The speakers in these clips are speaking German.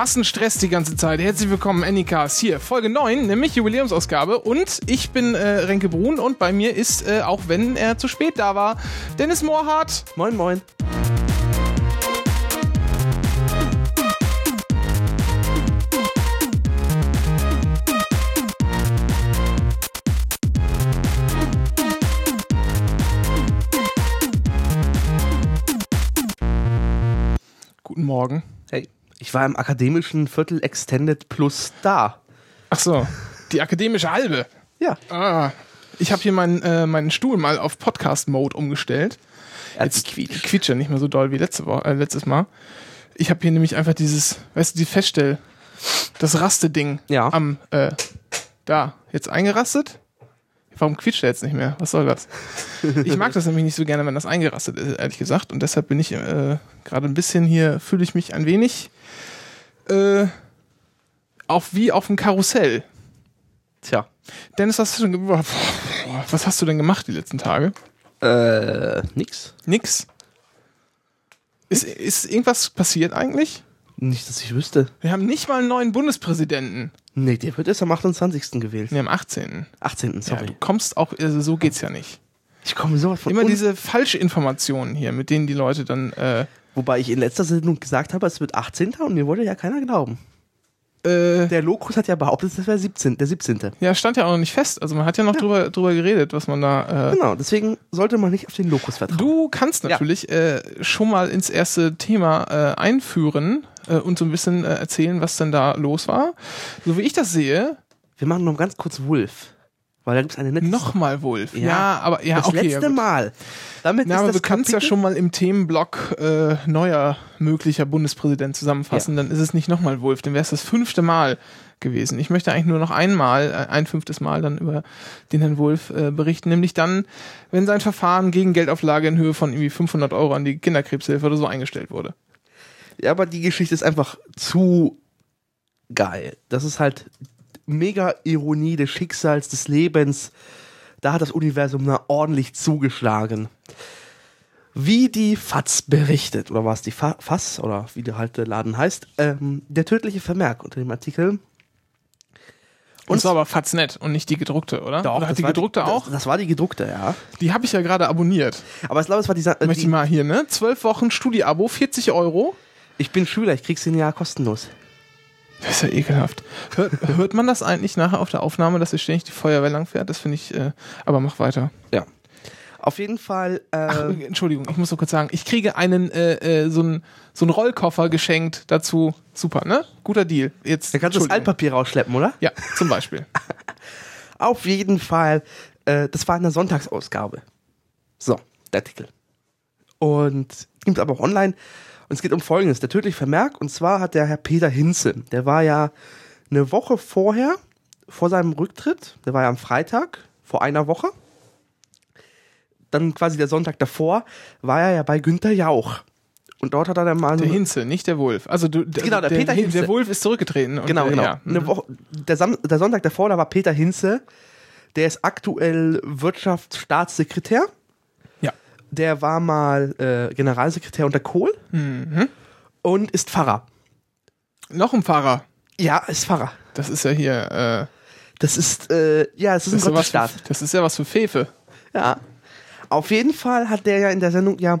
was ein Stress die ganze Zeit. Herzlich willkommen, Anycast. Hier, Folge 9, nämlich Jubiläumsausgabe. Und ich bin äh, Renke Brun und bei mir ist, äh, auch wenn er zu spät da war, Dennis Moorhardt. Moin, moin. Guten Morgen. Ich war im akademischen Viertel Extended Plus da. Ach so, die akademische Halbe. Ja. Ah, ich habe hier meinen, äh, meinen Stuhl mal auf Podcast-Mode umgestellt. Jetzt gequietscht. quietscht er nicht mehr so doll wie letzte Woche, äh, letztes Mal. Ich habe hier nämlich einfach dieses, weißt du, die Feststell, das Raste-Ding Ja. am, äh, da, jetzt eingerastet. Warum quietscht er jetzt nicht mehr? Was soll das? Ich mag das nämlich nicht so gerne, wenn das eingerastet ist, ehrlich gesagt. Und deshalb bin ich äh, gerade ein bisschen hier, fühle ich mich ein wenig äh, auch wie auf dem Karussell. Tja. Dennis, was hast du, was hast du denn gemacht die letzten Tage? Äh, nix. Nix. Ist, ist irgendwas passiert eigentlich? Nicht, dass ich wüsste. Wir haben nicht mal einen neuen Bundespräsidenten. Nee, der wird erst am 28. gewählt. Nee, am 18. 18. Ja, Sorry. du kommst auch, also so geht's ja nicht. ich komme sowas von Immer diese Falschinformationen hier, mit denen die Leute dann, äh, Wobei ich in letzter Sendung gesagt habe, es wird 18. und mir wollte ja keiner glauben. äh, Der Lokus hat ja behauptet, es wäre 17. Der 17. ja, stand ja auch noch nicht fest. Also man hat ja noch Drüber, drüber geredet, was man da, äh, Genau, deswegen sollte man nicht auf den Lokus vertrauen. Du kannst natürlich äh, schon mal ins erste Thema äh, einführen äh, und so ein bisschen äh, erzählen, was denn da los war. So wie ich das sehe, Wir machen noch ganz kurz Wolf. Weil da gibt es eine nette nochmal Wolf. Ja, Ja, aber ja, das okay. letzte ja. Mal. Damit Na, ist aber das wir können es ja schon mal im Themenblock äh, neuer möglicher Bundespräsident zusammenfassen. Dann ist es nicht nochmal Wolf, dann wäre es das fünfte Mal gewesen. Ich möchte eigentlich nur noch einmal, äh, ein fünftes Mal dann über den Herrn Wolf äh, berichten, nämlich dann, wenn sein Verfahren gegen Geldauflage in Höhe von irgendwie 500 Euro an die Kinderkrebshilfe oder so eingestellt wurde. Ja, aber die Geschichte ist einfach zu geil. Das ist halt mega Ironie des Schicksals, des Lebens. Da hat das Universum na ordentlich zugeschlagen. Wie die FAZ berichtet, oder was die Fa FAS, oder wie der halt der Laden heißt, ähm, der tödliche Vermerk unter dem Artikel. Und das war aber Faznet und nicht die gedruckte, oder? oder hat das die war gedruckte auch? Das, das war die gedruckte, ja. Die habe ich ja gerade abonniert. Aber ich glaube, es war dieser. Äh, Möchte ich die, mal hier, ne? Zwölf Wochen Studi-Abo, 40 Euro. ich bin Schüler, ich krieg's in Jahr kostenlos. Das ist ja ekelhaft. Hört, hört man das eigentlich nachher auf der Aufnahme, dass hier ständig die Feuerwehr langfährt? Das finde ich, äh, aber mach weiter. Ja. Auf jeden Fall. Äh, Ach, Entschuldigung, ich muss noch kurz sagen, ich kriege einen, äh, äh, so einen so einen Rollkoffer geschenkt dazu. Super, ne? Guter Deal. Jetzt, da kannst du das. Altpapier rausschleppen, oder? Ja, zum Beispiel. Auf jeden Fall, äh, das war in der Sonntagsausgabe. So, der Artikel. Und gibt aber auch online. Und es geht um Folgendes, der tödliche Vermerk. Und zwar hat der Herr Peter Hinze, der war ja eine Woche vorher, vor seinem Rücktritt, der war ja am Freitag, vor einer Woche. Dann quasi der Sonntag davor, war er ja bei Günther Jauch. Und dort hat er dann mal Der Hinze, nicht der Wolf. Also du, der, Genau, der Peter Hin- Hinze. Der Wolf ist zurückgetreten. Genau, genau. Ja. Eine Woche, der, Sam der Sonntag davor, da war Peter Hinze, der ist aktuell Wirtschaftsstaatssekretär. Der war mal äh, Generalsekretär unter Kohl Mhm. und ist Pfarrer. Noch ein Pfarrer. Ja, ist Pfarrer. Das ist ja hier, äh, Das ist, äh, ja, es ist das, ist ein ja was für, Gottesstaat. das ist ja was für Fefe. Ja. Auf jeden Fall hat der ja in der Sendung ja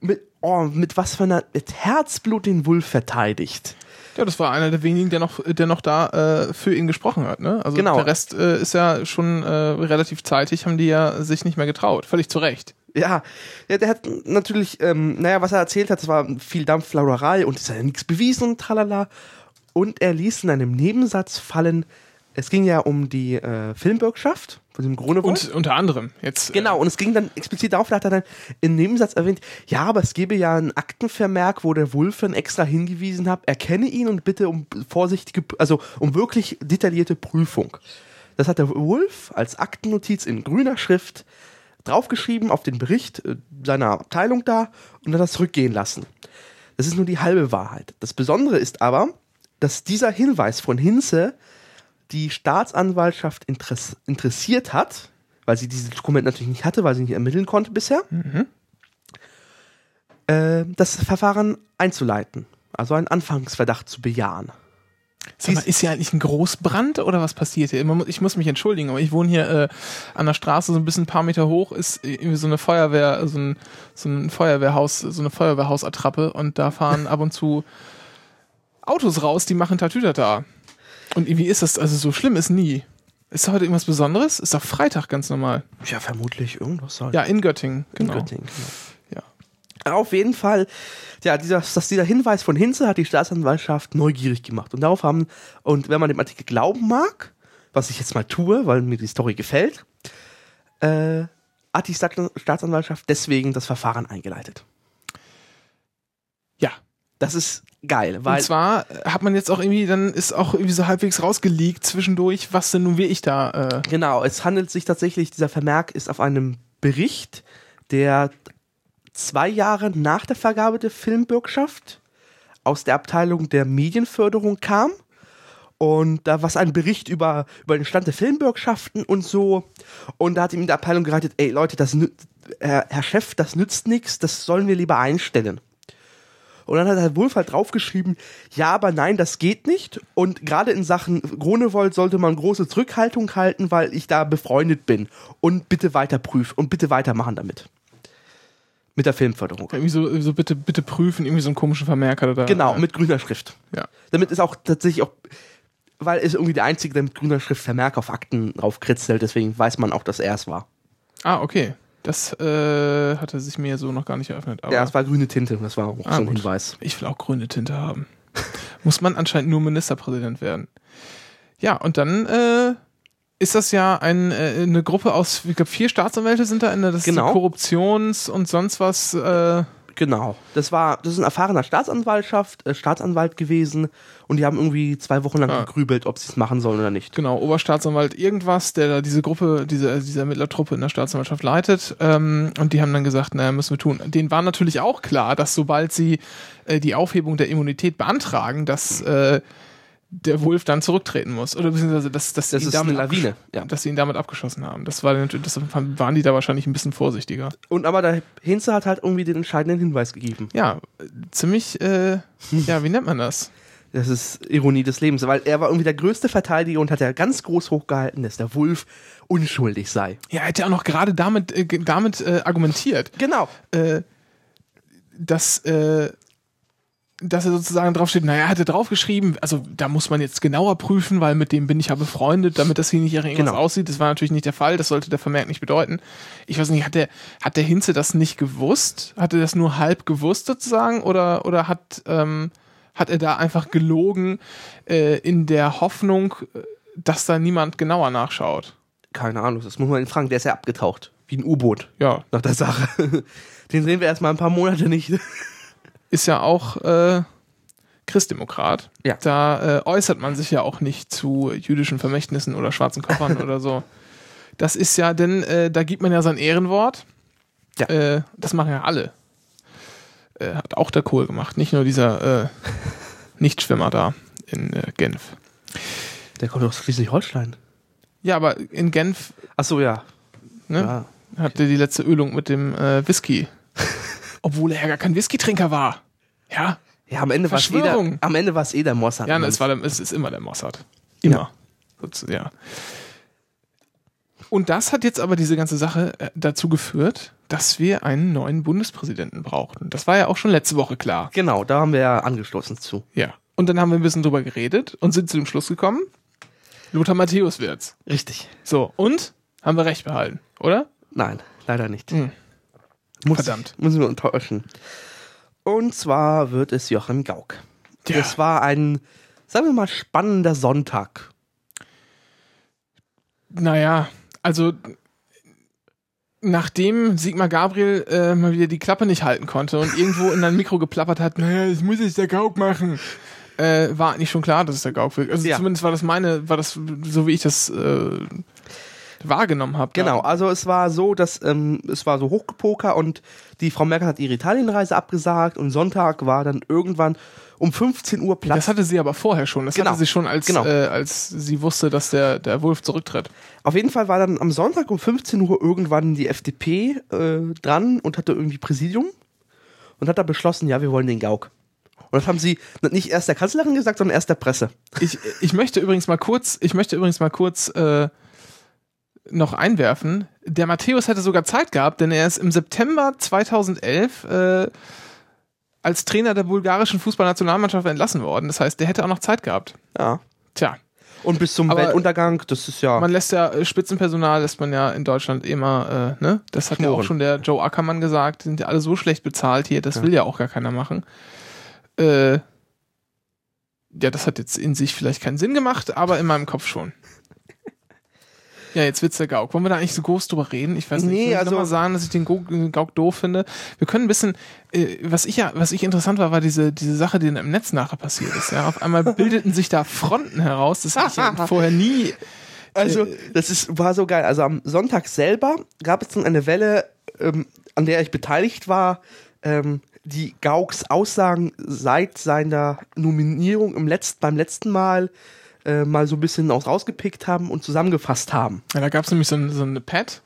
mit, oh, mit was für einer, mit Herzblut den Wolf verteidigt. Ja, das war einer der wenigen, der noch, der noch da äh, für ihn gesprochen hat. Ne? Also Genau. der Rest äh, ist ja schon äh, relativ zeitig, haben die ja sich nicht mehr getraut. Völlig zu Recht. Ja, ja der hat natürlich, ähm, naja, was er erzählt hat, das war viel Dampflauderei und ist ja nichts bewiesen und tralala. Und er ließ in einem Nebensatz fallen, es ging ja um die äh, Filmbürgschaft von dem Grunewald. Und unter anderem jetzt. Genau, und es ging dann explizit darauf, da hat er dann im Nebensatz erwähnt, ja, aber es gebe ja einen Aktenvermerk, wo der Wolf dann extra hingewiesen hat, erkenne ihn und bitte um vorsichtige, also um wirklich detaillierte Prüfung. Das hat der Wolf als Aktennotiz in grüner Schrift draufgeschrieben auf den Bericht äh, seiner Abteilung da und hat das zurückgehen lassen. Das ist nur die halbe Wahrheit. Das Besondere ist aber, dass dieser Hinweis von Hinze die Staatsanwaltschaft interess interessiert hat, weil sie dieses Dokument natürlich nicht hatte, weil sie nicht ermitteln konnte bisher, äh, das Verfahren einzuleiten. Also einen Anfangsverdacht zu bejahen. Sag mal, ist hier eigentlich ein Großbrand oder was passiert hier? Ich muss mich entschuldigen, aber ich wohne hier äh, an der Straße, so ein bisschen ein paar Meter hoch, ist irgendwie so eine Feuerwehr, so ein, so ein Feuerwehrhaus, so eine Feuerwehrhausattrappe und da fahren ab und zu Autos raus, die machen Tatütata. Und irgendwie ist das, also so schlimm ist nie. Ist da heute irgendwas Besonderes? Ist doch Freitag ganz normal. Ja, vermutlich irgendwas halt. Ja, in Göttingen, in genau. Göttingen. Genau. Ja. Auf jeden Fall, ja, dieser, dass dieser Hinweis von Hinze hat die Staatsanwaltschaft neugierig gemacht. Und darauf haben, und wenn man dem Artikel glauben mag, was ich jetzt mal tue, weil mir die Story gefällt, äh, hat die Staat Staatsanwaltschaft deswegen das Verfahren eingeleitet. Ja. Das ist geil, weil Und zwar hat man jetzt auch irgendwie, dann ist auch irgendwie so halbwegs rausgeleakt zwischendurch, was denn nun wirklich da, äh, Genau, es handelt sich tatsächlich, dieser Vermerk ist auf einem Bericht, der zwei Jahre nach der Vergabe der Filmbürgschaft aus der Abteilung der Medienförderung kam. Und da war es ein Bericht über, über den Stand der Filmbürgschaften und so. Und da hat ihm die Abteilung geratet, ey Leute, das Herr, Herr Chef, das nützt nichts, das sollen wir lieber einstellen. Und dann hat Herr Wulff halt draufgeschrieben, ja, aber nein, das geht nicht. Und gerade in Sachen Gronewold sollte man große Zurückhaltung halten, weil ich da befreundet bin. Und bitte weiter prüfen und bitte weitermachen damit. Mit der Filmförderung. irgendwie so, so bitte, bitte prüfen, irgendwie so einen komischen Vermerker da. Genau, mit grüner Schrift. Ja. Damit ist auch tatsächlich auch, weil es irgendwie der einzige, der mit grüner Schrift Vermerk auf Akten drauf kritzelt, deswegen weiß man auch, dass er es war. Ah, okay. Das äh, hatte sich mir so noch gar nicht eröffnet. Ja, es war grüne Tinte, das war auch Ah, so ein gut. Hinweis. ich will auch grüne Tinte haben. Muss man anscheinend nur Ministerpräsident werden. Ja, und dann äh, ist das ja ein, äh, eine Gruppe aus, ich glaube, vier Staatsanwälte sind da in der, das Genau. Korruptions- und sonst was. Äh, Genau. Das war, das ist ein erfahrener Staatsanwaltschaft, äh, Staatsanwalt gewesen und die haben irgendwie zwei Wochen lang Ah. gegrübelt, ob sie es machen sollen oder nicht. genau, Oberstaatsanwalt irgendwas, der da diese Gruppe, diese, diese Ermittlertruppe in der Staatsanwaltschaft leitet. Ähm, und die haben dann gesagt, naja, müssen wir tun. Denen war natürlich auch klar, dass sobald sie äh, die Aufhebung der Immunität beantragen, dass äh, der Wolf dann zurücktreten muss. Oder beziehungsweise, dass, dass, Das sie ihn damit Lawine, ja. dass sie ihn damit abgeschossen haben. Das war natürlich, das waren die da wahrscheinlich ein bisschen vorsichtiger. Und aber der Hinze hat halt irgendwie den entscheidenden Hinweis gegeben. Ja, ziemlich, äh, ja, wie nennt man das? Das ist Ironie des Lebens, weil er war irgendwie der größte Verteidiger und hat ja ganz groß hochgehalten, dass der Wolf unschuldig sei. Ja, er hat ja auch noch gerade damit, äh, damit äh, argumentiert. Genau. äh, dass, äh, dass er sozusagen draufsteht, naja, er hatte draufgeschrieben, also da muss man jetzt genauer prüfen, weil mit dem bin ich ja befreundet, damit das hier nicht irgendwas Genau. aussieht. Das war natürlich nicht der Fall, das sollte der Vermerk nicht bedeuten. Ich weiß nicht, hat der, hat der Hinze das nicht gewusst? Hat er das nur halb gewusst sozusagen? Oder, oder hat, ähm, hat er da einfach gelogen äh, in der Hoffnung, äh, dass da niemand genauer nachschaut? Keine Ahnung, das muss man ihn fragen, der ist ja abgetaucht. Wie ein U-Boot Ja, nach der Sache. Den sehen wir erstmal ein paar Monate nicht. Ist ja auch äh, Christdemokrat. Ja. Da äh, äußert man sich ja auch nicht zu jüdischen Vermächtnissen oder schwarzen Koffern oder so. Das ist ja, denn äh, da gibt man ja sein Ehrenwort. Ja. Äh, das machen ja alle. Äh, hat auch der Kohl gemacht, nicht nur dieser äh, Nichtschwimmer da in Genf. Der kommt aus Schleswig-Holstein. Ja, aber in Genf Ach so, ja. ne, ja. hatte die letzte Ölung mit dem Whisky. Obwohl er ja gar kein Whisky-Trinker war. Ja, Ja, am Ende war es eh der, am Ende war es eh der Mossad. Ja, es, war der, es ist immer der Mossad. Immer. Ja. ja. Und das hat jetzt aber diese ganze Sache äh, dazu geführt, dass wir einen neuen Bundespräsidenten brauchten. Das war ja auch schon letzte Woche klar. Genau, da haben wir ja angestoßen zu. Ja. Und dann haben wir ein bisschen drüber geredet und sind zu dem Schluss gekommen, Lothar Matthäus wird's. Richtig. So, und haben wir recht behalten, oder? Nein, leider nicht. Hm. Muss, Verdammt. Müssen wir enttäuschen. Und zwar wird es Joachim Gauck. Ja. Das war ein, sagen wir mal, spannender Sonntag. Naja, also nachdem Sigmar Gabriel äh, mal wieder die Klappe nicht halten konnte und irgendwo in ein Mikro geplappert hat, naja, das muss jetzt der Gauk machen, äh, war eigentlich schon klar, dass es der Gauk wird. Also Ja. zumindest war das meine, war das so wie ich das äh, wahrgenommen habe. Genau, also es war so, dass ähm, es war so Hochgepoker und die Frau Merkel hat ihre Italienreise abgesagt und Sonntag war dann irgendwann um 15 Uhr Platz. Das hatte sie aber vorher schon. Das Genau. hatte sie schon, als, Genau. äh, als sie wusste, dass der, der Wolf zurücktritt. Auf jeden Fall war dann am Sonntag um 15 Uhr irgendwann die FDP äh, dran und hatte irgendwie Präsidium und hat da beschlossen, ja, wir wollen den Gauck. Und das haben sie nicht erst der Kanzlerin gesagt, sondern erst der Presse. Ich, ich möchte übrigens mal kurz, ich möchte übrigens mal kurz äh, noch einwerfen. Der Matthäus hätte sogar Zeit gehabt, denn er ist im September 2011 äh, als Trainer der bulgarischen Fußballnationalmannschaft entlassen worden. Das heißt, der hätte auch noch Zeit gehabt. Ja. Tja, Und bis zum Aber Weltuntergang, das ist ja. man lässt ja äh, Spitzenpersonal lässt man ja in Deutschland immer, äh, ne? Das hat ja auch schon der Joe Ackermann gesagt. Die sind ja alle so schlecht bezahlt hier, das will ja auch gar keiner machen. Äh, ja, das hat jetzt in sich vielleicht keinen Sinn gemacht, aber in meinem Kopf schon. Ja, jetzt wird's der Gauk. Wollen wir da eigentlich so groß drüber reden? Ich weiß nicht. Nee, ich will also- mal sagen, dass ich den Gauk, den Gauk doof finde. Wir können ein bisschen, äh, was ich ja, was ich interessant war, war diese, diese Sache, die im Netz nachher passiert ist. Ja, auf einmal bildeten sich da Fronten heraus. Das hatte ich ja vorher nie. Also, das ist, war so geil. Also am Sonntag selber gab es dann eine Welle, ähm, an der ich beteiligt war, ähm, die Gauks Aussagen seit seiner Nominierung im Letzt, beim letzten Mal äh, mal so ein bisschen aus rausgepickt haben und zusammengefasst haben. Ja, da gab es nämlich so, ein, so eine Pad.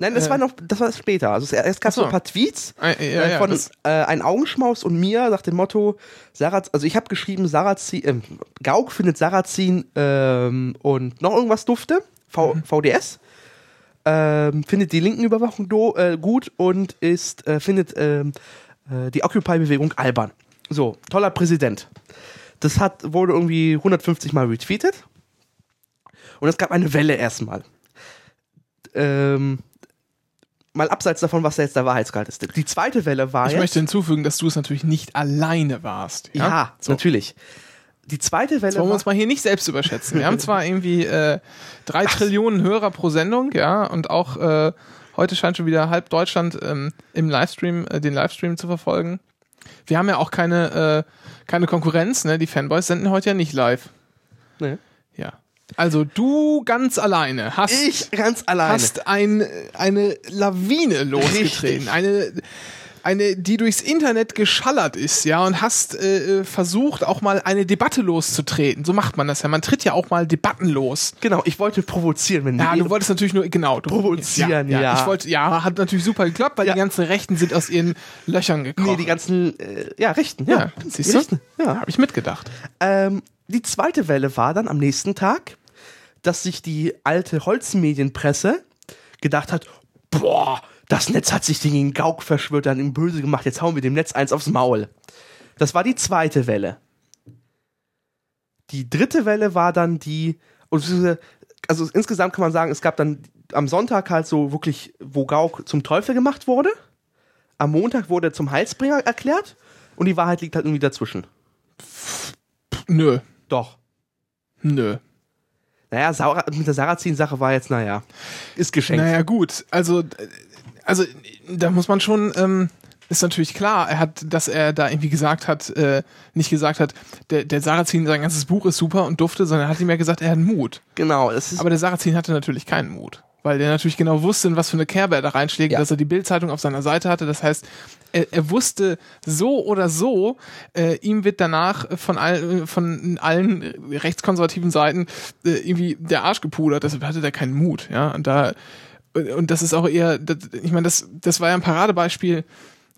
Nein, das Äh. war noch, das war später. Also erst gab es so. ein paar Tweets Äh, ja, äh, ja, von äh, ein Augenschmaus und mir nach dem Motto, Saraz, also ich habe geschrieben, Sarazin, äh, Gauk findet Sarazin ähm, und noch irgendwas dufte, v, Mhm. VDS, ähm, findet die linken Überwachung do, äh, gut und ist, äh, findet ähm, äh, die Occupy-Bewegung albern. So, toller Präsident. Das hat, wurde irgendwie 150 Mal retweetet. Und es gab eine Welle erstmal. Ähm, mal abseits davon, was da jetzt der Wahrheitsgehalt ist. Die zweite Welle war Ich jetzt. möchte hinzufügen, dass du es natürlich nicht alleine warst. Ja, ja, so. natürlich. Die zweite Welle Jetzt wollen wir uns mal hier nicht selbst überschätzen. Wir haben zwar irgendwie äh, drei Trillionen Hörer pro Sendung, ja, und auch äh, heute scheint schon wieder halb Deutschland ähm, im Livestream, äh, den Livestream zu verfolgen. Wir haben ja auch keine, äh, keine Konkurrenz, ne? Die Fanboys senden heute ja nicht live. ne, Ja. Also du ganz alleine hast, ich ganz alleine. hast ein, eine Lawine losgetreten. Richtig. Eine, eine, die durchs Internet geschallert ist, ja, und hast äh, äh, versucht, auch mal eine Debatte loszutreten. So macht man das ja. Man tritt ja auch mal Debatten los. Genau, ich wollte provozieren, wenn Ja, du wolltest natürlich nur, genau. Du, Provozieren, ja. Ich wollte, ja, hat natürlich super geklappt, weil Ja. die ganzen Rechten sind aus ihren Löchern gekommen. nee, die ganzen, äh, ja, Rechten, ja. ja, siehst du? Rechten, ja. Habe ich mitgedacht. Ähm, die zweite Welle war dann am nächsten Tag, dass sich die alte Holzmedienpresse gedacht hat, boah, das Netz hat sich gegen Gauk verschwört, dann ihm böse gemacht, jetzt hauen wir dem Netz eins aufs Maul. Das war die zweite Welle. Die dritte Welle war dann die, also insgesamt kann man sagen, es gab dann am Sonntag halt so wirklich, wo Gauk zum Teufel gemacht wurde. Am Montag wurde er zum Heilsbringer erklärt und die Wahrheit liegt halt irgendwie dazwischen. Nö, Doch. nö. Naja, mit der Sarrazin-Sache war jetzt, naja, ist geschenkt. Naja, gut. Also, also da muss man schon, ähm, ist natürlich klar, er hat, dass er da irgendwie gesagt hat, äh, nicht gesagt hat, der, der Sarrazin, sein ganzes Buch ist super und dufte, sondern er hat ihm ja gesagt, er hat Mut. Genau, es ist, Aber der Sarrazin hatte natürlich keinen Mut. Weil der natürlich genau wusste, in was für eine Kerbe er da reinschlägt, Ja. dass er die Bildzeitung auf seiner Seite hatte. Das heißt, er, er wusste so oder so, äh, ihm wird danach von, all, von allen rechtskonservativen Seiten äh, irgendwie der Arsch gepudert. Deshalb hatte der keinen Mut. Ja, und da und das ist auch eher, ich meine, das, das war ja ein Paradebeispiel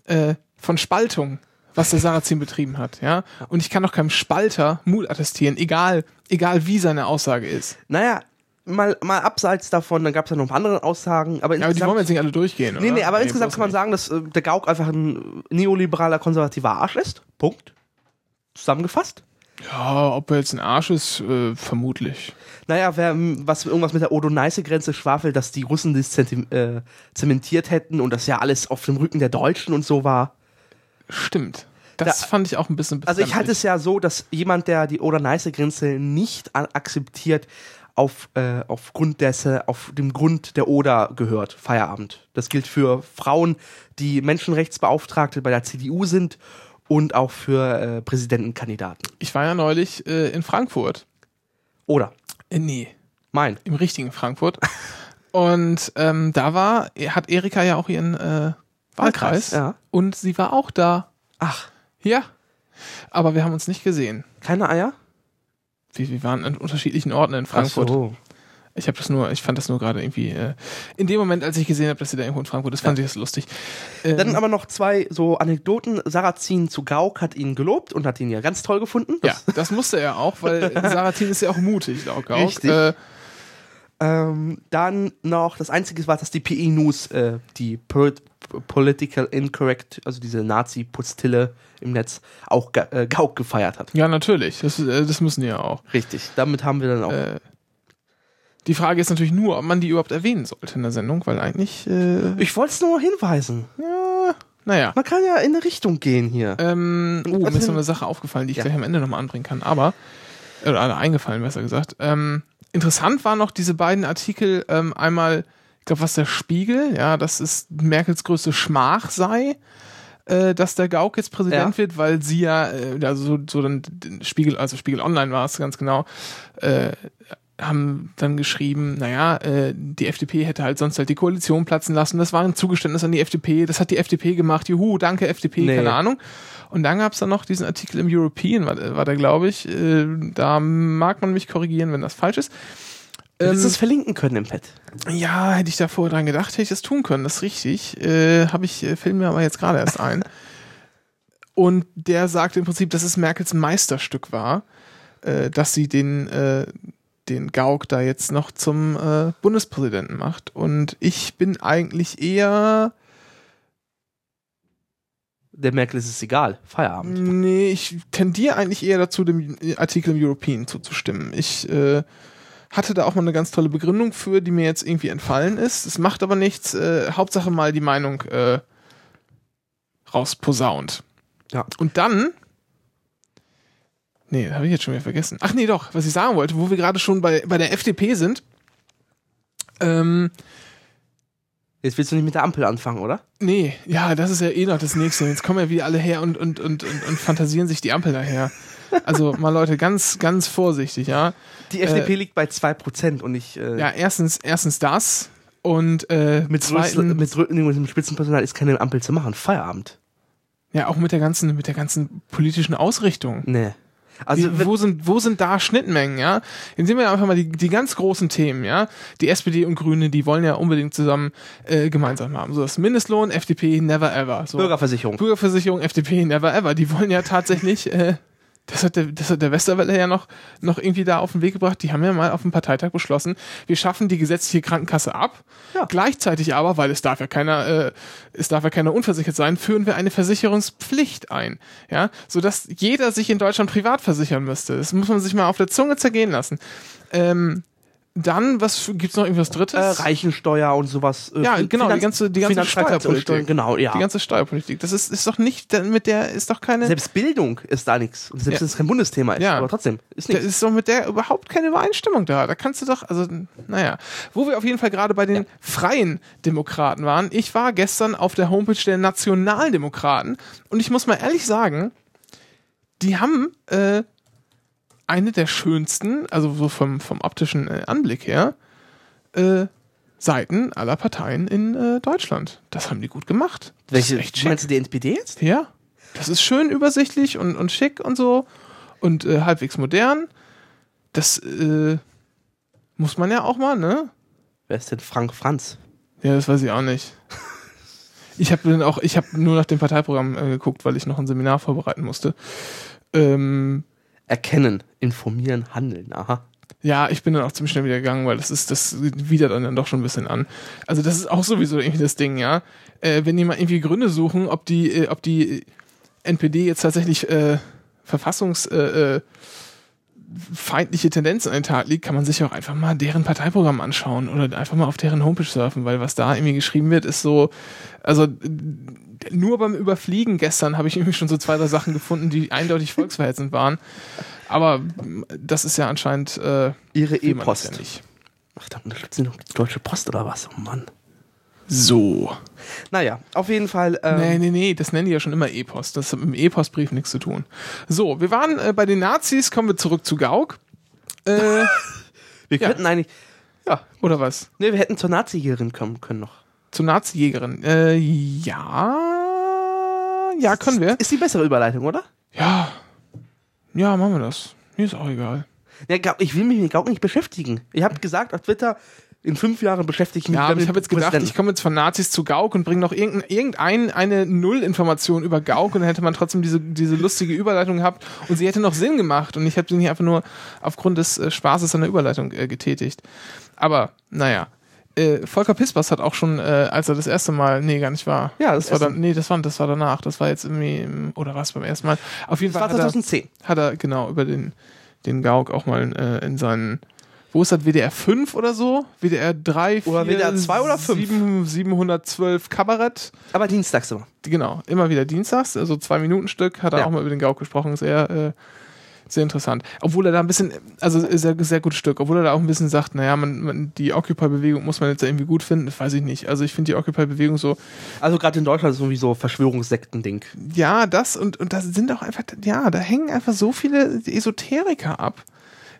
äh, von Spaltung, was der Sarrazin betrieben hat. Ja, und ich kann doch keinem Spalter Mut attestieren, egal, egal wie seine Aussage ist. naja, mal, mal abseits davon, dann gab es ja noch ein paar andere Aussagen, aber aber die wollen wir jetzt nicht alle durchgehen, oder? nee, nee, aber Nee, insgesamt kann man nicht. sagen, dass äh, der Gauk einfach ein neoliberaler, konservativer Arsch ist. Punkt. Zusammengefasst. Ja, ob er jetzt ein Arsch ist, äh, vermutlich. Naja, wer m, was irgendwas mit der Odo-Neiße-Grenze schwafelt, dass die Russen das äh, zementiert hätten und das ja alles auf dem Rücken der Deutschen und so war. Stimmt. Das Da- fand ich auch ein bisschen Also ich halte es ja so, dass jemand, der die Oder-Neiße-Grenze nicht akzeptiert, auf, äh, aufgrund dessen, auf dem Grund der Oder gehört. Feierabend. Das gilt für Frauen, die Menschenrechtsbeauftragte bei der CDU sind und auch für äh, Präsidentenkandidaten. Ich war ja neulich äh, in Frankfurt. Oder Äh, nee, mein. im richtigen Frankfurt. Und ähm, da war, hat Erika ja auch ihren äh, Wahlkreis. Ja. Und sie war auch da. Ach, Ja. Aber wir haben uns nicht gesehen. keine Eier? Wir, wir waren an unterschiedlichen Orten in Frankfurt. Ach so. Ich habe das nur, ich fand das nur gerade irgendwie äh, in dem Moment, als ich gesehen habe, dass sie da irgendwo in Frankfurt ist, fand ich das lustig. Ähm, Dann aber noch zwei so Anekdoten. Sarrazin zu Gauck hat ihn gelobt und hat ihn ja ganz toll gefunden. ja, das musste er auch, weil Saratin ist ja auch mutig, laut Gauck. Richtig. Äh, Ähm, dann noch, das Einzige war, dass die PE News äh, die po Political Incorrect, also diese Nazi-Pustille im Netz, auch Ga äh, Gauck gefeiert hat. ja, natürlich. Das, äh, das müssen die ja auch. Richtig. Damit haben wir dann auch. Äh, die Frage ist natürlich nur, ob man die überhaupt erwähnen sollte in der Sendung, weil eigentlich, äh, ich wollte es nur hinweisen. ja, naja. Man kann ja in eine Richtung gehen hier. Ähm, oh, mir ist noch eine Sache aufgefallen, die ich Ja. gleich am Ende nochmal anbringen kann, aber, oder eingefallen, besser gesagt. Ähm, interessant waren noch diese beiden Artikel, ähm, einmal, ich glaube, was der Spiegel, ja, dass es Merkels größte Schmach sei, äh, dass der Gauck jetzt Präsident Ja. wird, weil sie ja, äh, also so, so dann Spiegel, also Spiegel Online war es ganz genau, äh, haben dann geschrieben, naja, äh, die FDP hätte halt sonst halt die Koalition platzen lassen. Das war ein Zugeständnis an die FDP. Das hat die FDP gemacht. Juhu, danke FDP, Nee. keine Ahnung. Und dann gab es dann noch diesen Artikel im European, war, war der, glaube ich. Äh, da mag man mich korrigieren, wenn das falsch ist. Du hättest Ähm, es verlinken können im Pad. ja, hätte ich da vorher dran gedacht, hätte ich das tun können, das ist richtig. Äh, Habe ich, äh, fällt mir aber jetzt gerade erst ein. Und der sagt im Prinzip, dass es Merkels Meisterstück war, äh, dass sie den, äh, den Gauck da jetzt noch zum äh, Bundespräsidenten macht. Und ich bin eigentlich eher, Der Merkel ist es egal. Feierabend. nee, ich tendiere eigentlich eher dazu, dem Artikel im European zuzustimmen. Ich äh, hatte da auch mal eine ganz tolle Begründung für, die mir jetzt irgendwie entfallen ist. Es macht aber nichts. Äh, Hauptsache mal die Meinung äh, rausposaunt. Ja. Und dann. Nee, habe ich jetzt schon wieder vergessen. Ach nee, doch, was ich sagen wollte, wo wir gerade schon bei, bei der FDP sind. Ähm, Jetzt willst du nicht mit der Ampel anfangen, oder? nee, ja, das ist ja eh noch das nächste. Jetzt kommen ja wieder alle her und, und, und, und, und fantasieren sich die Ampel daher. Also mal Leute, ganz, ganz vorsichtig, ja. Die FDP liegt bei 2% und ich. Äh, Ja, erstens, erstens das und äh, mit, zweitens, mit Rücken und dem Spitzenpersonal ist keine Ampel zu machen. Feierabend. ja auch mit der ganzen, mit der ganzen politischen Ausrichtung. Nee. Also, wo sind, wo sind da Schnittmengen, ja? Jetzt sehen wir einfach mal die, die ganz großen Themen, ja? Die SPD und Grüne, die wollen ja unbedingt zusammen äh, gemeinsam haben. So das Mindestlohn, FDP, never ever. So. Bürgerversicherung. Bürgerversicherung, FDP, never ever. Die wollen ja tatsächlich, äh, das hat der, das hat der Westerwelle ja noch, noch irgendwie da auf den Weg gebracht. Die haben ja mal auf dem Parteitag beschlossen, wir schaffen die gesetzliche Krankenkasse ab. Ja. Gleichzeitig aber, weil es darf ja keiner, äh, es darf ja keiner unversichert sein, führen wir eine Versicherungspflicht ein. Ja, sodass jeder sich in Deutschland privat versichern müsste. Das muss man sich mal auf der Zunge zergehen lassen. Ähm, dann, was gibt's noch irgendwas Drittes? Äh, Reichensteuer und sowas. Äh, Ja, genau, die Finanz- ganze- die ganze Steuerpolitik. Genau, ja. Die ganze Steuerpolitik. Das ist, ist doch nicht, mit der ist doch keine. Selbst Bildung ist da nichts. Und selbst Ja. wenn es kein Bundesthema ist. Ja. Aber trotzdem, ist Da nichts. ist doch mit der überhaupt keine Übereinstimmung da. Da kannst du doch, also, naja. Wo wir auf jeden Fall gerade bei den freien Demokraten waren. Ich war gestern auf der Homepage der Nationaldemokraten und ich muss mal ehrlich sagen, die haben äh, eine der schönsten, also so vom, vom optischen äh, Anblick her, äh, Seiten aller Parteien in äh, Deutschland. Das haben die gut gemacht. Welche, meinst du die NPD jetzt? Ja, das ist schön übersichtlich und, und schick und so und äh, halbwegs modern. Das äh, muss man ja auch mal, ne? Wer ist denn Frank Franz? Ja, das weiß ich auch nicht. Ich habe dann auch, ich habe nur nach dem Parteiprogramm äh, geguckt, weil ich noch ein Seminar vorbereiten musste. Ähm, Erkennen, informieren, handeln. Aha. ja, ich bin dann auch ziemlich schnell wieder gegangen, weil das ist, das widert dann, doch schon ein bisschen an. Also das ist auch sowieso irgendwie das Ding, ja. Äh, wenn die mal irgendwie Gründe suchen, ob die, äh, ob die NPD jetzt tatsächlich äh, verfassungs äh, äh, feindliche Tendenzen an den Tag legt, kann man sich auch einfach mal deren Parteiprogramm anschauen oder einfach mal auf deren Homepage surfen, weil was da irgendwie geschrieben wird, ist so, also nur beim Überfliegen gestern habe ich irgendwie schon so zwei, drei Sachen gefunden, die eindeutig volksverhetzend waren. Aber das ist ja anscheinend äh, Ihre E-Post. ja. Ach, da unterstützen die noch die Deutsche Post oder was? Oh Mann. So. Naja, auf jeden Fall. Ähm, nee, nee, nee, das nennen die ja schon immer E-Post. Das hat mit dem E-Postbrief nichts zu tun. So, wir waren äh, bei den Nazis, kommen wir zurück zu Gauck. Äh, Wir ja. könnten eigentlich. Ja. oder was? Nee, wir hätten zur Nazi-Jägerin kommen können noch. Zur Nazi-Jägerin. Äh, ja. Ja, können wir. Ist die bessere Überleitung, oder? Ja. Ja, machen wir das. Mir ist auch egal. Ja, ich will mich mit Gauck nicht beschäftigen. Ich habe gesagt auf Twitter, in fünf Jahren beschäftige ich mich Ja, aber ich habe jetzt gedacht, ich komme jetzt von Nazis zu Gauck und bringe noch irgendein, eine Nullinformation über Gauck und dann hätte man trotzdem diese, diese lustige Überleitung gehabt und sie hätte noch Sinn gemacht und ich habe sie nicht einfach nur aufgrund des äh, Spaßes an der Überleitung äh, getätigt. Aber, naja. Äh, Volker Pispers hat auch schon, äh, als er das erste Mal, nee, gar nicht war. Ja, das das war dann, nee, das war, das war danach. Das war jetzt irgendwie, im, oder was beim ersten Mal. Auf jeden Das Fall war hat er, 2010. hat er genau über den, den Gauck auch mal äh, in seinen, wo ist das, WDR 5 oder so? WDR 3, 4, Oder WDR 2 oder 5? 7, 712 Kabarett. Aber dienstags so. Genau, immer wieder dienstags, also zwei Minuten Stück, hat er Ja. auch mal über den Gauck gesprochen, sehr, äh, sehr interessant. Obwohl er da ein bisschen, also sehr, sehr gutes Stück, obwohl er da auch ein bisschen sagt, naja, man, man, die Occupy-Bewegung muss man jetzt irgendwie gut finden, das weiß ich nicht. Also ich finde die Occupy-Bewegung so, Also gerade in Deutschland ist es irgendwie so Verschwörungssekten-Ding. ja, das und, und da sind auch einfach, ja, da hängen einfach so viele Esoteriker ab.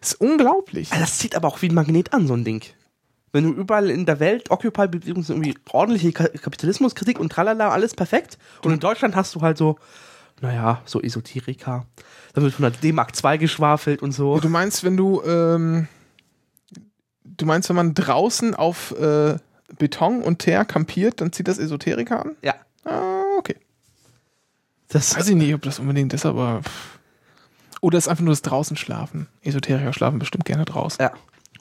Ist unglaublich. Ah, Das zieht aber auch wie ein Magnet an, so ein Ding. Wenn du überall in der Welt Occupy-Bewegung irgendwie ordentliche Ka Kapitalismuskritik und tralala, alles perfekt. Und in Deutschland hast du halt so, naja, so Esoteriker. Da wird von der D-Mark 2 geschwafelt und so. Du meinst, wenn du, ähm, du meinst, wenn man draußen auf äh, Beton und Teer kampiert, dann zieht das Esoteriker an? Ja. Ah, okay. Das, Weiß ich nicht, ob das unbedingt ist, aber. pff. Oder ist einfach nur das draußen schlafen. Esoteriker schlafen bestimmt gerne draußen. ja.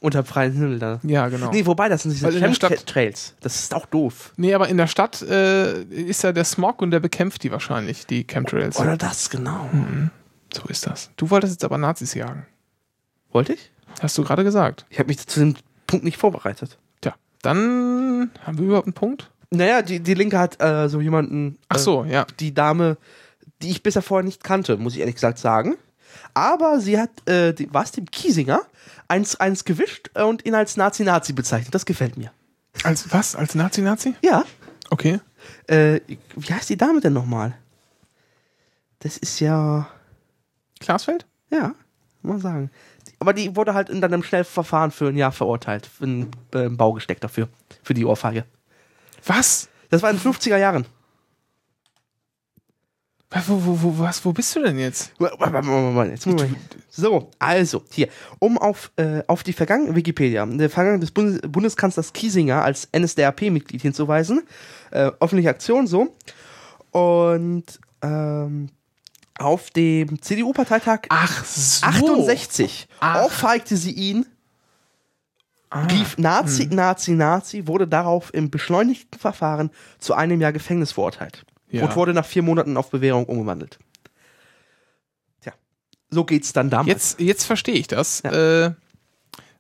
Unter freiem Himmel da. Ja, genau. Nee, wobei, das sind diese Chemtrails. Das ist auch doof. Nee, aber in der Stadt äh, ist ja der Smog und der bekämpft die wahrscheinlich, die Chemtrails. Oder das, genau. So ist das. Du wolltest jetzt aber Nazis jagen. Wollte ich? Hast du gerade gesagt. Ich habe mich zu dem Punkt nicht vorbereitet. Tja, dann haben wir überhaupt einen Punkt? Naja, die, die Linke hat äh, so jemanden. Ach äh, so, ja. die Dame, die ich bisher vorher nicht kannte, muss ich ehrlich gesagt sagen. Aber sie hat, äh, die, was, dem Kiesinger, eins, eins gewischt äh, und ihn als Nazi-Nazi bezeichnet. Das gefällt mir. Als was? Als Nazi-Nazi? Ja. Okay. Äh, wie heißt die Dame denn nochmal? Das ist ja, Glasfeld? ja, mal sagen. Aber die wurde halt in einem Schnellverfahren für ein Jahr verurteilt. Für äh, Bau gesteckt dafür. Für die Ohrfeige. Was? Das war in den 50er Jahren. Wo, wo, wo, was, wo bist du denn jetzt? So, also, hier, um auf, äh, auf die Vergangenheit, Wikipedia, der Vergangenheit des Bundes Bundeskanzlers Kiesinger als NSDAP-Mitglied hinzuweisen, äh, öffentliche Aktion, so, und, ähm, auf dem CDU-Parteitag so. 68 Ach. ohrfeigte sie ihn, Ah. rief Nazi, Nazi, Nazi, wurde darauf im beschleunigten Verfahren zu einem Jahr Gefängnis verurteilt Ja. und wurde nach vier Monaten auf Bewährung umgewandelt. Tja, so geht's dann damals. Jetzt, jetzt verstehe ich das, Ja. äh,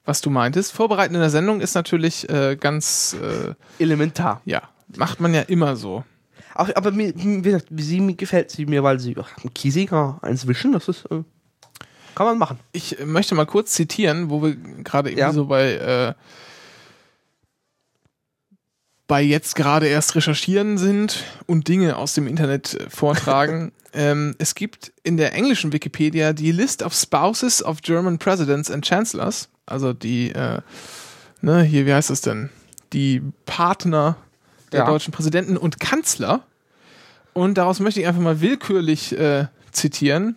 was du meintest. Vorbereiten in der Sendung ist natürlich äh, ganz, äh, Elementar. ja, macht man ja immer so. Auch, aber mir, wie gesagt, sie mir gefällt sie mir, weil sie ach, ein Kiesinger eins wischen, das ist äh, kann man machen. Ich möchte mal kurz zitieren, wo wir gerade eben Ja. so bei, äh, bei jetzt gerade erst recherchieren sind und Dinge aus dem Internet äh, vortragen. ähm, es gibt in der englischen Wikipedia die List of Spouses of German Presidents and Chancellors, also die, äh, ne, hier, wie heißt das denn? Die Partner der Ja. deutschen Präsidenten und Kanzler. Und daraus möchte ich einfach mal willkürlich äh, zitieren.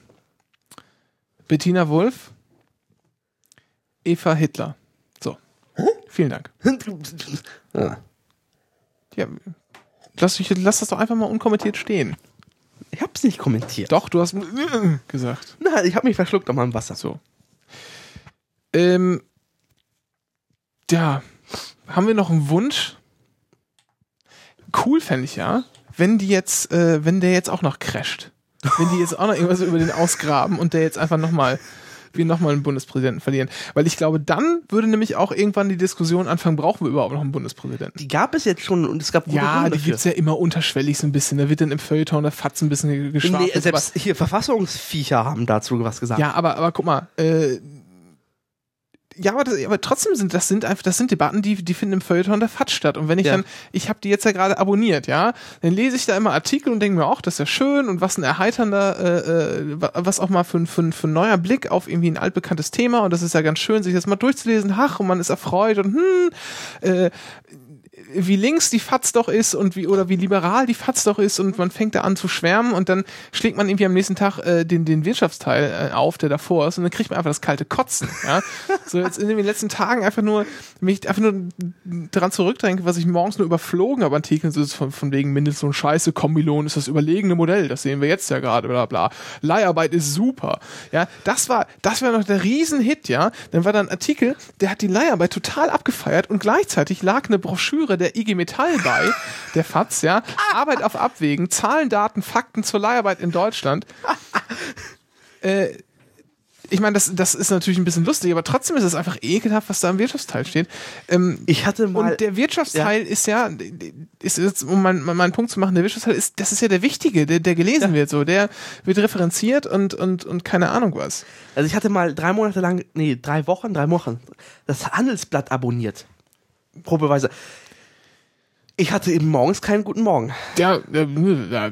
Bettina Wulff, Eva Hitler. So. Vielen Dank. Ja. Ja, lass, ich, lass das doch einfach mal unkommentiert stehen. Ich hab's nicht kommentiert. Doch, du hast gesagt. Na, ich hab mich verschluckt an meinem Wasser. So. Ähm, ja, haben wir noch einen Wunsch? Cool fände ich ja, wenn die jetzt, äh, wenn der jetzt auch noch crasht. Wenn die jetzt auch noch irgendwas über den ausgraben und der jetzt einfach nochmal, wir nochmal einen Bundespräsidenten verlieren. Weil ich glaube, dann würde nämlich auch irgendwann die Diskussion anfangen, brauchen wir überhaupt noch einen Bundespräsidenten? Die gab es jetzt schon und es gab gute Ja, Gründe die dafür. gibt's ja immer unterschwellig so ein bisschen. Da wird dann im Feuilleton der Fatz ein bisschen geschwafelt. Nee, selbst hier Verfassungsviecher haben dazu was gesagt. Ja, aber, aber guck mal, äh, ja, aber, das, aber trotzdem sind das sind einfach das sind Debatten, die die finden im Feuilleton der FATS statt. Und wenn ich Ja. dann, ich habe die jetzt ja gerade abonniert, ja, dann lese ich da immer Artikel und denke mir auch, das ist ja schön und was ein erheiternder, äh, äh, wa- was auch mal für, ein- für, ein- für ein neuer Blick auf irgendwie ein altbekanntes Thema und das ist ja ganz schön, sich das mal durchzulesen, ach und man ist erfreut und hm, äh, wie links die FATS doch ist und wie oder wie liberal die FATS doch ist und man fängt da an zu schwärmen und dann schlägt man irgendwie am nächsten Tag äh, den, den Wirtschaftsteil äh, auf, der davor ist und dann kriegt man einfach das kalte Kotzen. Ja? So jetzt in den letzten Tagen einfach nur mich einfach nur dran zurückdenke, was ich morgens nur überflogen habe Artikeln, so ist von, von wegen mindestens so ein scheiße Kombilohn ist das überlegene Modell, das sehen wir jetzt ja gerade, bla bla. Leiharbeit ist super. Ja, das war, das war noch der Riesenhit, ja. Dann war da ein Artikel, der hat die Leiharbeit total abgefeiert und gleichzeitig lag eine Broschüre der IG Metall bei, der FATS, ja. Arbeit auf Abwägen, Zahlen, Daten, Fakten zur Leiharbeit in Deutschland. Äh, ich meine, das, das ist natürlich ein bisschen lustig, aber trotzdem ist es einfach ekelhaft, was da im Wirtschaftsteil steht. Ähm, Ich hatte mal. und der Wirtschaftsteil ist ja, ist jetzt, um meinen mein Punkt zu machen, der Wirtschaftsteil ist, das ist ja der wichtige, der, der gelesen wird, so, der wird referenziert und, und, und keine Ahnung was. Also ich hatte mal drei Monate lang, nee, drei Wochen, drei Wochen, das Handelsblatt abonniert. Probeweise. Ich hatte eben morgens keinen guten Morgen. Ja, ja,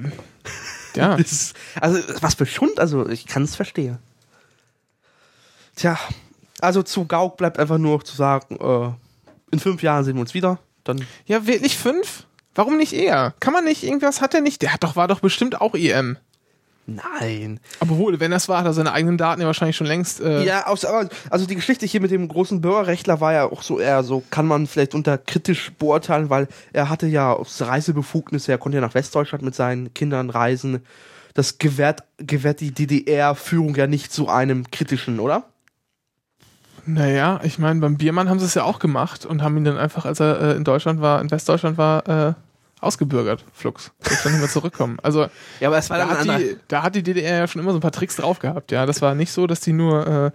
ja. Das also was für Schund, also ich kann es verstehen. Tja, also zu Gauk bleibt einfach nur noch zu sagen, äh, in fünf Jahren sehen wir uns wieder. Dann ja, wirklich fünf? Warum nicht eher? Kann man nicht irgendwas, hat er nicht? Der hat doch, war doch bestimmt auch EM. nein. Aber wohl, wenn das war, hat er seine eigenen Daten ja wahrscheinlich schon längst, äh, Ja, aus, also die Geschichte hier mit dem großen Bürgerrechtler war ja auch so eher so, kann man vielleicht unter kritisch beurteilen, weil er hatte ja aus Reisebefugnisse, er konnte ja nach Westdeutschland mit seinen Kindern reisen. Das gewährt, gewährt die DDR-Führung ja nicht zu einem kritischen, oder? Naja, ich meine, beim Biermann haben sie es ja auch gemacht und haben ihn dann einfach, als er äh, in Deutschland war, in Westdeutschland war, äh, ausgebürgert, Flux. Ich kann nicht mehr zurückkommen. Also Ja, aber es war da hat, die, da hat die DDR ja schon immer so ein paar Tricks drauf gehabt, ja. Das war nicht so, dass die nur, äh,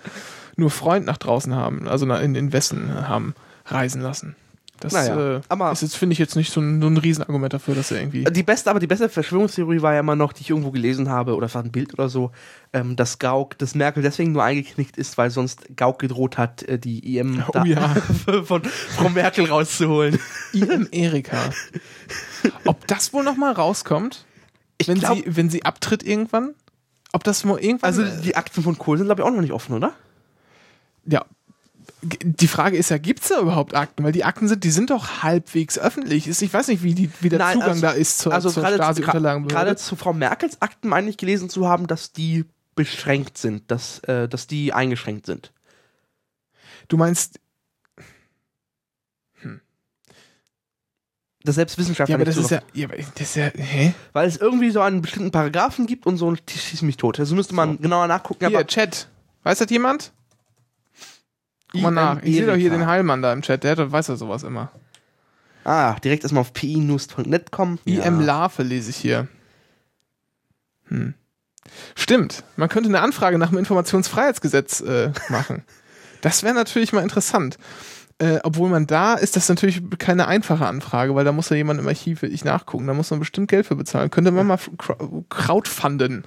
nur Freund nach draußen haben, also in den Westen haben reisen lassen. Das Naja, äh, aber- ist jetzt, finde ich, jetzt nicht so ein, so ein Riesenargument dafür, dass er irgendwie. Die beste, aber die beste Verschwörungstheorie war ja immer noch, die ich irgendwo gelesen habe, oder es war ein Bild oder so, ähm, dass Gauck, dass Merkel deswegen nur eingeknickt ist, weil sonst Gauck gedroht hat, äh, die EM Oh ja. von Frau Merkel rauszuholen. IM Erika. Ob das wohl nochmal rauskommt, wenn, glaub- sie, wenn sie abtritt irgendwann? Ob das mal irgendwann. Also äh, die Akten von Kohl sind, glaube ich, auch noch nicht offen, oder? ja. Die Frage ist ja, gibt's da überhaupt Akten? Weil die Akten sind, die sind doch halbwegs öffentlich. Ist- Ich weiß nicht, wie, die, wie der Nein, Zugang also- da ist zur, Also zur gerade zu, gra- Stasi-Unterlagenbehörde. gerade zu Frau Merkels Akten meine ich gelesen zu haben, dass die beschränkt sind, dass, äh, dass die eingeschränkt sind. Du meinst, Dass selbst Wissenschaftler ja, aber das ist so- ja, ja, das ist ja, hä? Weil es irgendwie so einen bestimmten Paragraphen gibt und so ein schieß mich tot. Also müsste man genauer nachgucken. Hier, aber Chat. Weiß das jemand? Guck mal nach. Ich sehe doch hier den Heilmann da im Chat. Der weiß ja sowas immer. Ah, direkt erstmal auf pinews.net kommen. IM Larve lese ich hier. Hm. Stimmt. Man könnte eine Anfrage nach dem Informationsfreiheitsgesetz äh, machen. das wäre natürlich mal interessant. Äh, obwohl man da ist das natürlich keine einfache Anfrage, weil da muss ja jemand im Archiv ich nachgucken. Da muss man bestimmt Geld für bezahlen. Könnte man mal crowd- crowdfunden.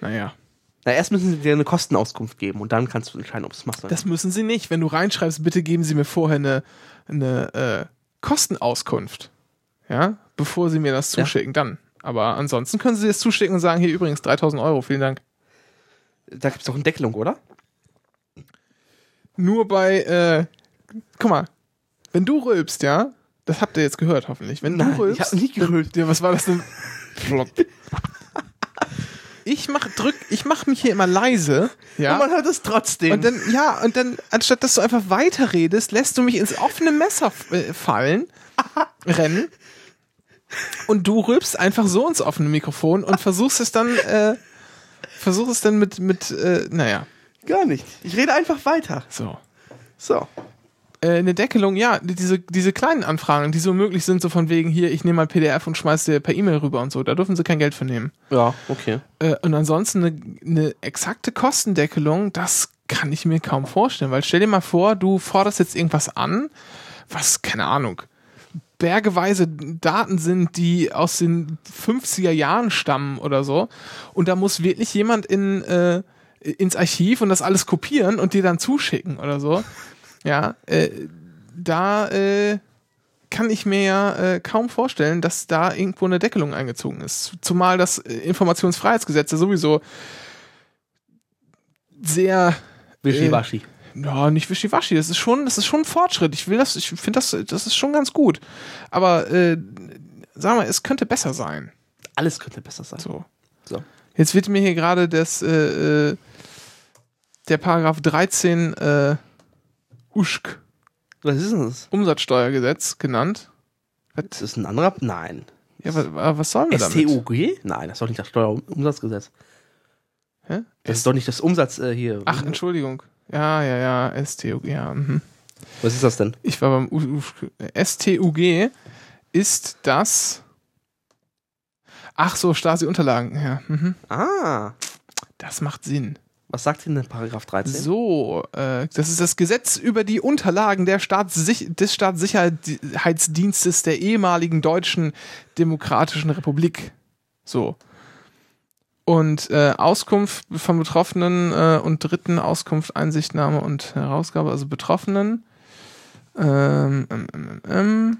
Naja, Na, erst müssen sie dir eine Kostenauskunft geben und dann kannst du entscheiden, ob es machst. das müssen sie nicht. Wenn du reinschreibst, bitte geben Sie mir vorher eine, eine äh, Kostenauskunft. Ja, bevor Sie mir das Ja. zuschicken, dann. Aber ansonsten können Sie es zuschicken und sagen, hier übrigens 3000 Euro, vielen Dank. Da gibt es doch eine Deckelung, oder? Nur bei, äh, guck mal, wenn du rülpst, ja, das habt ihr jetzt gehört hoffentlich. Wenn Nein, du rülpst, ich hab nicht gerülpst. Ja, was war das denn? Flop. Ich mach, drück, ich mach mich hier immer leise, ja. Und man hört es trotzdem. Und dann, ja, und dann, anstatt dass du einfach weiterredest, lässt du mich ins offene Messer äh, fallen, rennen. Und du rülpst einfach so ins offene Mikrofon und versuchst es dann, äh, versuchst es dann mit, mit, äh, naja, Gar nicht. Ich rede einfach weiter. so. So. Äh, eine Deckelung, ja, diese, diese kleinen Anfragen, die so möglich sind, so von wegen hier, ich nehme mal PDF und schmeiß dir per E-Mail rüber und so, da dürfen sie kein Geld für nehmen. Ja, okay. Äh, und ansonsten eine, eine exakte Kostendeckelung, das kann ich mir kaum vorstellen, weil stell dir mal vor, du forderst jetzt irgendwas an, was, keine Ahnung, bergeweise Daten sind, die aus den 50er Jahren stammen oder so. Und da muss wirklich jemand in, äh, ins Archiv und das alles kopieren und dir dann zuschicken oder so. Ja, äh, da äh, kann ich mir ja äh, kaum vorstellen, dass da irgendwo eine Deckelung eingezogen ist. Zumal das äh, Informationsfreiheitsgesetz ja sowieso sehr Wischiwaschi. ja, nicht wischiwaschi. Das ist schon, das ist schon ein Fortschritt. Ich will das, ich finde das, das ist schon ganz gut. Aber äh, sag mal, es könnte besser sein. Alles könnte besser sein. So. So. Jetzt wird mir hier gerade das äh, äh, der Paragraph 13 äh, Uschk Was ist denn das? Umsatzsteuergesetz genannt. Das ist ein anderer. Nein. Ja, was, was sollen wir damit? STUG? Nein, das ist doch nicht das Steuerumsatzgesetz. Hä? Das ist doch nicht das Umsatz äh, hier. Ach, Entschuldigung. Ja, ja, ja, STUG, ja. Mhm. Was ist das denn? Ich war beim U STUG ist das Ach so, Stasi-Unterlagen, ja. Mhm. Ah. Das macht Sinn. Was sagt denn Paragraph 13? So, äh, das ist das Gesetz über die Unterlagen der Staatssich des Staatssicherheitsdienstes der ehemaligen Deutschen Demokratischen Republik. So. Und äh, Auskunft von Betroffenen äh, und Dritten, Auskunft, Einsichtnahme und Herausgabe, also Betroffenen. Ähm, ähm, ähm,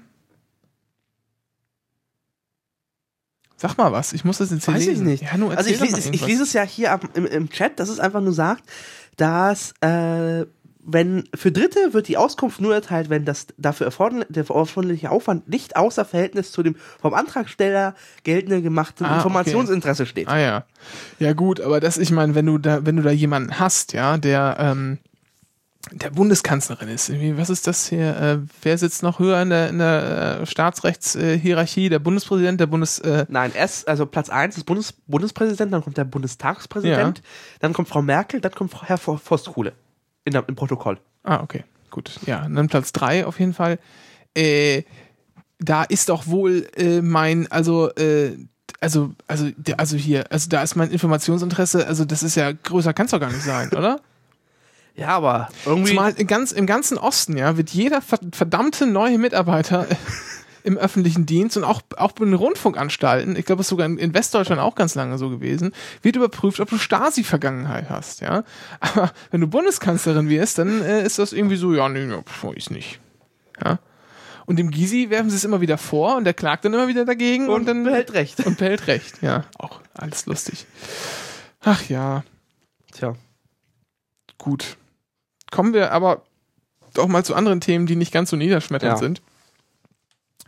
Sag mal was, ich muss das jetzt hier Weiß lesen. ich nicht. Ja, nur also ich lese, ich lese es ja hier am, im, im Chat, dass es einfach nur sagt, dass äh, wenn für Dritte wird die Auskunft nur erteilt, wenn das dafür erforderliche, der erforderliche Aufwand nicht außer Verhältnis zu dem vom Antragsteller geltenden gemachten Ah, Informationsinteresse steht. Ah ja. Ja gut, aber das, ich meine, wenn du da, wenn du da jemanden hast, ja, der, ähm, der Bundeskanzlerin ist, irgendwie, was ist das hier? Äh, wer sitzt noch höher in der, in der äh, Staatsrechtshierarchie? Der Bundespräsident, der Bundes, äh, Nein, erst, also Platz 1 ist Bundes, Bundespräsident, dann kommt der Bundestagspräsident, dann kommt Frau Merkel, dann kommt Frau Herr Voskuhle in der, im Protokoll. Ah, okay, gut. Ja, und dann Platz drei auf jeden Fall. Äh, da ist doch wohl äh, mein, also, äh, also, also, also hier, also da ist mein Informationsinteresse, also das ist ja größer kann's doch gar nicht sein, oder? Ja, aber irgendwie. Zumal im, ganz, im ganzen Osten, ja, wird jeder ver- verdammte neue Mitarbeiter im öffentlichen Dienst und auch, auch bei den Rundfunkanstalten, ich glaube, es ist sogar in, Westdeutschland auch ganz lange so gewesen, wird überprüft, ob du Stasi-Vergangenheit hast, ja. Aber wenn du Bundeskanzlerin wirst, dann äh, ist das irgendwie so, ja, nee, pf, ist nicht. Ja. Und dem Gysi werfen sie es immer wieder vor und der klagt dann immer wieder dagegen und, und dann behält recht. und behält recht. Ja, auch alles lustig. Ach ja, Tja. Gut. Kommen wir aber doch mal zu anderen Themen, die nicht ganz so niederschmetternd Ja. sind.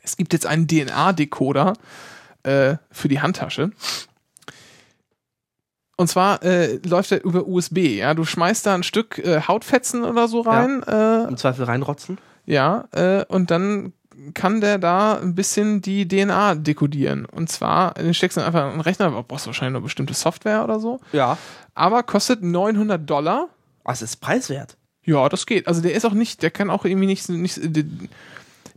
Es gibt jetzt einen DNA-Decoder äh, für die Handtasche. Und zwar äh, läuft er über USB. Ja, du schmeißt da ein Stück äh, Hautfetzen oder so rein. Ja, Im Zweifel reinrotzen. äh, ja äh, und dann kann der da ein bisschen die DNA dekodieren. Und zwar, den steckst du einfach in den Rechner, brauchst wahrscheinlich noch bestimmte Software oder so. Ja. Aber kostet 900 Dollar. Was ist preiswert? Ja, das geht. Also der ist auch nicht, der kann auch irgendwie nicht, nicht der,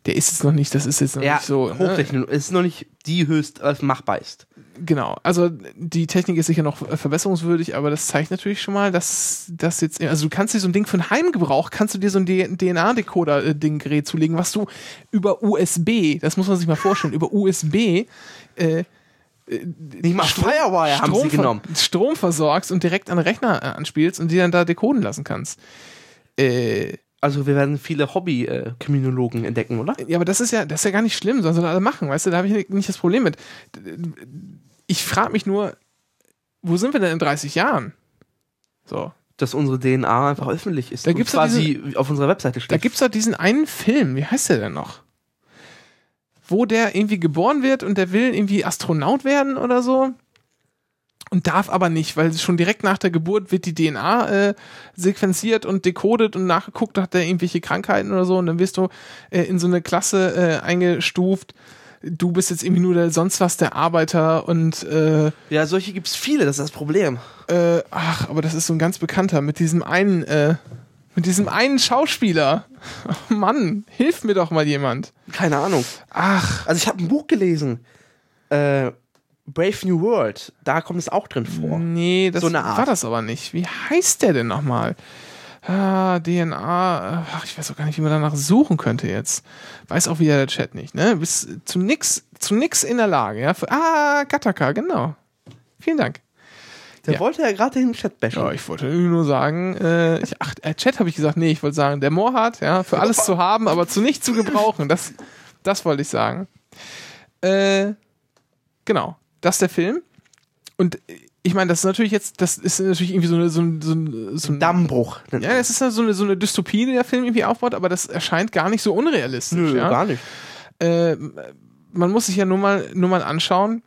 der ist jetzt noch nicht, das ist jetzt noch Ja, nicht so. Ne? Hochtechnologie. Es ist noch nicht die höchst äh, machbar ist. Genau. Also die Technik ist sicher noch äh, verbesserungswürdig, aber das zeigt natürlich schon mal, dass das jetzt, also du kannst dir so ein Ding für einen Heimgebrauch, kannst du dir so ein DNA-Decoder-Ding-Gerät zulegen, was du über USB, das muss man sich mal vorstellen, über USB äh, Nicht mal Firewire haben sie Strom, ver- genommen. Strom versorgst und direkt an den Rechner äh, anspielst und die dann da decoden lassen kannst. Äh, Also wir werden viele Hobby-Kriminologen entdecken, oder? Ja, aber das ist ja, das ist ja gar nicht schlimm, sollen sie alle machen, weißt du, da habe ich nicht das Problem mit. Ich frage mich nur, wo sind wir denn in 30 Jahren? So. Dass unsere DNA einfach öffentlich ist. Da gibt's quasi auf unserer Webseite Da steht. gibt's doch diesen einen Film, wie heißt der denn noch? Wo der irgendwie geboren wird und der will irgendwie Astronaut werden oder so. Und darf aber nicht, weil schon direkt nach der Geburt wird die DNA äh, sequenziert und decodet und nachgeguckt, hat er irgendwelche Krankheiten oder so und dann wirst du äh, in so eine Klasse äh, eingestuft. Du bist jetzt irgendwie nur der sonst was der Arbeiter und äh, ja, solche gibt's viele, das ist das Problem. äh, ach, aber das ist so ein ganz bekannter mit diesem einen, äh, mit diesem einen Schauspieler. Oh Mann, hilf mir doch mal jemand. Keine Ahnung. Ach, Also ich habe ein Buch gelesen. Äh, Brave New World. Da kommt es auch drin vor. nee, das So war das aber nicht. Wie heißt der denn nochmal? Ah, DNA, ach, ich weiß auch gar nicht, wie man danach suchen könnte jetzt. Weiß auch wieder der Chat nicht, ne? Bist zu nix, zu nix in der Lage, ja? Für, ah, Gattaca, genau. Vielen Dank. Der Ja. wollte ja gerade den Chat bashen. Ja, ich wollte nur sagen, äh, ich, ach, äh, Chat habe ich gesagt, nee, ich wollte sagen, der Moorhardt, ja, für alles zu haben, aber zu nichts zu gebrauchen. Das, das wollte ich sagen. Äh, genau, das ist der Film. Und ich meine, das ist natürlich jetzt, das ist natürlich irgendwie so eine, so ein, so ein, so ein Dammbruch. Ja, das ist so eine, so eine Dystopie, die der Film irgendwie aufbaut, aber das erscheint gar nicht so unrealistisch. Nö, ja? gar nicht. Äh, man muss sich ja nur mal, nur mal anschauen.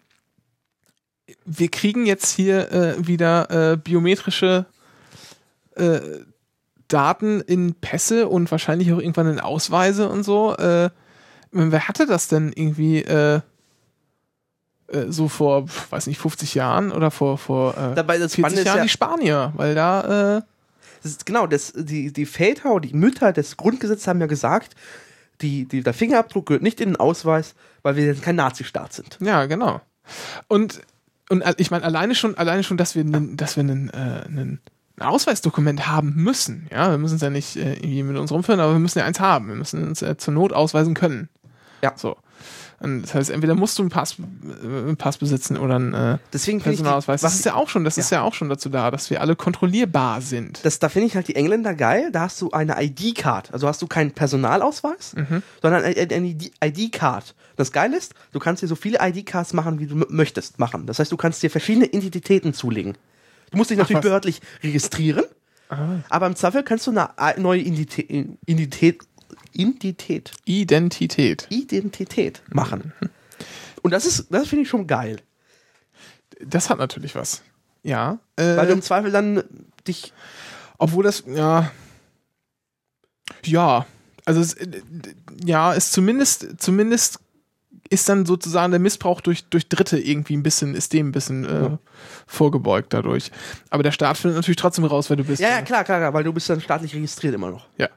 Wir kriegen jetzt hier äh, wieder äh, biometrische äh, Daten in Pässe und wahrscheinlich auch irgendwann in Ausweise und so. Äh, wer hatte das denn irgendwie äh, so vor, weiß nicht, 50 Jahren oder vor, vor äh, Dabei das 40 Spannende ist Jahren ja- die Spanier, weil da äh, Das ist, genau, das, die, die Väter oder die Mütter des Grundgesetzes haben ja gesagt, die, die, der Fingerabdruck gehört nicht in den Ausweis, weil wir jetzt kein Nazistaat sind. Ja, genau. Und, und äh, ich meine, alleine schon, alleine schon, dass wir einen, dass wir einen, äh, einen Ausweisdokument haben müssen. Ja, wir müssen es ja nicht äh, irgendwie mit uns rumführen, aber wir müssen ja eins haben. Wir müssen uns äh, zur Not ausweisen können. Ja. So. Und das heißt, entweder musst du einen Pass, äh, einen Pass besitzen oder einen äh, Deswegen finde ich, Personalausweis. Das ist ja auch schon, das ist ja auch schon dazu da, dass wir alle kontrollierbar sind. das, da finde ich halt die Engländer geil. Da hast du eine ID-Card. Also hast du keinen Personalausweis, Mhm. sondern eine, ID-Card. Das Geile ist, du kannst dir so viele ID-Cards machen, wie du möchtest machen. Das heißt, du kannst dir verschiedene Identitäten zulegen. Du musst dich natürlich. Ah. behördlich registrieren, aber im Zweifel kannst du eine a- neue Identität, Identität, Identität, Identität. Identität machen. Und das ist, das finde ich schon geil. Das hat natürlich was. Ja. Weil du Äh, im Zweifel dann dich obwohl das, ja. Ja. Also, es, äh, ja, ist zumindest, zumindest ist dann sozusagen der Missbrauch durch, durch Dritte irgendwie ein bisschen, ist dem ein bisschen äh, vorgebeugt dadurch. Aber der Staat findet natürlich trotzdem raus, wer du bist. Ja, ja, klar, klar, klar, weil du bist dann staatlich registriert immer noch. Ja.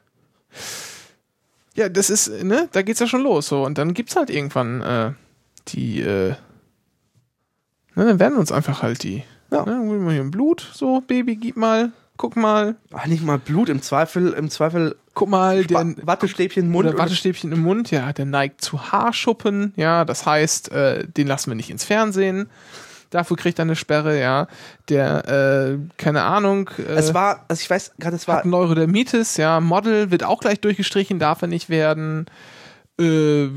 Ja, das ist, ne, da geht's ja schon los, so. Und dann gibt's halt irgendwann, äh, die, äh, ne, dann werden uns einfach halt die, Ja. ne, gib mal hier ein Blut, so, Baby, gib mal, guck mal, Ach, nicht mal Blut, im Zweifel, im Zweifel guck mal, der, Wa- Wattestäbchen im Mund. oder Wattestäbchen im Mund, ja, der neigt zu Haarschuppen, ja, das heißt, äh, den lassen wir nicht ins Fernsehen. Dafür kriegt er eine Sperre, ja. Der, äh, keine Ahnung, äh, es war, also ich weiß gerade, es war, hat Neurodermitis, ja. Model wird auch gleich durchgestrichen, darf er nicht werden. Äh,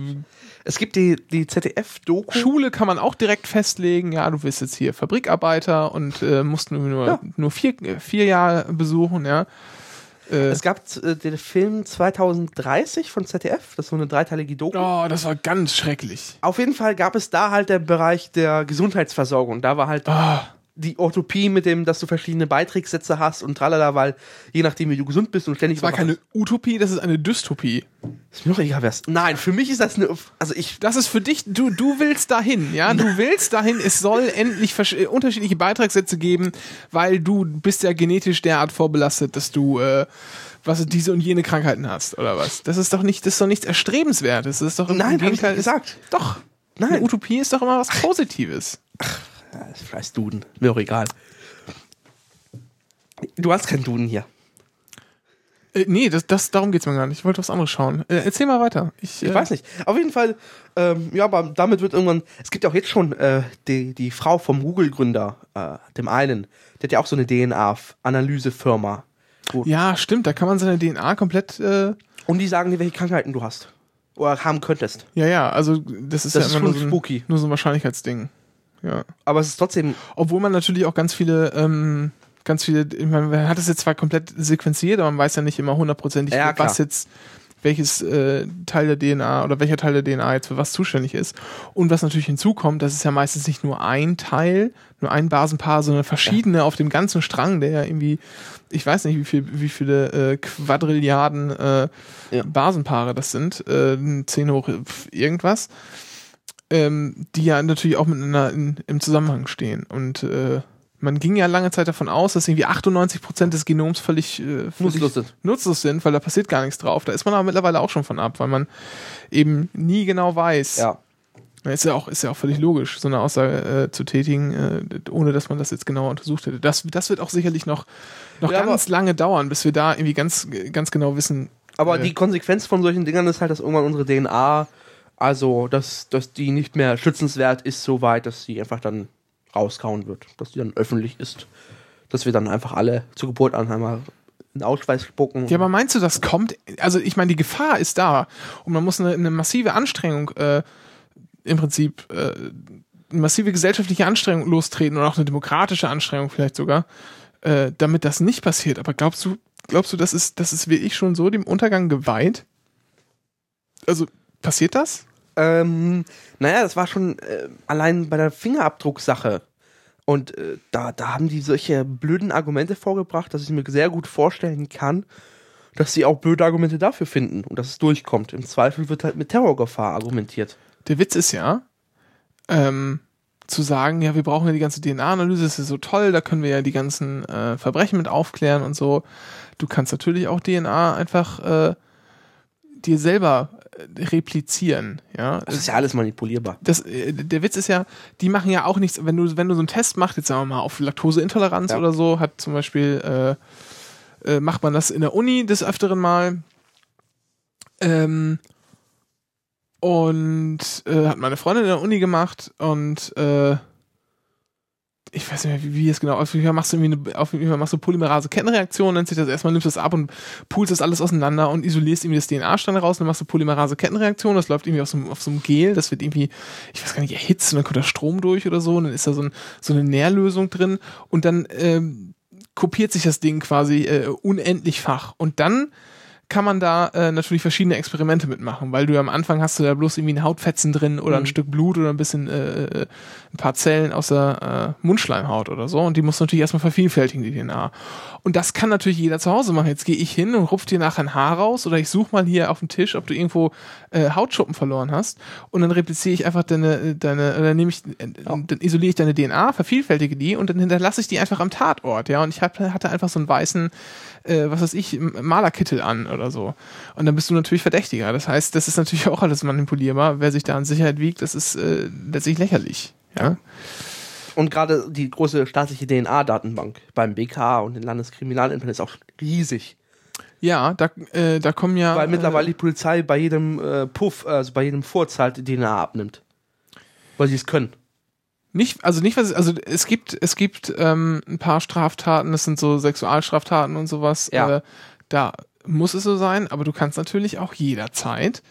es gibt die, die ZDF-Doku. Schule kann man auch direkt festlegen, ja, du bist jetzt hier Fabrikarbeiter und äh, musst nur, nur, Ja. nur vier, vier Jahre besuchen, ja. Äh, Es gab äh, den Film 2030 von ZDF, das ist so eine dreiteilige Doku. oh, das war ganz schrecklich. Auf jeden Fall gab es da halt den Bereich der Gesundheitsversorgung. Da war halt Ah. Die Utopie mit dem, dass du verschiedene Beiträgssätze hast und tralala, weil je nachdem, wie du gesund bist und ständig Das war keine Utopie, das ist eine Dystopie. Ist mir doch egal, was. Nein, für mich ist das eine. Also ich. Das ist für dich, du, du willst dahin, ja, du willst dahin, es soll endlich äh, unterschiedliche Beitragssätze geben, weil du bist ja genetisch derart vorbelastet, dass du, äh, was diese und jene Krankheiten hast, oder was? Das ist doch nicht, das ist doch nichts Erstrebenswertes, das ist doch im Nein, hab ich nicht gesagt. Doch. Nein. Utopie ist doch immer was Positives. Ja, das scheiß Duden. Mir doch egal. Du hast keinen Duden hier. Äh, nee, das, das, darum geht's mir gar nicht. Ich wollte was anderes schauen. Äh, erzähl mal weiter. Ich, Ich äh, weiß nicht. Auf jeden Fall, ähm, ja, aber damit wird irgendwann. Es gibt ja auch jetzt schon äh, die, die Frau vom Google-Gründer, äh, dem einen, der hat ja auch so eine DNA-Analysefirma. Ja, stimmt, da kann man seine DNA komplett, äh, Und die sagen dir, welche Krankheiten du hast. Oder haben könntest. ja, ja, also das ist Das ja ist immer schon nur so, ein, spooky. nur so ein Wahrscheinlichkeitsding. Ja. Aber es ist trotzdem. Obwohl man natürlich auch ganz viele, ähm, ganz viele, man hat es jetzt zwar komplett sequenziert, aber man weiß ja nicht immer hundertprozentig, Ja, was jetzt, welches äh, Teil der DNA oder welcher Teil der DNA jetzt für was zuständig ist. Und was natürlich hinzukommt, das ist ja meistens nicht nur ein Teil, nur ein Basenpaar, sondern verschiedene auf dem ganzen Strang, der ja irgendwie, ich weiß nicht, wie viel, wie viele äh, Quadrilliarden äh, Ja. Basenpaare das sind, äh, 10 hoch irgendwas ähm, die ja natürlich auch miteinander in, im Zusammenhang stehen. Und äh, man ging ja lange Zeit davon aus, dass irgendwie 98 Prozent des Genoms völlig, äh, völlig Nutzlos sind. nutzlos sind, weil da passiert gar nichts drauf. Da ist man aber mittlerweile auch schon von ab, weil man eben nie genau weiß. Ja. Ja, Ist ja auch, ist ja auch völlig logisch, so eine Aussage äh, zu tätigen, äh, ohne dass man das jetzt genauer untersucht hätte. Das, das wird auch sicherlich noch, noch Ja, ganz lange dauern, bis wir da irgendwie ganz, ganz genau wissen. Aber äh, die Konsequenz von solchen Dingern ist halt, dass irgendwann unsere DNA, also dass, dass die nicht mehr schützenswert ist, so weit, dass sie einfach dann rauskauen wird. Dass die dann öffentlich ist. Dass wir dann einfach alle zur Geburt an einmal einen Ausweis spucken. Ja, aber meinst du, das kommt? Also ich meine, die Gefahr ist da und man muss eine, eine massive Anstrengung äh, im Prinzip äh, massive gesellschaftliche Anstrengung lostreten und auch eine demokratische Anstrengung vielleicht sogar, äh, damit das nicht passiert. Aber glaubst du, glaubst du, das ist, das ist wirklich schon so dem Untergang geweiht? Also, passiert das? Ähm, naja, das war schon äh, allein bei der Fingerabdrucksache. Und äh, da, da haben die solche blöden Argumente vorgebracht, dass ich mir sehr gut vorstellen kann, dass sie auch blöde Argumente dafür finden und dass es durchkommt. Im Zweifel wird halt mit Terrorgefahr argumentiert. Der Witz ist ja, ähm, zu sagen, ja, wir brauchen ja die ganze DNA-Analyse, das ist so toll, da können wir ja die ganzen äh, Verbrechen mit aufklären und so. Du kannst natürlich auch DNA einfach äh, dir selber replizieren, ja. Das ist ja alles manipulierbar. Das, äh, der Witz ist ja, die machen ja auch nichts, wenn du, wenn du so einen Test machst, jetzt sagen wir mal auf Laktoseintoleranz Ja. oder so, hat zum Beispiel, äh, äh, macht man das in der Uni des Öfteren mal. Ähm, und äh, hat meine Freundin in der Uni gemacht und äh, ich weiß nicht mehr, wie, es genau, auf jeden Fall machst du irgendwie eine, auf jeden Fall machst du Polymerase-Kettenreaktion, nennst sich das erstmal, nimmst das ab und poolst das alles auseinander und isolierst irgendwie das DNA-Strang raus, dann machst du Polymerase-Kettenreaktion, das läuft irgendwie auf so, einem- auf so einem Gel, das wird irgendwie, ich weiß gar nicht, erhitzt und dann kommt da Strom durch oder so und dann ist da so, ein, so eine Nährlösung drin und dann ähm, kopiert sich das Ding quasi äh, unendlichfach und dann kann man da äh, natürlich verschiedene Experimente mitmachen, weil du ja am Anfang hast du da bloß irgendwie ein Hautfetzen drin oder ein Mhm. Stück Blut oder ein bisschen äh, äh, ein paar Zellen aus der äh, Mundschleimhaut oder so und die musst du natürlich erstmal vervielfältigen, die DNA. Und das kann natürlich jeder zu Hause machen. Jetzt gehe ich hin und rupf dir nachher ein Haar raus oder ich suche mal hier auf dem Tisch, ob du irgendwo äh, Hautschuppen verloren hast und dann repliziere ich einfach deine, deine oder nehme ich, äh, dann isoliere ich deine DNA, vervielfältige die und dann hinterlasse ich die einfach am Tatort, ja. Und ich hab, hatte einfach so einen weißen, äh, was weiß ich, Malerkittel an oder so. Und dann bist du natürlich Verdächtiger. Das heißt, das ist natürlich auch alles manipulierbar. Wer sich da an Sicherheit wiegt, das ist äh, letztlich lächerlich. Ja. Und gerade die große staatliche DNA-Datenbank beim BK und den Landeskriminalämtern ist auch riesig. Ja, da, äh, da kommen ja. Weil äh, mittlerweile die Polizei bei jedem äh, Puff, also bei jedem Furz halt die DNA abnimmt. Weil sie es können. Nicht, also nicht was, also es gibt, es gibt ähm, ein paar Straftaten, das sind so Sexualstraftaten und sowas. Ja. Äh, da muss es so sein, aber du kannst natürlich auch jederzeit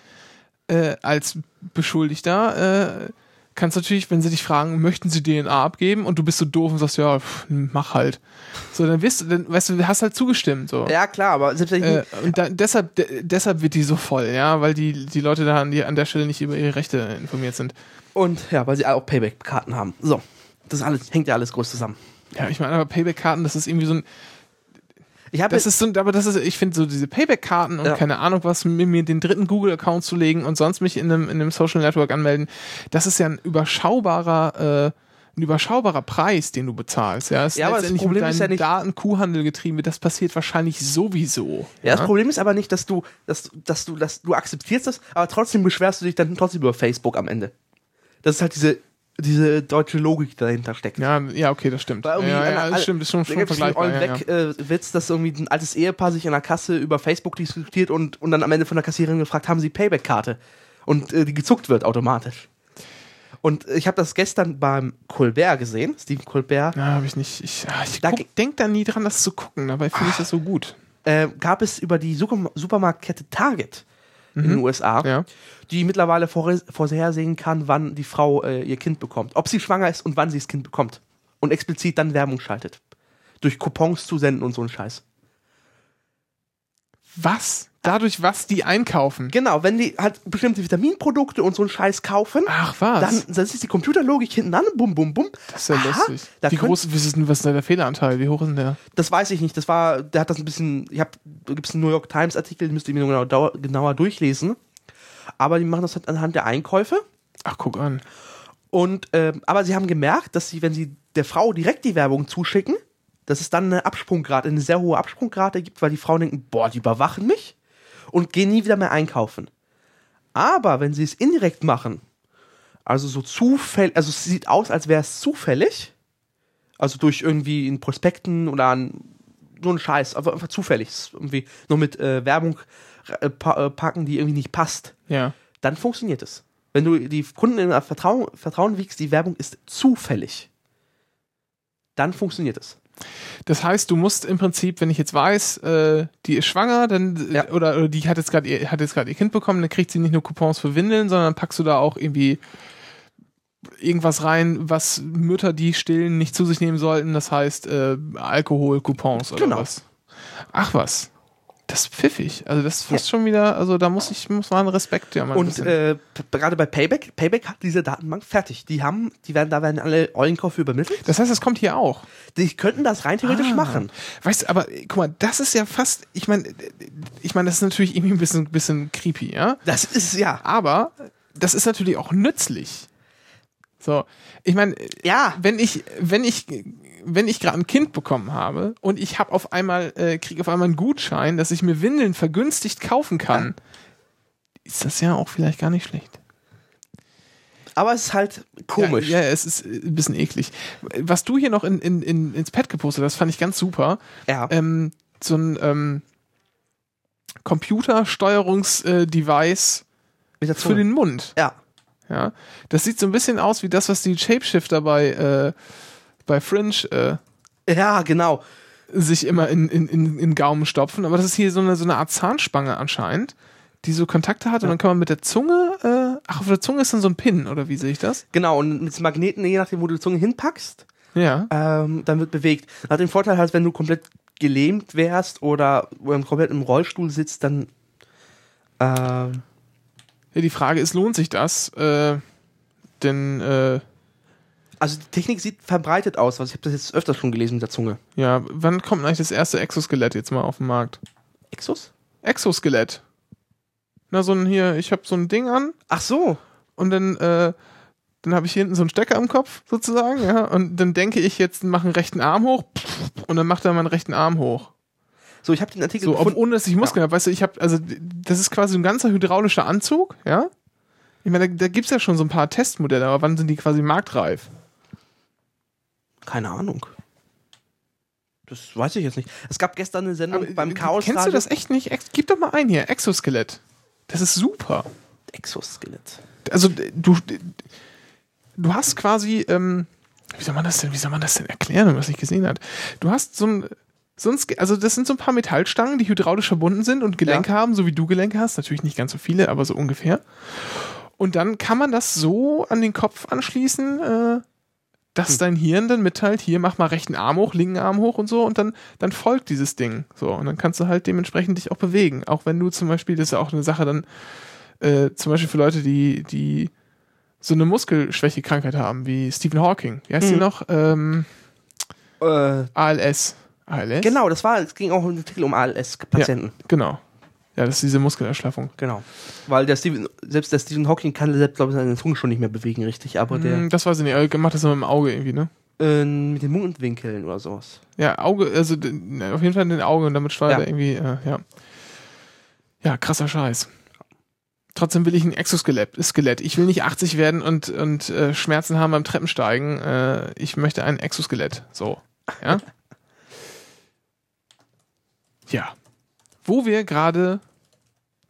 äh, als Beschuldigter äh, kannst natürlich, wenn sie dich fragen, möchten sie DNA abgeben und du bist so doof und sagst, ja, pff, mach halt. So, dann wirst du, dann, weißt du, hast halt zugestimmt. So. Ja, klar, aber selbst wenn ich Äh, und da, deshalb, de, deshalb wird die so voll, ja, weil die, die Leute da an, die, an der Stelle nicht über ihre Rechte informiert sind. Und ja, weil sie auch Payback-Karten haben. So. Das alles, hängt ja alles groß zusammen. Ja, ich meine, aber Payback-Karten, das ist irgendwie so ein, Ich habe Das ist so, aber das ist, ich finde so diese Payback-Karten und Ja. keine Ahnung was, mir, mir den dritten Google-Account zu legen und sonst mich in einem, in einem Social Network anmelden, das ist ja ein überschaubarer, äh, ein überschaubarer Preis, den du bezahlst. Ja, es Ja, aber das Problem ist ja nicht- Daten Kuhhandel getrieben wird. Das passiert wahrscheinlich sowieso. Ja, das Problem ist aber nicht, dass du, dass, dass du, dass du akzeptierst das, aber trotzdem beschwerst du dich dann trotzdem über Facebook am Ende. Das ist halt diese, diese deutsche Logik, dahinter steckt. Ja, ja, okay, das stimmt. Ja, ja, das stimmt, das ist schon, Da schon gibt es vergleichbar. Ja, ja. Weg, äh, Witz, dass irgendwie ein altes Ehepaar sich in der Kasse über Facebook diskutiert und, und dann am Ende von der Kassiererin gefragt, haben sie Payback-Karte? Und äh, die gezuckt wird automatisch. Und ich habe das gestern beim Colbert gesehen, Stephen Colbert. Ja, habe ich nicht. Ich, ah, ich Da guck, denk da nie dran, das zu gucken. Dabei finde ich das so gut. Äh, gab es über die Super Supermarktkette Target in den USA, Mhm. Ja. die mittlerweile vor vorhersehen kann, wann die Frau äh, ihr Kind bekommt. Ob sie schwanger ist und wann sie das Kind bekommt. Und explizit dann Werbung schaltet. Durch Coupons zu senden und so ein Scheiß. Was? Dadurch, was die einkaufen. Genau, wenn die halt bestimmte Vitaminprodukte und so einen Scheiß kaufen, Ach, was? dann das ist die Computerlogik hinten an, bum, bum, bum. das ist ja Aha, lustig. Wie groß was ist, denn, was ist denn der Fehleranteil? Wie hoch ist denn der? Das weiß ich nicht. Das war, der hat das ein bisschen, ich hab, da gibt es einen New York Times Artikel, den müsst ihr mir genau, dau- genauer durchlesen. Aber die machen das halt anhand der Einkäufe. Ach, guck an. Und, ähm, aber sie haben gemerkt, dass sie, wenn sie der Frau direkt die Werbung zuschicken, dass es dann eine Absprungrate, eine sehr hohe Absprungrate gibt, weil die Frauen denken, boah, die überwachen mich und gehen nie wieder mehr einkaufen. Aber wenn sie es indirekt machen, also so zufällig, also es sieht aus, als wäre es zufällig, also durch irgendwie in Prospekten oder an so einen Scheiß, aber einfach zufällig, irgendwie nur mit äh, Werbung äh, äh, packen, die irgendwie nicht passt Ja. dann funktioniert es. Wenn du die Kunden in Vertrauen, Vertrauen wiegst, die Werbung ist zufällig, dann funktioniert es. Das heißt, du musst im Prinzip, wenn ich jetzt weiß, äh, die ist schwanger, dann Ja. oder, oder die hat jetzt gerade ihr hat jetzt gerade ihr Kind bekommen, dann kriegt sie nicht nur Coupons für Windeln, sondern packst du da auch irgendwie irgendwas rein, was Mütter, die stillen, nicht zu sich nehmen sollten. Das heißt äh, Alkohol, Coupons oder Genau. was. Ach was. Das ist pfiffig. Also das ist fast schon wieder, also da muss ich, muss man Respekt ja mal Und äh, gerade bei Payback, Payback hat diese Datenbank fertig. Die haben, die werden, da werden alle Eulenkäufe übermittelt. das heißt, das kommt hier auch. Die könnten das rein theoretisch Ah. machen. Weißt du, aber guck mal, das ist ja fast, ich meine, ich meine, das ist natürlich irgendwie ein bisschen, bisschen creepy, ja. Das ist ja. Aber das ist natürlich auch nützlich. So, ich meine, Ja. wenn ich, wenn ich, wenn ich gerade ein Kind bekommen habe und ich habe auf einmal, äh, kriege auf einmal einen Gutschein, dass ich mir Windeln vergünstigt kaufen kann, ist das ja auch vielleicht gar nicht schlecht. Aber es ist halt komisch. Ja, ja, es ist äh, ein bisschen eklig. Was du hier noch in, in, in, ins Pad gepostet hast, fand ich ganz super. Ja. Ähm, so ein ähm, Computersteuerungs-Device der für den Mund. ja. Ja, das sieht so ein bisschen aus wie das, was die Shapeshifter bei, äh, bei Fringe äh, Ja, genau. sich immer in, in, in, in den Gaumen stopfen. Aber das ist hier so eine, so eine Art Zahnspange anscheinend, die so Kontakte hat und dann kann man mit der Zunge, äh, ach, auf der Zunge ist dann so ein Pin, oder wie sehe ich das? Genau. Und mit Magneten, je nachdem, wo du die Zunge hinpackst, Ja. ähm, dann wird bewegt. Hat den Vorteil halt, wenn du komplett gelähmt wärst oder komplett im Rollstuhl sitzt, dann ähm, ja. Die Frage ist, lohnt sich das? Äh, denn, äh, also die Technik sieht verbreitet aus. Also ich habe das jetzt öfters schon gelesen mit der Zunge. ja, wann kommt eigentlich das erste Exoskelett jetzt mal auf den Markt? Exos? Exoskelett. Na, so ein hier, ich habe so ein Ding an, Ach so. und dann, äh, dann habe ich hier hinten so einen Stecker am Kopf, sozusagen, ja, und dann denke ich jetzt, mach einen rechten Arm hoch, und dann macht er meinen rechten Arm hoch. So, ich habe den Artikel So, gefunden. ohne dass ich Muskeln habe, weißt du, ich habe, also, das ist quasi ein ganzer hydraulischer Anzug, ja. Ich meine, da, da gibt's ja schon so ein paar Testmodelle, aber wann sind die quasi marktreif? Keine Ahnung. Das weiß ich jetzt nicht. Es gab gestern eine Sendung Aber, beim äh, Chaos Kennst du das echt nicht? Ex Gib doch mal ein hier, Exoskelett. Das ist super. Exoskelett. also du, du hast quasi, ähm, wie soll man das denn, wie soll man das denn erklären, wenn man das nicht gesehen hat? Du hast so ein, so ein Ske- also das sind so ein paar Metallstangen, die hydraulisch verbunden sind und Gelenke haben, so wie du Gelenke hast. Natürlich nicht ganz so viele, aber so ungefähr. Und dann kann man das so an den Kopf anschließen, äh, dass dein Hirn dann mitteilt, hier mach mal rechten Arm hoch, linken Arm hoch und so und dann, dann folgt dieses Ding. So, und dann kannst du halt dementsprechend dich auch bewegen. Auch wenn du zum Beispiel, das ist ja auch eine Sache dann, äh, zum Beispiel für Leute, die, die so eine Muskelschwächekrankheit haben, wie Stephen Hawking. Wie heißt die Mhm. noch? Ähm, Äh, ALS. ALS? genau, das war, es ging auch um ALS-Patienten. Genau. Ja, das ist diese Muskelerschlaffung. Genau. Weil der Stephen, selbst der Stephen Hawking kann selbst, glaube ich, seine Zunge schon nicht mehr bewegen, richtig. Aber Hm, das weiß ich nicht. Er macht das immer im Auge irgendwie, ne? der äh, mit den Mundwinkeln oder sowas. Ja, Auge, also ne, auf jeden Fall in den Augen und damit steuert Ja. er irgendwie, äh, ja. Ja, krasser Scheiß. Trotzdem will ich ein Exoskelett. Skelett. Ich will nicht 80 werden und, und äh, Schmerzen haben beim Treppensteigen. Äh, ich möchte ein Exoskelett. So. Ja. ja. Wo wir gerade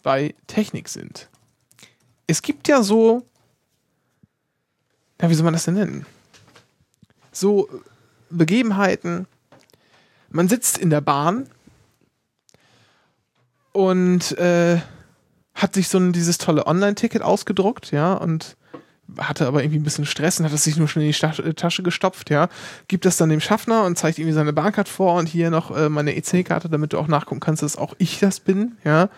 bei Technik sind. Es gibt ja so. Ja, wie soll man das denn nennen? So Begebenheiten. Man sitzt in der Bahn und äh, hat sich so ein, dieses tolle Online-Ticket ausgedruckt, ja, und hatte aber irgendwie ein bisschen Stress und hat es sich nur schnell in die äh, Tasche gestopft, ja, gibt das dann dem Schaffner und zeigt irgendwie seine Bahncard vor und hier noch äh, meine EC-Karte, damit du auch nachgucken kannst, dass auch ich das bin, ja,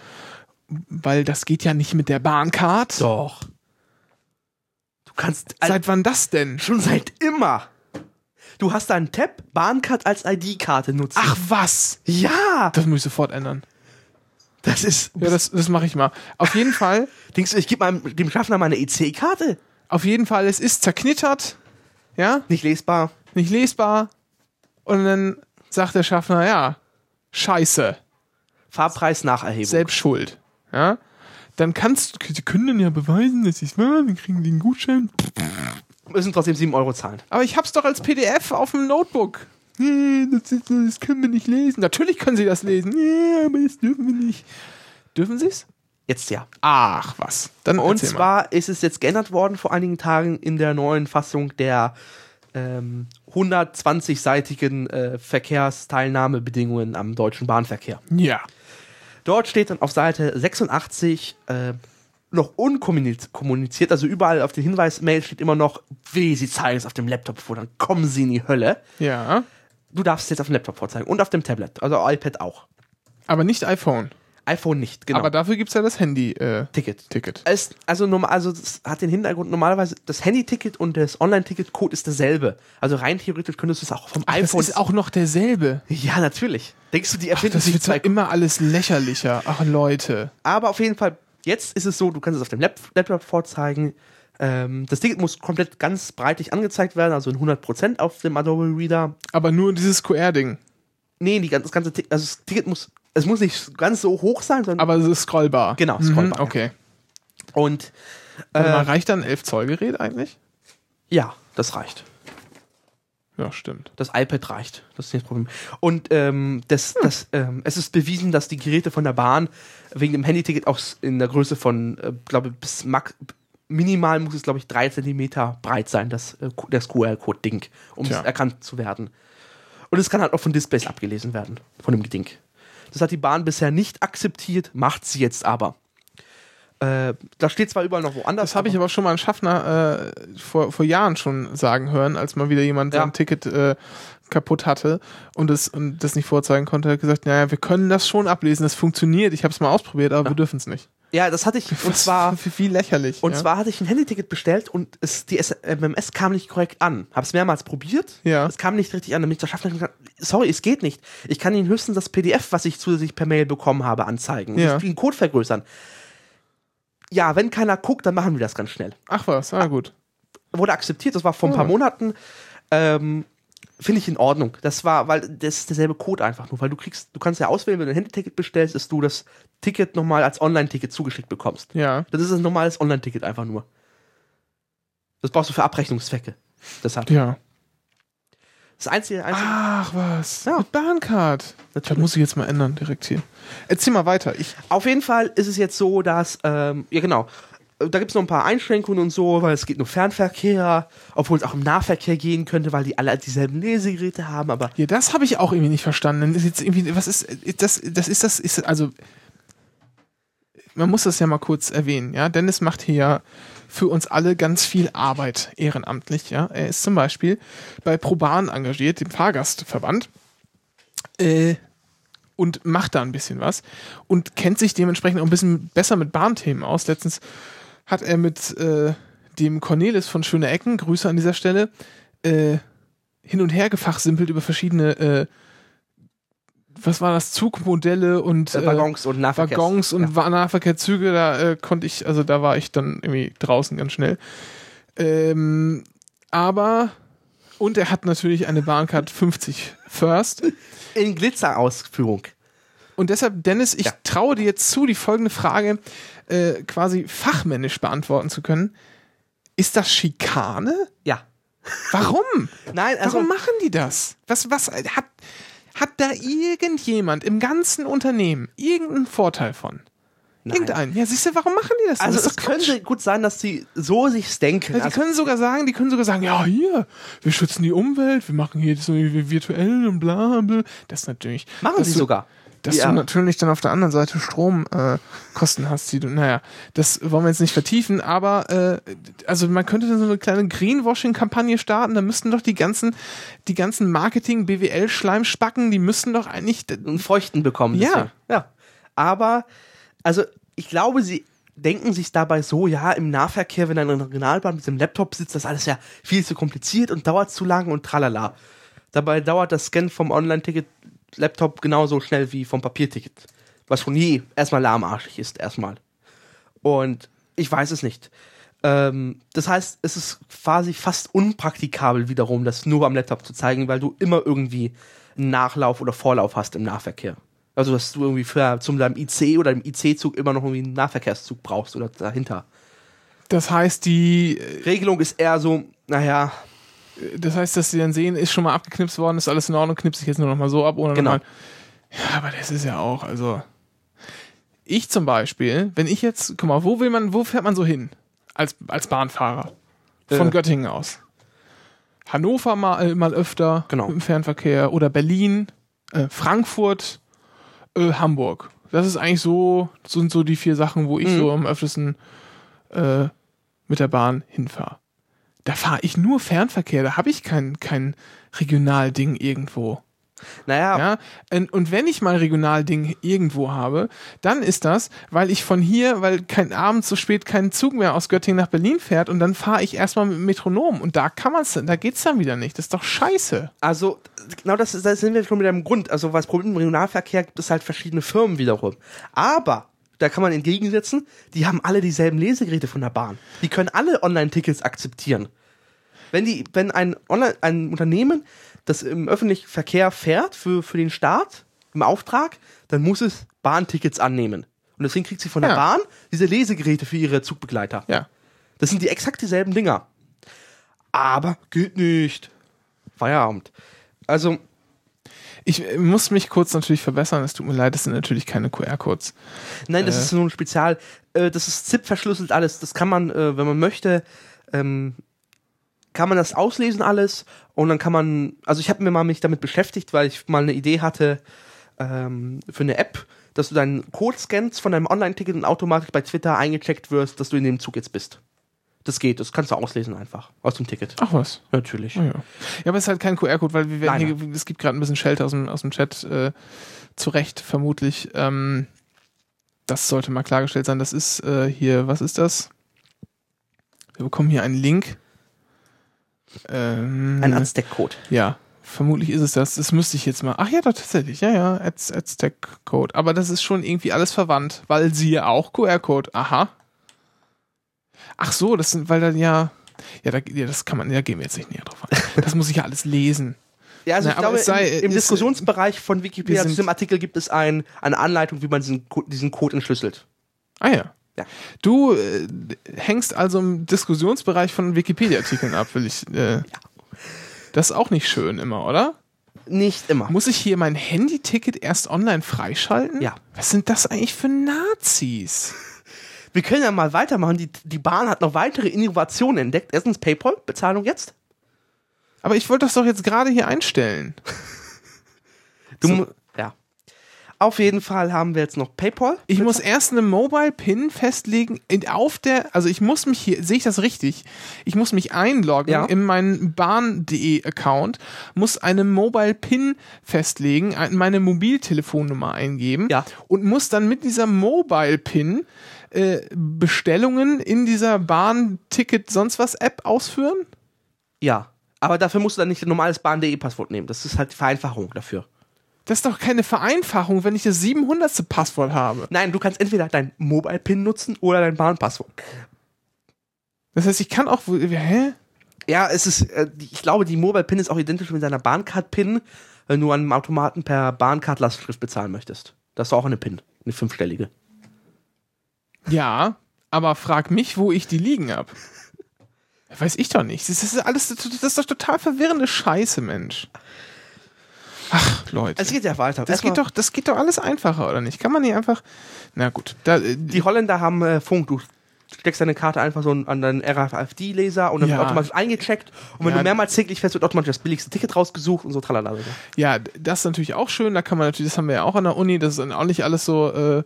weil das geht ja nicht mit der Bahncard. Doch. Du kannst Seit wann das denn? schon seit immer. Du hast deinen Tab Bahncard als ID-Karte nutzen. Ach was! ja, Das muss ich sofort ändern. das ist. Ja, das, das mache ich mal. Auf jeden Fall, Denkst du, ich gebe dem Schaffner meine EC-Karte? Auf jeden Fall, es ist zerknittert, ja, Nicht lesbar. nicht lesbar. Und dann sagt der Schaffner, ja, scheiße, Fahrpreis Nacherhebung. selbst schuld. Ja? Dann kannst du, sie können dann ja beweisen, dass ich war, dann kriegen die einen Gutschein. Müssen trotzdem 7 Euro zahlen. Aber ich hab's doch als PDF auf dem Notebook. Nee, das, das können wir nicht lesen. Natürlich können sie das lesen. Nee, aber das dürfen wir nicht. Dürfen sie's? Jetzt ja. Ach, was. Dann Und erzähl mal. zwar ist es jetzt geändert worden vor einigen Tagen in der neuen Fassung der ähm, 120-seitigen äh, Verkehrsteilnahmebedingungen am deutschen Bahnverkehr. Ja. Dort steht dann auf Seite 86, äh, noch unkommuniziert, also überall auf den Hinweismail steht immer noch, weh, sie zeigen es auf dem Laptop vor, dann kommen sie in die Hölle. Ja. Du darfst es jetzt auf dem Laptop vorzeigen und auf dem Tablet, also iPad auch. Aber nicht iPhone. iPhone nicht, genau. Aber dafür gibt es ja das Handy-Ticket. Ticket. Ticket. Es, also, normal, also das hat den Hintergrund, normalerweise das Handy-Ticket und das Online-Ticket-Code ist dasselbe. Also rein theoretisch könntest du es auch vom Ach, das iPhone. ist auch noch derselbe. ja, natürlich. Denkst du, die Ach, erfinden das sich wird zwei immer alles lächerlicher. Ach, Leute. Aber auf jeden Fall, jetzt ist es so, du kannst es auf dem Lap Laptop vorzeigen. Ähm, das Ticket muss komplett ganz breitig angezeigt werden, also in 100% auf dem Adobe Reader. Aber nur dieses QR-Ding. Nee, die, das ganze Ticket, also das Ticket muss, es muss nicht ganz so hoch sein, sondern. Aber es ist scrollbar. Genau, Mhm, scrollbar, ja. okay. und Warte mal, äh, reicht dann ein 11-Zoll-Gerät eigentlich? ja, das reicht. Ja, stimmt. Das iPad reicht. Das ist nicht das Problem. Und ähm, das, das, ähm, es ist bewiesen, dass die Geräte von der Bahn wegen dem Handyticket auch in der Größe von, äh, glaube bis max, minimal muss es, glaube ich, drei Zentimeter breit sein, das, äh, das QR-Code-Ding, um es erkannt zu werden. Und es kann halt auch von Displays abgelesen werden, von dem Ding. Das hat die Bahn bisher nicht akzeptiert, macht sie jetzt aber. Äh, da steht zwar überall noch woanders. Das habe ich aber schon mal einen Schaffner äh, vor, vor Jahren schon sagen hören, als mal wieder jemand Ja. sein Ticket äh, kaputt hatte und das, und das nicht vorzeigen konnte. Er hat gesagt, naja, wir können das schon ablesen, das funktioniert. Ich habe es mal ausprobiert, aber wir dürfen es nicht. Ja, das hatte ich. Und zwar. für- wie lächerlich. Und ja? zwar hatte ich ein Handyticket bestellt und es, die MMS kam nicht korrekt an. Hab's mehrmals probiert. Ja. Es kam nicht richtig an. Damit der Schaffner gesagt, sorry, es geht nicht. Ich kann Ihnen höchstens das PDF, was ich zusätzlich per Mail bekommen habe, anzeigen. Und Ja. den Code vergrößern. Ja, wenn keiner guckt, dann machen wir das ganz schnell. Ach was, ah gut. Wurde akzeptiert, das war vor ein Ah. paar Monaten. Ähm, Finde ich in Ordnung. Das war, weil das ist derselbe Code einfach nur, weil du kriegst, du kannst ja auswählen, wenn du ein Handyticket bestellst, dass du das Ticket nochmal als Online-Ticket zugeschickt bekommst. Ja. Das ist ein normales Online-Ticket einfach nur. Das brauchst du für Abrechnungszwecke. Deshalb. Ja. Das einzige, einzige Ach was. Ja. Mit Bahncard. Das muss ich jetzt mal ändern, direkt hier. Erzähl mal weiter. Ich, Auf jeden Fall ist es jetzt so, dass, ähm, ja genau, da gibt es noch ein paar Einschränkungen und so, weil es geht nur Fernverkehr, obwohl es auch im Nahverkehr gehen könnte, weil die alle dieselben Lesegeräte haben, aber ja, das habe ich auch irgendwie nicht verstanden. Das ist irgendwie, was ist das? Das ist das, ist also. Man muss das ja mal kurz erwähnen, ja. Dennis macht hier ja für uns alle ganz viel Arbeit ehrenamtlich, ja. Er ist zum Beispiel bei ProBahn engagiert, dem Fahrgastverband, äh, und macht da ein bisschen was und kennt sich dementsprechend auch ein bisschen besser mit Bahnthemen aus. Letztens hat er mit äh, dem Cornelis von Schöne Ecken, Grüße an dieser Stelle, äh, hin und her gefachsimpelt über verschiedene, äh, was war das, Zugmodelle und äh, Waggons und Nahverkehrs. Waggons und ja. Nahverkehrszüge, da äh, konnte ich, also da war ich dann irgendwie draußen ganz schnell. Ähm, aber, und er hat natürlich eine Bahncard 50 First. in Glitzerausführung. Und deshalb, Dennis, ich Ja. traue dir jetzt zu, die folgende Frage äh, quasi fachmännisch beantworten zu können. Ist das Schikane? Ja. Warum? Nein, also Warum machen die das? Was, was hat, hat da irgendjemand im ganzen Unternehmen irgendeinen Vorteil von? Nein. Irgendeinen. Ja, siehst du, warum machen die das? denn? also das es könnte gut sein, dass sie so sich's denken. Ja, die also, können sogar sagen, die können sogar sagen, ja, hier, wir schützen die Umwelt, wir machen hier so virtuell und bla, bla. Das ist natürlich. machen sie sogar. Dass Ja. du natürlich dann auf der anderen Seite Stromkosten äh, hast, die du, naja, das wollen wir jetzt nicht vertiefen, aber äh, also man könnte dann so eine kleine Greenwashing-Kampagne starten, da müssten doch die ganzen, die ganzen Marketing, BWL-Schleimspacken, die müssten doch eigentlich. einen Feuchten bekommen. Ja. deswegen. ja. Aber, also, ich glaube, sie denken sich dabei so, ja, im Nahverkehr, wenn eine Regionalbahn mit dem Laptop sitzt, das ist alles ja viel zu kompliziert und dauert zu lang und tralala. Dabei dauert das Scan vom Online-Ticket-Laptop genauso schnell wie vom Papierticket. Was schon je erstmal lahmarschig ist, erstmal. Und ich weiß es nicht. Ähm, das heißt, es ist quasi fast unpraktikabel wiederum, das nur am Laptop zu zeigen, weil du immer irgendwie einen Nachlauf oder Vorlauf hast im Nahverkehr. Also, dass du irgendwie für zum deinem IC oder im IC-Zug immer noch irgendwie einen Nahverkehrszug brauchst oder dahinter. Das heißt, die, äh, Regelung ist eher so, naja, das heißt, dass sie dann sehen, ist schon mal abgeknipst worden, ist alles in Ordnung, knipse ich jetzt nur noch mal so ab, ohne Genau. nochmal. Ja, aber das ist ja auch, also. Ich zum Beispiel, wenn ich jetzt, guck mal, wo will man, wo fährt man so hin? Als, als Bahnfahrer. Von Äh. Göttingen aus. Hannover mal, äh, mal öfter Genau. im Fernverkehr oder Berlin, äh, Frankfurt, äh, Hamburg. Das ist eigentlich so, sind so die vier Sachen, wo ich Mhm. so am öftesten äh, mit der Bahn hinfahre. Da fahre ich nur Fernverkehr, da habe ich kein, kein Regionalding irgendwo. Naja, Ja, und und wenn ich mal Regionalding irgendwo habe, dann ist das, weil ich von hier, weil kein Abend so spät kein Zug mehr aus Göttingen nach Berlin fährt und dann fahre ich erstmal mit dem Metronom und da kann man's, da geht's dann wieder nicht. Das ist doch scheiße. also genau das, ist- da sind wir schon mit einem Grund. Also was Problem im Regionalverkehr gibt es halt verschiedene Firmen wiederum. Aber da kann man entgegensetzen, die haben alle dieselben Lesegeräte von der Bahn. Die können alle Online-Tickets akzeptieren. Wenn die, wenn ein Online, ein Unternehmen, das im öffentlichen Verkehr fährt für, für den Staat im Auftrag, dann muss es Bahntickets annehmen. Und deswegen kriegt sie von der Ja. Bahn diese Lesegeräte für ihre Zugbegleiter. Ja. Das sind die exakt dieselben Dinger. Aber geht nicht. Feierabend. Also, Ich äh, muss mich kurz natürlich verbessern, es tut mir leid, das sind natürlich keine QR-Codes. nein, das Äh. ist so ein Spezial. Äh, das ist ZIP verschlüsselt alles. Das kann man, äh, wenn man möchte, ähm, kann man das auslesen alles und dann kann man, also ich habe mir mal mich damit beschäftigt, weil ich mal eine Idee hatte ähm, für eine App, dass du deinen Code scannst von deinem Online-Ticket und automatisch bei Twitter eingecheckt wirst, dass du in dem Zug jetzt bist. Das geht, das kannst du auslesen einfach aus dem Ticket. Ach was. Natürlich. Oh ja. ja, aber es ist halt kein QR-Code, weil wir werden Nein, hier, es gibt gerade ein bisschen Schelte aus dem, aus dem Chat, äh, zu Recht vermutlich. Ähm, das sollte mal klargestellt sein. Das ist äh, hier, was ist das? Wir bekommen hier einen Link. Ähm, Ein Aztec-Code. Ja, vermutlich ist es das. Das müsste ich jetzt mal. Ach ja, doch, tatsächlich. Ja, ja, Ads, Aztec-Code. Aber das ist schon irgendwie alles verwandt, weil siehe auch QR-Code. Aha. Ach so, das sind, weil dann ja. Ja, da, ja, das kann man, da gehen wir jetzt nicht näher drauf ein. Das muss ich ja alles lesen. Ja, also Na, ich glaube, sei- im, im es- Diskussionsbereich von Wikipedia wir zu sind- diesem Artikel gibt es ein, eine Anleitung, wie man diesen, diesen Code entschlüsselt. Ah ja. Ja. Du äh, hängst also im Diskussionsbereich von Wikipedia-Artikeln ab, will ich. Äh, Das ist auch nicht schön immer, oder? Nicht immer. Muss ich hier mein Handy-Ticket erst online freischalten? Ja. Was sind das eigentlich für Nazis? Wir können ja mal weitermachen. Die, die Bahn hat noch weitere Innovationen entdeckt. Erstens PayPal, Bezahlung jetzt. Aber ich wollte das doch jetzt gerade hier einstellen. Du So. ja. Auf jeden Fall haben wir jetzt noch PayPal. Ich muss erst eine Mobile Pin festlegen auf der, also ich muss mich hier, sehe ich das richtig? Ich muss mich einloggen Ja. in meinen Bahn.de Account, muss eine Mobile Pin festlegen, ein- meine Mobiltelefonnummer eingeben Ja. und muss dann mit dieser Mobile Pin äh, Bestellungen in dieser Bahn-Ticket sonst was App ausführen? Ja. Aber dafür musst du dann nicht ein normales Bahn.de-Passwort nehmen. Das ist halt die Vereinfachung dafür. Das ist doch keine Vereinfachung, wenn ich das 700. Passwort habe. Nein, du kannst entweder dein Mobile-Pin nutzen oder dein Bahnpasswort. Das heißt, ich kann auch, hä? Ja, es ist, äh, ich glaube, die Mobile-Pin ist auch identisch mit deiner Bahncard-Pin, wenn du an einem Automaten per Bahncard-Lastschrift bezahlen möchtest. Das ist auch eine Pin, eine fünfstellige. Ja, aber frag mich, wo ich die liegen hab. Weiß ich doch nicht. Das ist alles, das ist doch total verwirrende Scheiße, Mensch. Ach, Leute. Es geht ja weiter. das Erstmal- geht doch, das geht doch alles einfacher, oder nicht? Kann man nicht einfach. Na gut, da, äh, Die Holländer haben äh, Funk. Du steckst deine Karte einfach so an deinen RFID-Laser und dann Ja. wird automatisch eingecheckt. Und wenn Ja. du mehrmals täglich fährst, wird automatisch das billigste Ticket rausgesucht und so tralala. ja, das ist natürlich auch schön. Da kann man natürlich, das haben wir ja auch an der Uni. Das ist dann auch nicht alles so. Äh,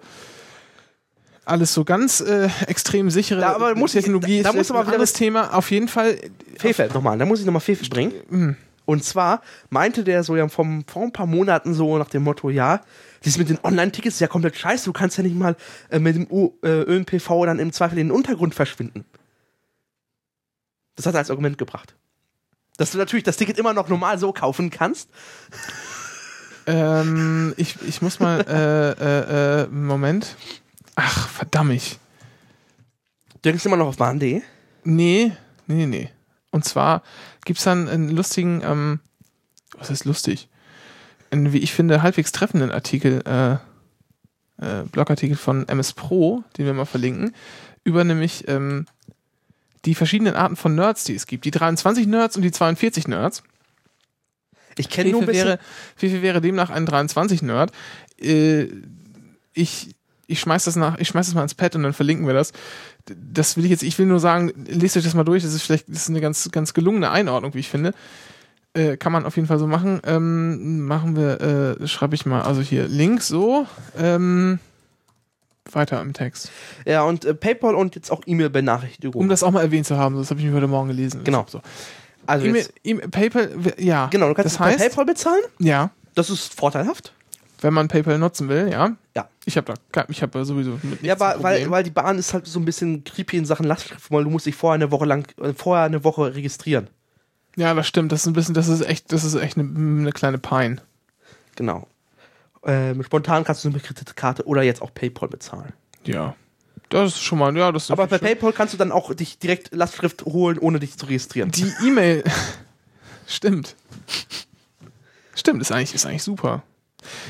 alles so ganz äh, extrem sichere Da aber muss ich- Technologie. da- da ist muss aber ein anderes Thema. Auf jeden Fall. Fefe, nochmal, da muss ich nochmal Fefe bringen. Hm. Und zwar meinte der so ja vom, vor ein paar Monaten so nach dem Motto, ja, das mit den Online-Tickets ist ja komplett scheiße, du kannst ja nicht mal äh, mit dem U äh, ÖNPV dann im Zweifel in den Untergrund verschwinden. Das hat er als Argument gebracht. Dass du natürlich das Ticket immer noch normal so kaufen kannst. Ähm, ich, ich muss mal. Äh, äh, äh, Moment. Ach, verdammt. Du denkst immer noch auf Bahn.de. Nee, nee, nee. Und zwar gibt's dann einen lustigen, ähm, was ist lustig? Einen, wie ich finde, halbwegs treffenden Artikel, äh, äh, Blogartikel von MS Pro, den wir mal verlinken, über nämlich ähm, die verschiedenen Arten von Nerds, die es gibt. Die 23 Nerds und die 42 Nerds. Ich kenne nur ein bisschen. wäre, Fefe wäre demnach ein 23-Nerd. Äh, ich, ich schmeiß das nach, ich schmeiß das mal ins Pad und dann verlinken wir das. Das will ich jetzt, ich will nur sagen, lest euch das mal durch, das ist vielleicht, das ist eine ganz, ganz gelungene Einordnung, wie ich finde. Äh, kann man auf jeden Fall so machen. Ähm, machen wir, äh, schreibe ich mal, also hier Link so. Ähm, weiter im Text. Ja, und äh, PayPal und jetzt auch E-Mail-Benachrichtigung. Um das auch mal erwähnt zu haben, das habe ich mir heute Morgen gelesen. Genau. So. also jetzt, E-Mail, PayPal, ja. genau, du kannst das heißt, PayPal bezahlen. ja, Das ist vorteilhaft. wenn man PayPal nutzen will, ja. Ja. Ich habe da, ich habe sowieso Ja, weil, Problem. weil die Bahn ist halt so ein bisschen creepy in Sachen Lastschrift, weil du musst dich vorher eine Woche lang, äh, vorher eine Woche registrieren. ja, das stimmt. Das ist ein bisschen, das ist echt, das ist echt eine, eine kleine Pein. Genau. Ähm, spontan kannst du mit Kreditkarte oder jetzt auch PayPal bezahlen. Ja. Das ist schon mal, ja, das ist Aber bei natürlich PayPal kannst du dann auch dich direkt Lastschrift holen, ohne dich zu registrieren. Die E-Mail. Stimmt. Stimmt, ist eigentlich, ist eigentlich super.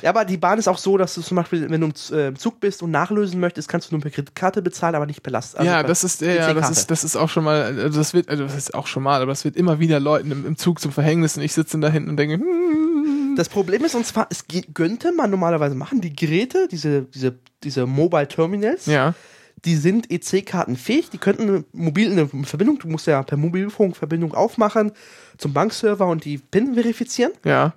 Ja, aber die Bahn ist auch so, dass du zum Beispiel, wenn du im äh, im Zug bist und nachlösen möchtest, kannst du nur per Kreditkarte bezahlen, aber nicht per Last. also ja, das ist, ja, das EC-Karte. ist, das ist auch schon mal, also das wird, also das ist auch schon mal, aber das wird immer wieder Leuten im, im Zug zum Verhängnis und ich sitze da hinten und denke, hm, Das Problem ist, und zwar, es könnte man normalerweise machen, die Geräte, diese, diese, diese Mobile Terminals, ja, die sind EC-Kartenfähig, die könnten mobil eine Verbindung, du musst ja per Mobilfunk Verbindung aufmachen zum Bankserver und die PIN verifizieren. ja.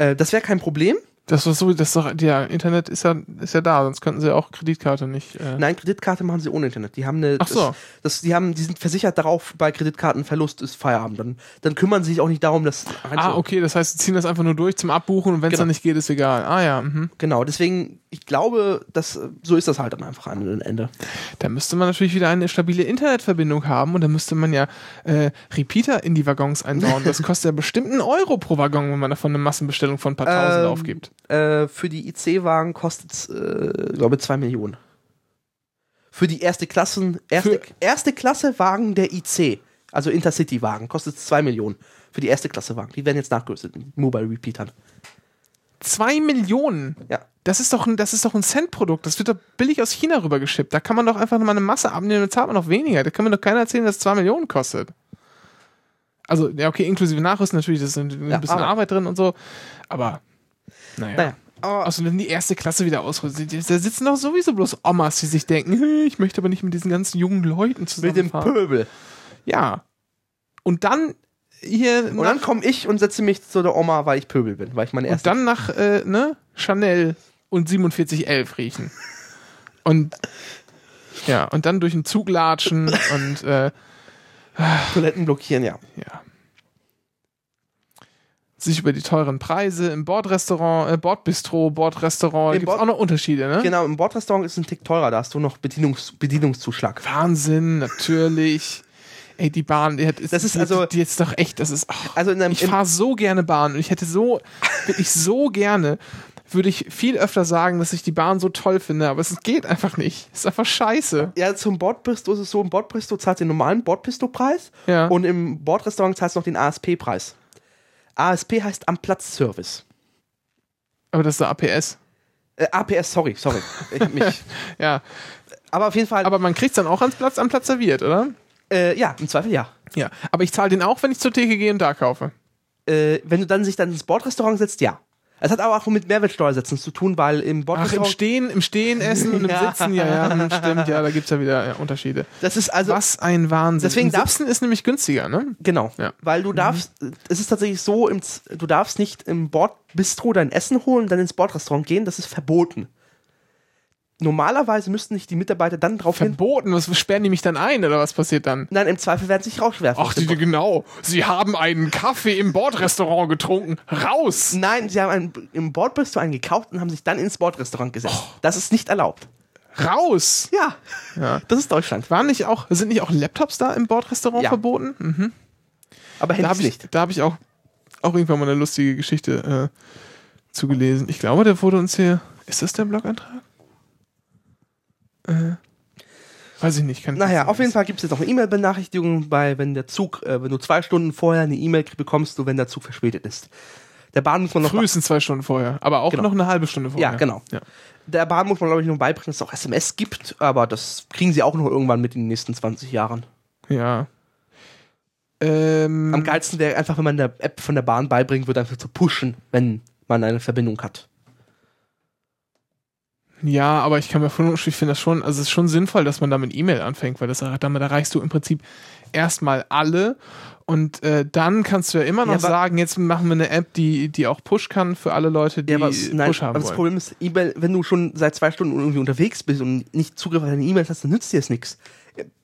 Äh, das wäre kein Problem. Das ist so, das ist doch, ja, Internet ist ja, ist ja da, sonst könnten sie auch Kreditkarte nicht. Äh, Nein, Kreditkarte machen sie ohne Internet. Die haben eine, Ach so. das, das, die haben, die sind versichert darauf, bei Kreditkartenverlust ist Feierabend. Dann, dann kümmern sie sich auch nicht darum, dass ah, okay, das heißt, sie ziehen das einfach nur durch zum Abbuchen und wenn es Genau. dann nicht geht, ist egal. Ah ja, mhm. Genau, deswegen, ich glaube, dass, äh, so ist das halt dann einfach an Ende. Da müsste man natürlich wieder eine stabile Internetverbindung haben und dann müsste man ja äh, Repeater in die Waggons einbauen. Das kostet ja bestimmt einen Euro pro Waggon, wenn man davon eine Massenbestellung von ein paar Tausend Ähm, aufgibt. Äh, für die IC-Wagen kostet es, äh, glaube ich, 2 Millionen. Für die erste Klassen, erste, Für- erste Klasse Wagen der IC, also Intercity-Wagen, kostet es 2 Millionen. Für die erste Klasse Wagen. Die werden jetzt nachgerüstet mit Mobile Repeatern. Zwei Millionen. Ja. Das ist doch ein, das ist doch ein Cent-Produkt. Das wird doch billig aus China rübergeschippt. Da kann man doch einfach mal eine Masse abnehmen, dann zahlt man noch weniger. Da kann mir doch keiner erzählen, dass es zwei Millionen kostet. Also, ja, okay, inklusive Nachrüsten natürlich, das ist ein, Ja, bisschen aber- Arbeit drin und so. Aber, naja. Naja. Aber Also wenn die erste Klasse wieder ausrüstet, da sitzen doch sowieso bloß Omas, die sich denken, "Hey, ich möchte aber nicht mit diesen ganzen jungen Leuten mit dem zusammenfahren. Pöbel. Ja. Und dann hier Und dann komme ich und setze mich zu der Oma, weil ich Pöbel bin, weil ich meine und erste. dann nach äh, ne, Chanel und 4711 riechen. Und ja, und dann durch den Zug latschen und äh, Toiletten blockieren, ja. ja. Sich über die teuren Preise im Bordrestaurant, äh, Bordbistro, Bordrestaurant, gibt es Bord- auch noch Unterschiede, ne? Genau, im Bordrestaurant ist es ein Tick teurer, da hast du noch Bedienungs Bedienungszuschlag. Wahnsinn, natürlich. Ey, die Bahn, die hat, ist, Das ist die, also- die, die jetzt doch echt, das ist, ach, Also in einem, ich fahre so gerne Bahn und ich hätte so, wirklich so gerne, würde ich viel öfter sagen, dass ich die Bahn so toll finde, aber es geht einfach nicht. Es ist einfach scheiße. ja, zum Bordbistro ist es so, im Bordbistro zahlst du den normalen Bordbistro-Preis Ja. und im Bordrestaurant zahlst du noch den ASP-Preis. ASP heißt am Platz-Service. Aber das ist der APS. Äh, APS, sorry, sorry. Ich hab mich, Ja. aber auf jeden Fall, Aber man kriegt es dann auch ans Platz, am Platz serviert, oder? äh, ja, im Zweifel ja. Ja. Aber ich zahle den auch, wenn ich zur Theke gehe und da kaufe. Äh, wenn du dann sich dann ins Bordrestaurant setzt, ja. Es hat aber auch mit Mehrwertsteuersätzen zu tun, weil im Ach, im. Stehen, im Stehen essen und im Ja. Sitzen, ja, ja, hm, stimmt, ja, da gibt es ja wieder ja, Unterschiede. das ist also. Was ein Wahnsinn. Deswegen Im darf- Sitzen ist nämlich günstiger, ne? Genau. Ja. Weil du darfst, es ist tatsächlich so, im, du darfst nicht im Bordbistro dein Essen holen, dann ins Bordrestaurant gehen, das ist verboten. Normalerweise müssten nicht die Mitarbeiter dann drauf hin. Verboten, was sperren die mich dann ein oder was passiert dann? Nein, im Zweifel werden sie sich rauswerfen. Ach, die, genau. Sie haben einen Kaffee im Bordrestaurant getrunken. Raus! Nein, sie haben einen, im Bordbistro einen gekauft und haben sich dann ins Bordrestaurant gesetzt. Das ist nicht erlaubt. Raus! Ja, Ja. das ist Deutschland. Waren nicht auch, sind nicht auch Laptops da im Bordrestaurant Ja. verboten? Mhm. Aber Da Handys habe ich, nicht. da hab ich auch, auch irgendwann mal eine lustige Geschichte äh, zugelesen. Ich glaube, der wurde uns hier. Ist das der Blog-Eintrag? Äh, weiß ich nicht. Kann ich Naja, auf jeden. Fall gibt es jetzt noch eine E-Mail-Benachrichtigung bei, wenn der Zug, äh, wenn du zwei Stunden vorher eine E-Mail bekommst, du, wenn der Zug verspätet ist. Der Bahn muss man noch Frühestens zwei Stunden vorher, aber auch Genau. noch eine halbe Stunde vorher. Ja, genau. Ja. Der Bahn muss man, glaube ich, nur beibringen, dass es auch SMS gibt, aber das kriegen sie auch noch irgendwann mit in den nächsten 20 Jahren. ja. Ähm, Am geilsten wäre einfach, wenn man der App von der Bahn beibringen würde, einfach zu pushen, wenn man eine Verbindung hat. Ja, aber ich kann mir von, ich finde das schon, also es ist schon sinnvoll, dass man da mit E-Mail anfängt, weil das damit erreichst du im Prinzip erstmal alle und äh, dann kannst du ja immer noch Ja, sagen, jetzt machen wir eine App, die, die auch Push kann für alle Leute, die Ja, aber, es- nein, Push haben aber das wollen. Problem ist, E-Mail, wenn du schon seit zwei Stunden irgendwie unterwegs bist und nicht Zugriff auf deine E-Mails hast, dann nützt dir das nichts.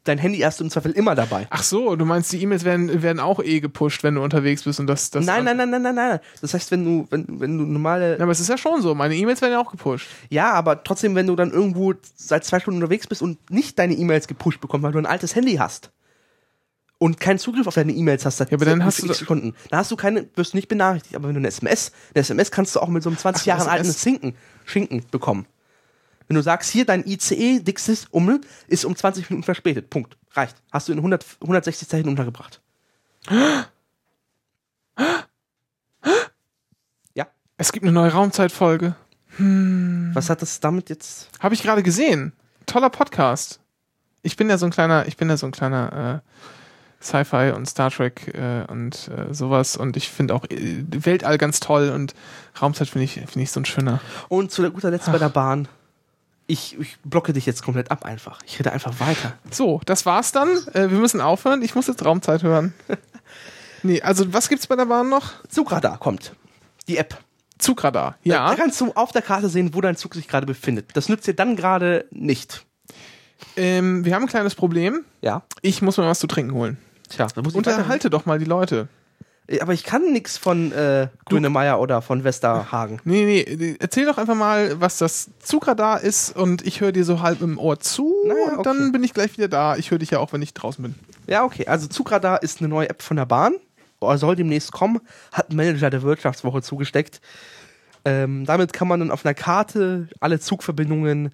Dein Handy hast du im Zweifel immer dabei. Ach so, du meinst, die E-Mails werden, werden auch eh gepusht, wenn du unterwegs bist und das. das nein, nein, nein, nein, nein, nein. Das heißt, wenn du, wenn, wenn du normale. Ja, aber es ist ja schon so. Meine E-Mails werden ja auch gepusht. Ja, aber trotzdem, wenn du dann irgendwo seit zwei Stunden unterwegs bist und nicht deine E-Mails gepusht bekommst, weil du ein altes Handy hast und keinen Zugriff auf deine E-Mails hast, seit Ja, aber dann hast du Sekunden, dann hast du keine, wirst du nicht benachrichtigt. Aber wenn du eine SMS, eine SMS kannst du auch mit so einem 20 Ach, Jahre SMS. alten Schinken, Schinken bekommen. Wenn du sagst, hier dein ICE Dixis um ist um 20 Minuten verspätet. Punkt. Reicht. Hast du in 100, 160 Zeichen untergebracht. Ja. Es gibt eine neue Raumzeitfolge. Was hat das damit jetzt? Habe ich gerade gesehen. Toller Podcast. Ich bin ja so ein kleiner, ich bin ja so ein kleiner äh, Sci-Fi und Star Trek äh, und äh, sowas und ich finde auch äh, Weltall ganz toll und Raumzeit finde ich, finde ich so ein schöner. Und zu guter Letzt bei der Bahn. Ich, ich blocke dich jetzt komplett ab einfach. Ich rede einfach weiter. So, das war's dann. Äh, wir müssen aufhören. Ich muss jetzt Raumzeit hören. nee, also was gibt's bei der Bahn noch? Zugradar kommt. Die App. Zugradar. Da Ja. kannst du auf der Karte sehen, wo dein Zug sich gerade befindet. Das nützt dir dann gerade nicht. Ähm, wir haben ein kleines Problem. Ja. Ich muss mir was zu trinken holen. Tja, da muss ich Unterhalte doch mal die Leute. Aber ich kann nichts von äh, Grünemeier oder von Westerhagen. Nee, nee, erzähl doch einfach mal, was das Zugradar ist und ich höre dir so halb im Ohr zu Naja, und okay. dann bin ich gleich wieder da. Ich höre dich ja auch, wenn ich draußen bin. Ja, okay. Also Zugradar ist eine neue App von der Bahn. Oder soll demnächst kommen. Hat ein Manager der Wirtschaftswoche zugesteckt. Ähm, damit kann man dann auf einer Karte alle Zugverbindungen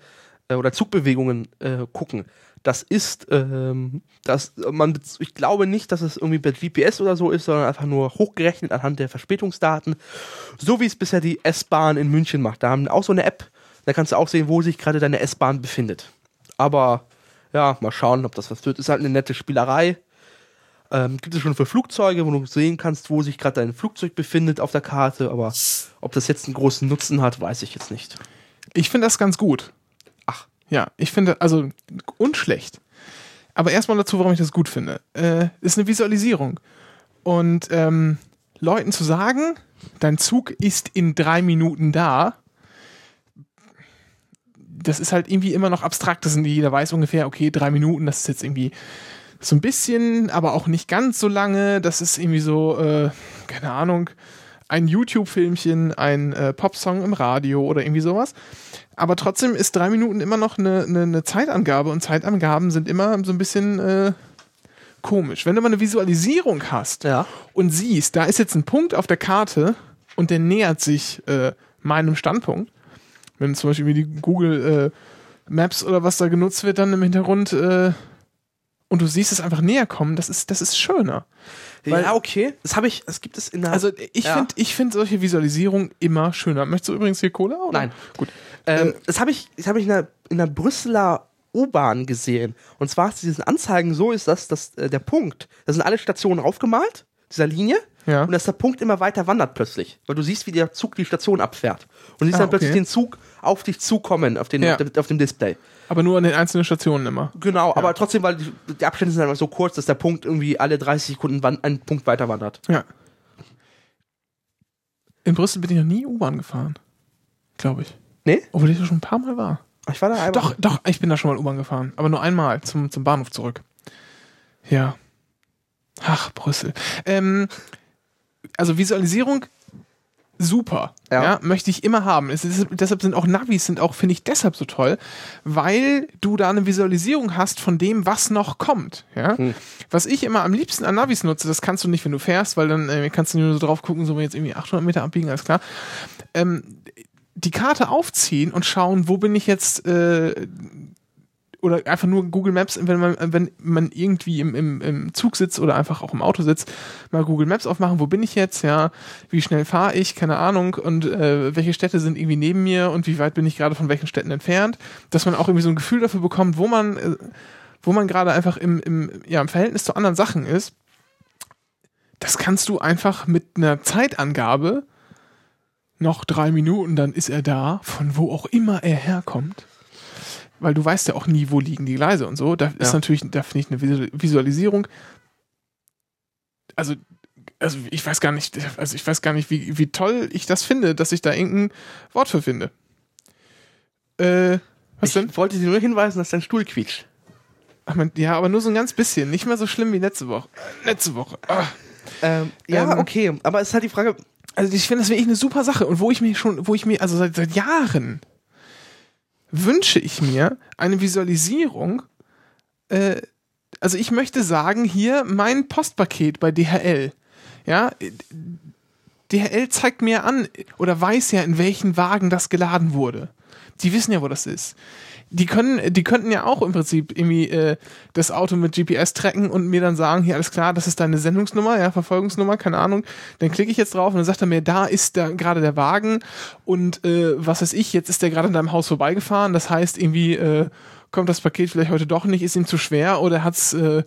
äh, oder Zugbewegungen äh, gucken. Das ist, ähm, das, man, ich glaube nicht, dass es irgendwie per GPS oder so ist, sondern einfach nur hochgerechnet anhand der Verspätungsdaten. So wie es bisher die S-Bahn in München macht. Da haben auch so eine App. Da kannst du auch sehen, wo sich gerade deine S-Bahn befindet. Aber ja, mal schauen, ob das was wird. Ist halt eine nette Spielerei. Ähm, gibt es schon für Flugzeuge, wo du sehen kannst, wo sich gerade dein Flugzeug befindet auf der Karte, aber ob das jetzt einen großen Nutzen hat, weiß ich jetzt nicht. Ich finde das ganz gut. Ja, ich finde, also unschlecht. Aber erstmal dazu, warum ich das gut finde. Äh, ist eine Visualisierung. Und ähm, Leuten zu sagen, dein Zug ist in drei Minuten da, das ist halt irgendwie immer noch abstrakt. Das sind, jeder weiß ungefähr, okay, drei Minuten, das ist jetzt irgendwie so ein bisschen, aber auch nicht ganz so lange. Das ist irgendwie so, äh, keine Ahnung, ein YouTube-Filmchen, ein äh, Popsong im Radio oder irgendwie sowas. Aber trotzdem ist drei Minuten immer noch eine, eine, eine Zeitangabe und Zeitangaben sind immer so ein bisschen äh, komisch. Wenn du mal eine Visualisierung hast Ja. und siehst, da ist jetzt ein Punkt auf der Karte und der nähert sich äh, meinem Standpunkt, wenn zum Beispiel wie die Google äh, Maps oder was da genutzt wird, dann im Hintergrund äh, und du siehst es einfach näher kommen, das ist, das ist schöner. Weil- ja, okay. Das habe ich, das gibt es in der. Also ich Ja. finde ich solche Visualisierungen immer schöner. Möchtest du übrigens hier Cola? Oder? Nein. Gut. Ähm, das habe ich, das habe ich in der, in der Brüsseler U-Bahn gesehen. Und zwar ist diesen Anzeigen so ist, dass, dass äh, der Punkt, da sind alle Stationen aufgemalt, dieser Linie, Ja. und dass der Punkt immer weiter wandert plötzlich. Weil du siehst, wie der Zug die Station abfährt. Und siehst Ah, dann plötzlich okay. den Zug auf dich zukommen, auf, den, Ja. auf, dem, auf dem Display. Aber nur an den einzelnen Stationen immer. Genau, aber trotzdem, weil die, die Abstände sind einfach so kurz, dass der Punkt irgendwie alle 30 Sekunden wan- einen Punkt weiter wandert. Ja. In Brüssel bin ich noch nie U-Bahn gefahren. Glaube ich. Nee? Obwohl ich da schon ein paar Mal war. Ich war da einmal. Doch, doch, ich bin da schon mal U-Bahn gefahren. Aber nur einmal zum, zum Bahnhof zurück. Ja. Ach, Brüssel. Ähm, also Visualisierung, super. Ja. Ja. möchte ich immer haben. Es ist, deshalb sind auch Navis, sind auch, finde ich, deshalb so toll, weil du da eine Visualisierung hast von dem, was noch kommt. Ja? Hm. Was ich immer am liebsten an Navis nutze, das kannst du nicht, wenn du fährst, weil dann äh, kannst du nur so drauf gucken, so jetzt irgendwie 800 Meter abbiegen, alles klar. Ähm, die Karte aufziehen und schauen, wo bin ich jetzt, äh, oder einfach nur Google Maps, wenn man, wenn man irgendwie im, im, im Zug sitzt oder einfach auch im Auto sitzt, mal Google Maps aufmachen, wo bin ich jetzt, ja, wie schnell fahre ich, keine Ahnung, und äh, welche Städte sind irgendwie neben mir und wie weit bin ich gerade von welchen Städten entfernt, dass man auch irgendwie so ein Gefühl dafür bekommt, wo man, äh, wo man gerade einfach im, im, ja, im Verhältnis zu anderen Sachen ist. Das kannst du einfach mit einer Zeitangabe noch drei Minuten, dann ist er da, von wo auch immer er herkommt. Weil du weißt ja auch nie, wo liegen die Gleise und so. Da ist Ja. natürlich, da finde ich eine Visu- Visualisierung also, also ich weiß gar nicht, also ich weiß gar nicht, wie, wie toll ich das finde, dass ich da irgendein Wort für finde. Äh, was ich denn? wollte dir nur hinweisen, dass dein Stuhl quietscht. Ach, man, ja, aber nur so ein ganz bisschen. Nicht mehr so schlimm wie letzte Woche. Äh, Letzte Woche. Ah. Ähm, ja, Ähm, okay. Aber es ist halt die Frage, Also ich finde das wirklich eine super Sache. Und wo ich mir schon, wo ich mir, also seit, seit Jahren wünsche ich mir eine Visualisierung. Äh, also ich möchte sagen, hier mein Postpaket bei DHL. Ja, DHL zeigt mir an oder weiß ja, in welchen Wagen das geladen wurde. Die wissen ja, wo das ist. Die können, die könnten ja auch im Prinzip irgendwie äh, das Auto mit GPS tracken und mir dann sagen, hier alles klar, das ist deine Sendungsnummer, ja, Verfolgungsnummer, keine Ahnung. Dann klicke ich jetzt drauf und dann sagt er mir, da ist da gerade der Wagen und äh, was weiß ich, jetzt ist der gerade an deinem Haus vorbeigefahren. Das heißt irgendwie äh, kommt das Paket vielleicht heute doch nicht, ist ihm zu schwer oder hat's äh,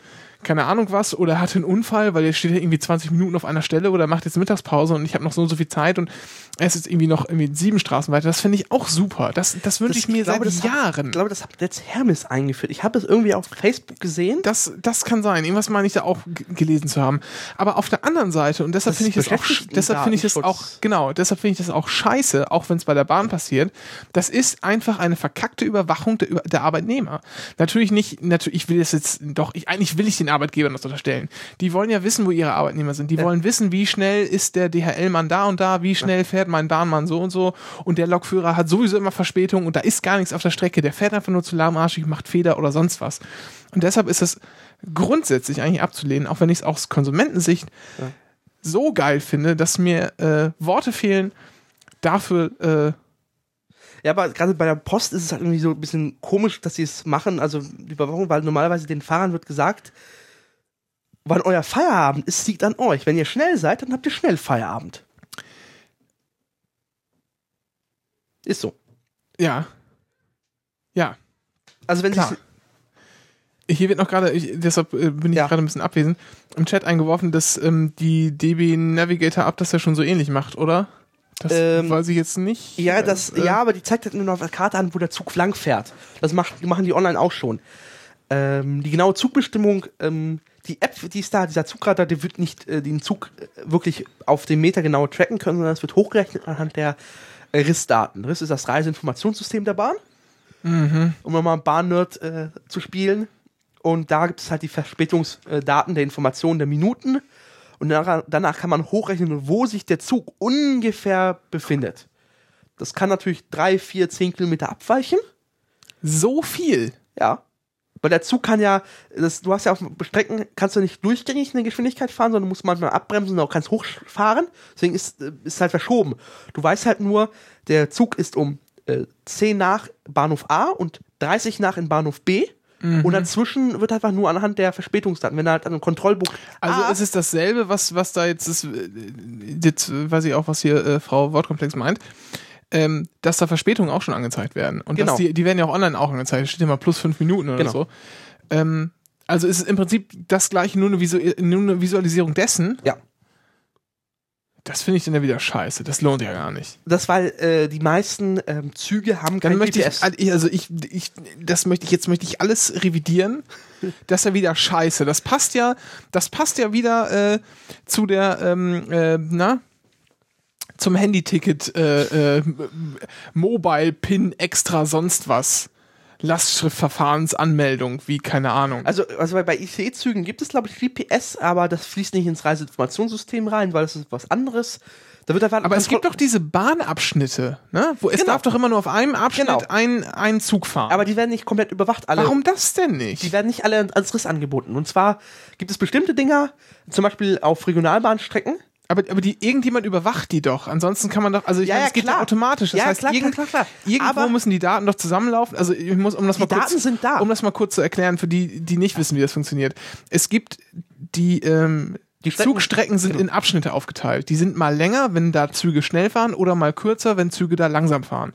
keine Ahnung was oder er hatte einen Unfall, weil er steht ja irgendwie 20 Minuten auf einer Stelle oder macht jetzt Mittagspause und ich habe noch so und so viel Zeit und er ist jetzt irgendwie noch irgendwie sieben Straßen weiter. Das finde ich auch super. Das, das wünsche ich mir glaube, seit das Hat, Jahren. ich glaube, das hat jetzt Hermes eingeführt. Ich habe es irgendwie auf Facebook gesehen. Das, das kann sein. Irgendwas meine ich da auch gelesen zu haben. Aber auf der anderen Seite, und deshalb Das finde ich das auch, deshalb finde ich das auch, genau, deshalb finde ich das auch scheiße, auch wenn es bei der Bahn passiert. Das ist einfach eine verkackte Überwachung der, der Arbeitnehmer. Natürlich nicht, natürlich, ich will es jetzt, doch, ich, eigentlich will ich den Arbeitgebern das unterstellen. Die wollen ja wissen, wo ihre Arbeitnehmer sind. Die wollen wissen, wie schnell ist der DHL-Mann da und da, wie schnell fährt mein Bahnmann so und so. Und der Lokführer hat sowieso immer Verspätung und da ist gar nichts auf der Strecke. Der fährt einfach nur zu lahmarschig, macht Fehler oder sonst was. Und deshalb ist es grundsätzlich eigentlich abzulehnen, auch wenn ich es aus Konsumentensicht so geil finde, dass mir äh, Worte fehlen dafür, äh, Ja, aber gerade bei der Post ist es halt irgendwie so ein bisschen komisch, dass sie es machen, also die Überwachung, weil normalerweise den Fahrern wird gesagt, wann euer Feierabend ist, liegt an euch. Wenn ihr schnell seid, dann habt ihr schnell Feierabend. Ist so. ja. Ja. Also wenn Klar. sich Hier wird noch gerade, ich- deshalb äh, bin ich Ja. gerade ein bisschen abwesend, im Chat eingeworfen, dass ähm, die DB Navigator App das ja schon so ähnlich macht, oder? Das Ähm, weiß ich jetzt nicht. Ja, das, Äh, ja, aber die zeigt halt nur noch auf der Karte an, wo der Zug lang fährt. Das macht, machen die online auch schon. Ähm, die genaue Zugbestimmung, ähm, die App, die ist da, dieser Zugradar, der wird nicht äh, den Zug äh, wirklich auf den Meter genau tracken können, sondern es wird hochgerechnet anhand der äh, RIS-Daten. RIS ist das Reiseinformationssystem der Bahn. Um nochmal Bahn-Nerd äh, zu spielen. Und da gibt es halt die Verspätungsdaten der Informationen der Minuten. Und danach, danach kann man hochrechnen, wo sich der Zug ungefähr befindet. Das kann natürlich drei, vier, zehn Kilometer abweichen. so viel. Ja. Weil der Zug kann ja, das, du hast ja auf Strecken, kannst du nicht durchgängig eine Geschwindigkeit fahren, sondern du musst manchmal abbremsen und auch ganz hoch fahren. Deswegen ist es halt verschoben. Du weißt halt nur, der Zug ist um äh, 10 nach Bahnhof A und 30 nach in Bahnhof B. Und dazwischen wird einfach nur anhand der Verspätungsdaten, wenn er halt an einem Kontrollbuch. Also A, es ist dasselbe, was, was da jetzt ist, äh, jetzt äh, weiß ich auch, was hier äh, Frau Wortkomplex meint, ähm, dass da Verspätungen auch schon angezeigt werden. Und Genau. dass die, die werden ja auch online auch angezeigt. Steht ja mal plus fünf Minuten oder Genau. so. Ähm, also es ist im Prinzip das gleiche, nur eine, Visu nur eine Visualisierung dessen. Ja. Das finde ich dann ja wieder scheiße. Das lohnt ja gar nicht. das, weil äh, die meisten ähm, Züge haben Dann kein möchte GPS. ich, also ich, ich, das möchte ich, jetzt möchte ich alles revidieren. Das ist ja wieder scheiße. Das passt ja, das passt ja wieder äh, zu der, ähm, äh, na, zum Handyticket, äh, äh, Mobile Pin extra sonst was. Lastschriftverfahrensanmeldung, wie keine Ahnung. Also, also bei- ICE-Zügen gibt es, glaube ich, GPS, aber das fließt nicht ins Reiseinformationssystem rein, weil das ist was anderes. Da wird einfach Aber es gibt doch diese Bahnabschnitte, ne? Wo es Genau. darf doch immer nur auf einem Abschnitt Genau. ein, ein Zug fahren. aber die werden nicht komplett überwacht, alle. Warum das denn nicht? Die werden nicht alle als Riss angeboten. Und zwar gibt es bestimmte Dinger, zum Beispiel auf Regionalbahnstrecken. Aber, aber die, irgendjemand überwacht die doch. Ansonsten kann man doch, also ich Ja, meine, ja, es geht klar. automatisch. Das Ja, heißt, klar, irgend, klar, klar. irgendwo Aber- müssen die Daten doch zusammenlaufen. Also ich muss, um das mal Die kurz, Daten sind da. um das mal kurz zu erklären für die, die nicht wissen, wie das funktioniert. Es gibt die, ähm, Die Strecken- Zugstrecken sind genau. in Abschnitte aufgeteilt. Die sind mal länger, wenn da Züge schnell fahren, oder mal kürzer, wenn Züge da langsam fahren.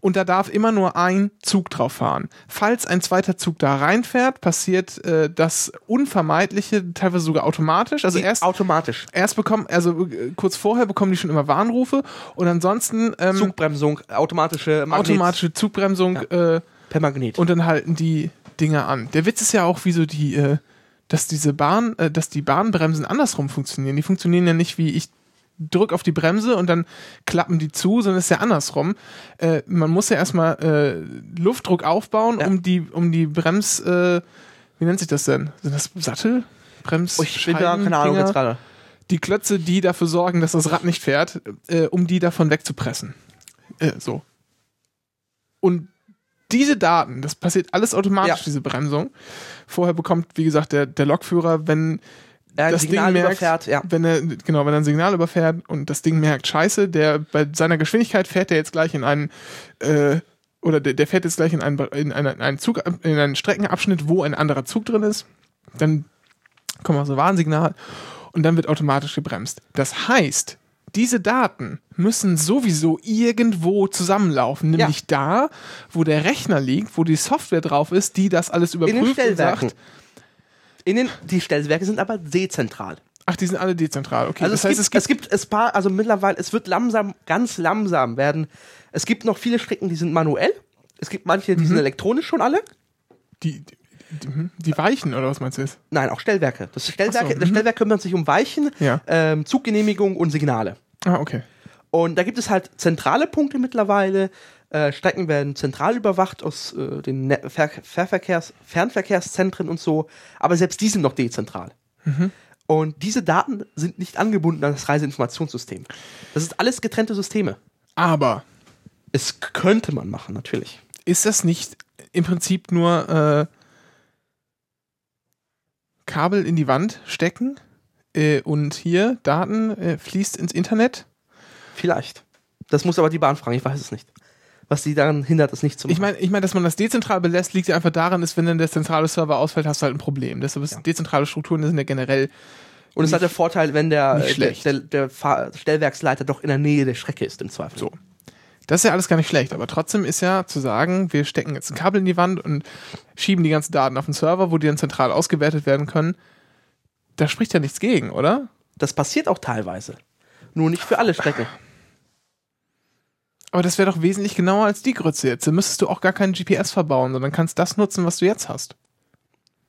Und da darf immer nur ein Zug drauf fahren. Falls ein zweiter Zug da reinfährt, passiert äh, das Unvermeidliche, teilweise sogar automatisch. Also erst automatisch. erst bekommen, also äh, kurz vorher bekommen die schon immer Warnrufe und ansonsten ähm, Zugbremsung, automatische Magnet automatische Zugbremsung äh, per Magnet. und dann halten die Dinger an. Der Witz ist ja auch, wieso die, äh, dass diese Bahn, äh, dass die Bahnbremsen andersrum funktionieren. Die funktionieren ja nicht wie ich drück auf die Bremse und dann klappen die zu, sondern es ist ja andersrum. Äh, man muss ja erstmal äh, Luftdruck aufbauen, Ja. um die, um die Brems, äh, wie nennt sich das denn? Sind das Sattel? Brems? Oh, ich bin da, keine Ahnung jetzt gerade. Die Klötze, die dafür sorgen, dass das Rad nicht fährt, äh, um die davon wegzupressen. Äh, so. Und diese Daten, das passiert alles automatisch, Ja. diese Bremsung. Vorher bekommt, wie gesagt, der, der Lokführer, wenn Er ein das Signal Ding merkt, überfährt, ja. wenn er, genau, wenn er ein Signal überfährt und das Ding merkt, scheiße, der bei seiner Geschwindigkeit fährt er jetzt gleich in einen, äh, oder der, der fährt jetzt gleich in einen, in einen, in einen Zug, in einen Streckenabschnitt, wo ein anderer Zug drin ist. Dann kommt auch so ein Warnsignal und dann wird automatisch gebremst. Das heißt, diese Daten müssen sowieso irgendwo zusammenlaufen, nämlich da, wo der Rechner liegt, wo die Software drauf ist, die das alles überprüft und sagt, In den, die Stellwerke sind aber dezentral. ach, die sind alle dezentral. Okay, Also das es, heißt, gibt, es gibt es paar, also mittlerweile, es wird langsam, ganz langsam werden. Es gibt noch viele Strecken, die sind manuell. Es gibt manche, die Mhm. sind elektronisch schon alle. Die, die, die, hm, die Weichen, oder was meinst du jetzt? Nein, auch Stellwerke. Das Stellwerke, Ach so, das mhm. Stellwerk kümmert sich um Weichen, Ja. ähm, Zuggenehmigung und Signale. Ah, okay. Und da gibt es halt zentrale Punkte mittlerweile. Äh, Strecken werden zentral überwacht aus äh, den Ver Fernverkehrs Fernverkehrszentren und so. Aber selbst die sind noch dezentral. Mhm. Und diese Daten sind nicht angebunden an das Reiseinformationssystem. Das ist alles getrennte Systeme. Aber Es könnte man machen, natürlich. ist das nicht im Prinzip nur äh, Kabel in die Wand stecken äh, und hier Daten äh, fließt ins Internet? Vielleicht. Das muss aber die Bahn fragen, ich weiß es nicht. Was sie daran hindert, es nicht zu machen. Ich meine, ich mein, dass man das dezentral belässt, liegt ja einfach daran, dass wenn dann der zentrale Server ausfällt, hast du halt ein Problem. Deshalb ist dezentrale Strukturen sind ja generell und es hat der Vorteil, wenn der, äh, der, der, der Stellwerksleiter doch in der Nähe der Strecke ist, im Zweifel. So. Das ist ja alles gar nicht schlecht, aber trotzdem ist ja zu sagen, wir stecken jetzt ein Kabel in die Wand und schieben die ganzen Daten auf den Server, wo die dann zentral ausgewertet werden können. Da spricht ja nichts gegen, oder? Das passiert auch teilweise. Nur nicht für alle Strecken. Aber das wäre doch wesentlich genauer als die Grütze jetzt. Dann müsstest du auch gar keinen GPS verbauen, sondern kannst das nutzen, was du jetzt hast.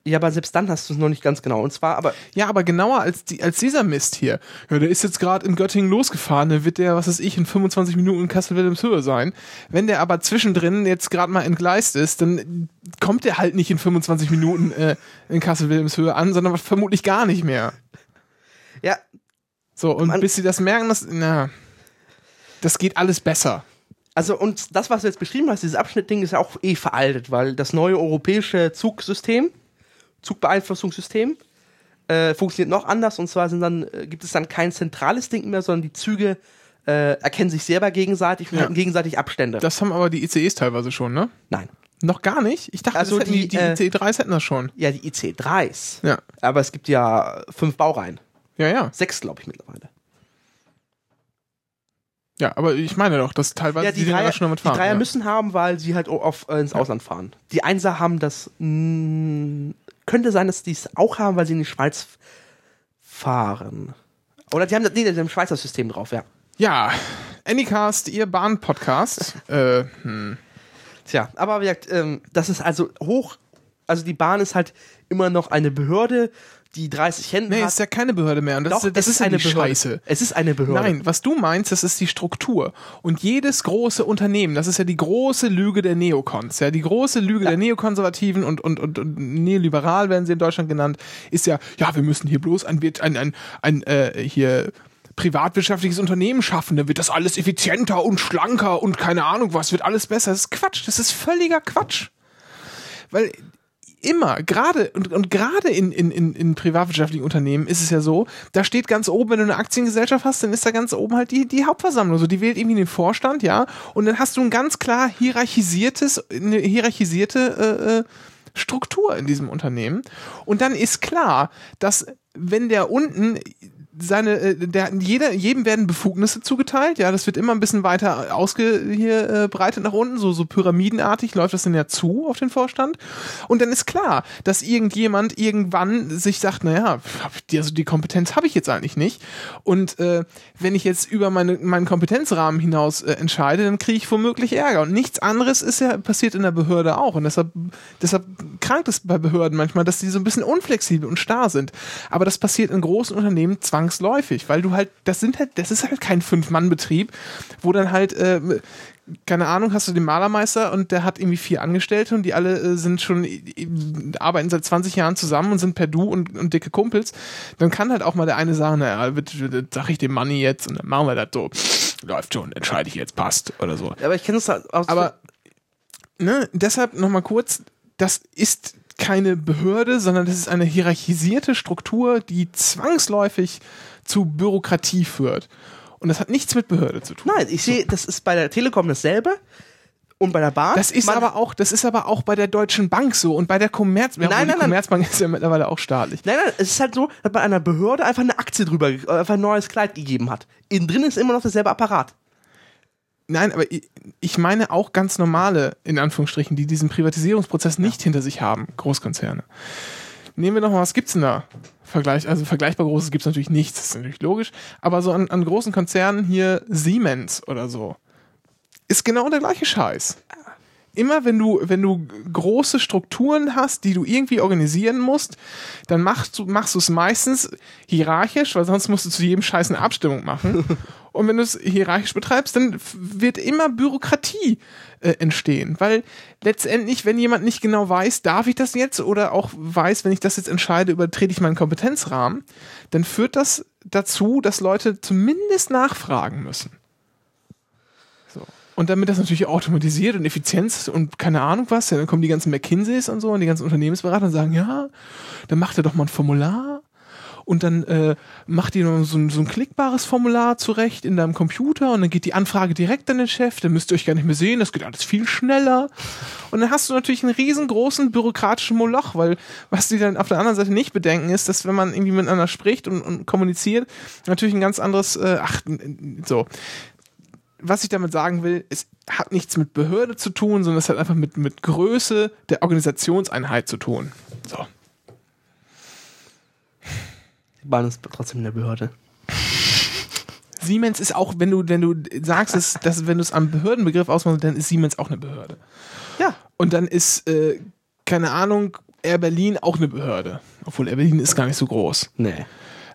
Ja, aber selbst dann hast du es noch nicht ganz genau. Und zwar, aber Ja, aber genauer als, die, als dieser Mist hier. Ja, der ist jetzt gerade in Göttingen losgefahren, dann wird der, was weiß ich, in 25 Minuten in Kassel-Wilhelmshöhe sein. Wenn der aber zwischendrin jetzt gerade mal entgleist ist, dann kommt der halt nicht in 25 Minuten äh, in Kassel-Wilhelmshöhe an, sondern vermutlich gar nicht mehr. ja, So, und Man- bis sie das merken, dass, na, das geht alles besser. Also und das, was du jetzt beschrieben hast, dieses Abschnittding ist ja auch eh veraltet, weil das neue europäische Zugsystem, Zugbeeinflussungssystem, äh, funktioniert noch anders. Und zwar sind dann, äh, gibt es dann kein zentrales Ding mehr, sondern die Züge äh, erkennen sich selber gegenseitig und Ja. halten gegenseitig Abstände. Das haben aber die ICEs teilweise schon, ne? Nein. Noch gar nicht? Ich dachte, Also die, die, die äh, ICE-3s hätten das schon. Ja, die IC3s. Ja. Aber es gibt ja fünf Baureihen. Ja, ja. Sechs, glaube ich, mittlerweile. Ja, aber ich meine doch, dass teilweise Ja, die Dinger Dreier, schon damit die fahren. Dreier ja. müssen haben, weil sie halt auf, äh, ins Ausland fahren. Die Einser haben das. Mh, könnte sein, dass die es auch haben, weil sie in die Schweiz fahren. Oder die haben das, nee, die haben ein Schweizer System drauf, ja. Ja, Anycast, ihr Bahn-Podcast. äh, hm. Tja, aber wie gesagt, ähm, das ist also hoch. Also die Bahn ist halt immer noch eine Behörde, die 30 Hände Nee, hat. ist ja keine Behörde mehr. Und das, Doch, ist, das ist ja eine Behörde. Scheiße. Es ist eine Behörde. Nein, was du meinst, das ist die Struktur. Und jedes große Unternehmen, das ist ja die große Lüge der Neokons, ja, die große Lüge der Neokonservativen und, und, und, und neoliberal werden sie in Deutschland genannt, ist ja, ja, wir müssen hier bloß ein, ein, ein, ein äh, hier privatwirtschaftliches Unternehmen schaffen, dann wird das alles effizienter und schlanker und keine Ahnung was, wird alles besser. Das ist Quatsch, das ist völliger Quatsch. Weil immer, gerade und, und gerade in, in, in, in privatwirtschaftlichen Unternehmen ist es ja so, da steht ganz oben, wenn du eine Aktiengesellschaft hast, dann ist da ganz oben halt die, die Hauptversammlung. So, die wählt irgendwie den Vorstand, ja, und dann hast du ein ganz klar hierarchisiertes, eine hierarchisierte äh, äh, Struktur in diesem Unternehmen. Und dann ist klar, dass wenn der unten seine, äh, der, jeder, jedem werden Befugnisse zugeteilt, ja, das wird immer ein bisschen weiter ausge, hier, äh, nach unten, so, so pyramidenartig läuft das dann ja zu auf den Vorstand. Und dann ist klar, dass irgendjemand irgendwann sich sagt, naja, die, also die Kompetenz habe ich jetzt eigentlich nicht. Und äh, wenn ich jetzt über meine, meinen Kompetenzrahmen hinaus äh, entscheide, dann kriege ich womöglich Ärger. Und nichts anderes ist ja passiert in der Behörde auch. Und deshalb, deshalb krankt es bei Behörden manchmal, dass die so ein bisschen unflexibel und starr sind. Aber das passiert in großen Unternehmen zwangsläufig, weil du halt, das sind halt, das ist halt kein Fünf-Mann-Betrieb, wo dann halt, äh, keine Ahnung, hast du den Malermeister und der hat irgendwie vier Angestellte und die alle äh, sind schon, äh, arbeiten seit 20 Jahren zusammen und sind per Du und, und dicke Kumpels, dann kann halt auch mal der eine sagen, naja, sag ich dem Money jetzt und dann machen wir das so. Läuft schon, entscheide ich jetzt, passt oder so. Aber ich kenne es halt aus. Aber ne, deshalb nochmal kurz, das ist keine Behörde, sondern das ist eine hierarchisierte Struktur, die zwangsläufig zu Bürokratie führt. Und das hat nichts mit Behörde zu tun. Nein, ich sehe, das ist bei der Telekom dasselbe und bei der Bahn. Das ist Man- aber auch, das ist aber auch bei der Deutschen Bank so und bei der Commerz, ja, Nein, nein, die nein. Commerzbank ist ja mittlerweile auch staatlich. Nein, nein, es ist halt so, dass bei einer Behörde einfach eine Aktie drüber, ge- einfach ein neues Kleid gegeben hat. Innen drin ist immer noch derselbe Apparat. Nein, aber ich- meine auch ganz normale, in Anführungsstrichen, die diesen Privatisierungsprozess nicht hinter sich haben, Großkonzerne. Nehmen wir noch mal, was gibt's denn da? Vergleich, also vergleichbar Großes gibt's natürlich nichts, das ist natürlich logisch. Aber so an, an großen Konzernen hier Siemens oder so, ist genau der gleiche Scheiß. Immer wenn du, wenn du große Strukturen hast, die du irgendwie organisieren musst, dann machst du machst du es meistens hierarchisch, weil sonst musst du zu jedem Scheiß eine Abstimmung machen. Und wenn du es hierarchisch betreibst, dann wird immer Bürokratie äh, entstehen. Weil letztendlich, wenn jemand nicht genau weiß, darf ich das jetzt oder auch weiß, wenn ich das jetzt entscheide, übertrete ich meinen Kompetenzrahmen, dann führt das dazu, dass Leute zumindest nachfragen müssen. Und damit das natürlich automatisiert und Effizienz und keine Ahnung was, dann kommen die ganzen McKinseys und so und die ganzen Unternehmensberater und sagen, ja, dann macht er doch mal ein Formular und dann äh, macht ihr so ein, so ein klickbares Formular zurecht in deinem Computer und dann geht die Anfrage direkt an den Chef, dann müsst ihr euch gar nicht mehr sehen, das geht alles viel schneller. Und dann hast du natürlich einen riesengroßen bürokratischen Moloch, weil was die dann auf der anderen Seite nicht bedenken ist, dass wenn man irgendwie miteinander spricht und, und kommuniziert, natürlich ein ganz anderes, äh, ach, so. Was ich damit sagen will, es hat nichts mit Behörde zu tun, sondern es hat einfach mit, mit Größe der Organisationseinheit zu tun. So. Die Bahn ist trotzdem eine Behörde. Siemens ist auch, wenn du, wenn du sagst, dass, dass wenn du es am Behördenbegriff ausmachst, dann ist Siemens auch eine Behörde. Ja. Und dann ist, äh, keine Ahnung, Air Berlin auch eine Behörde. Obwohl Air Berlin ist gar nicht so groß. Nee.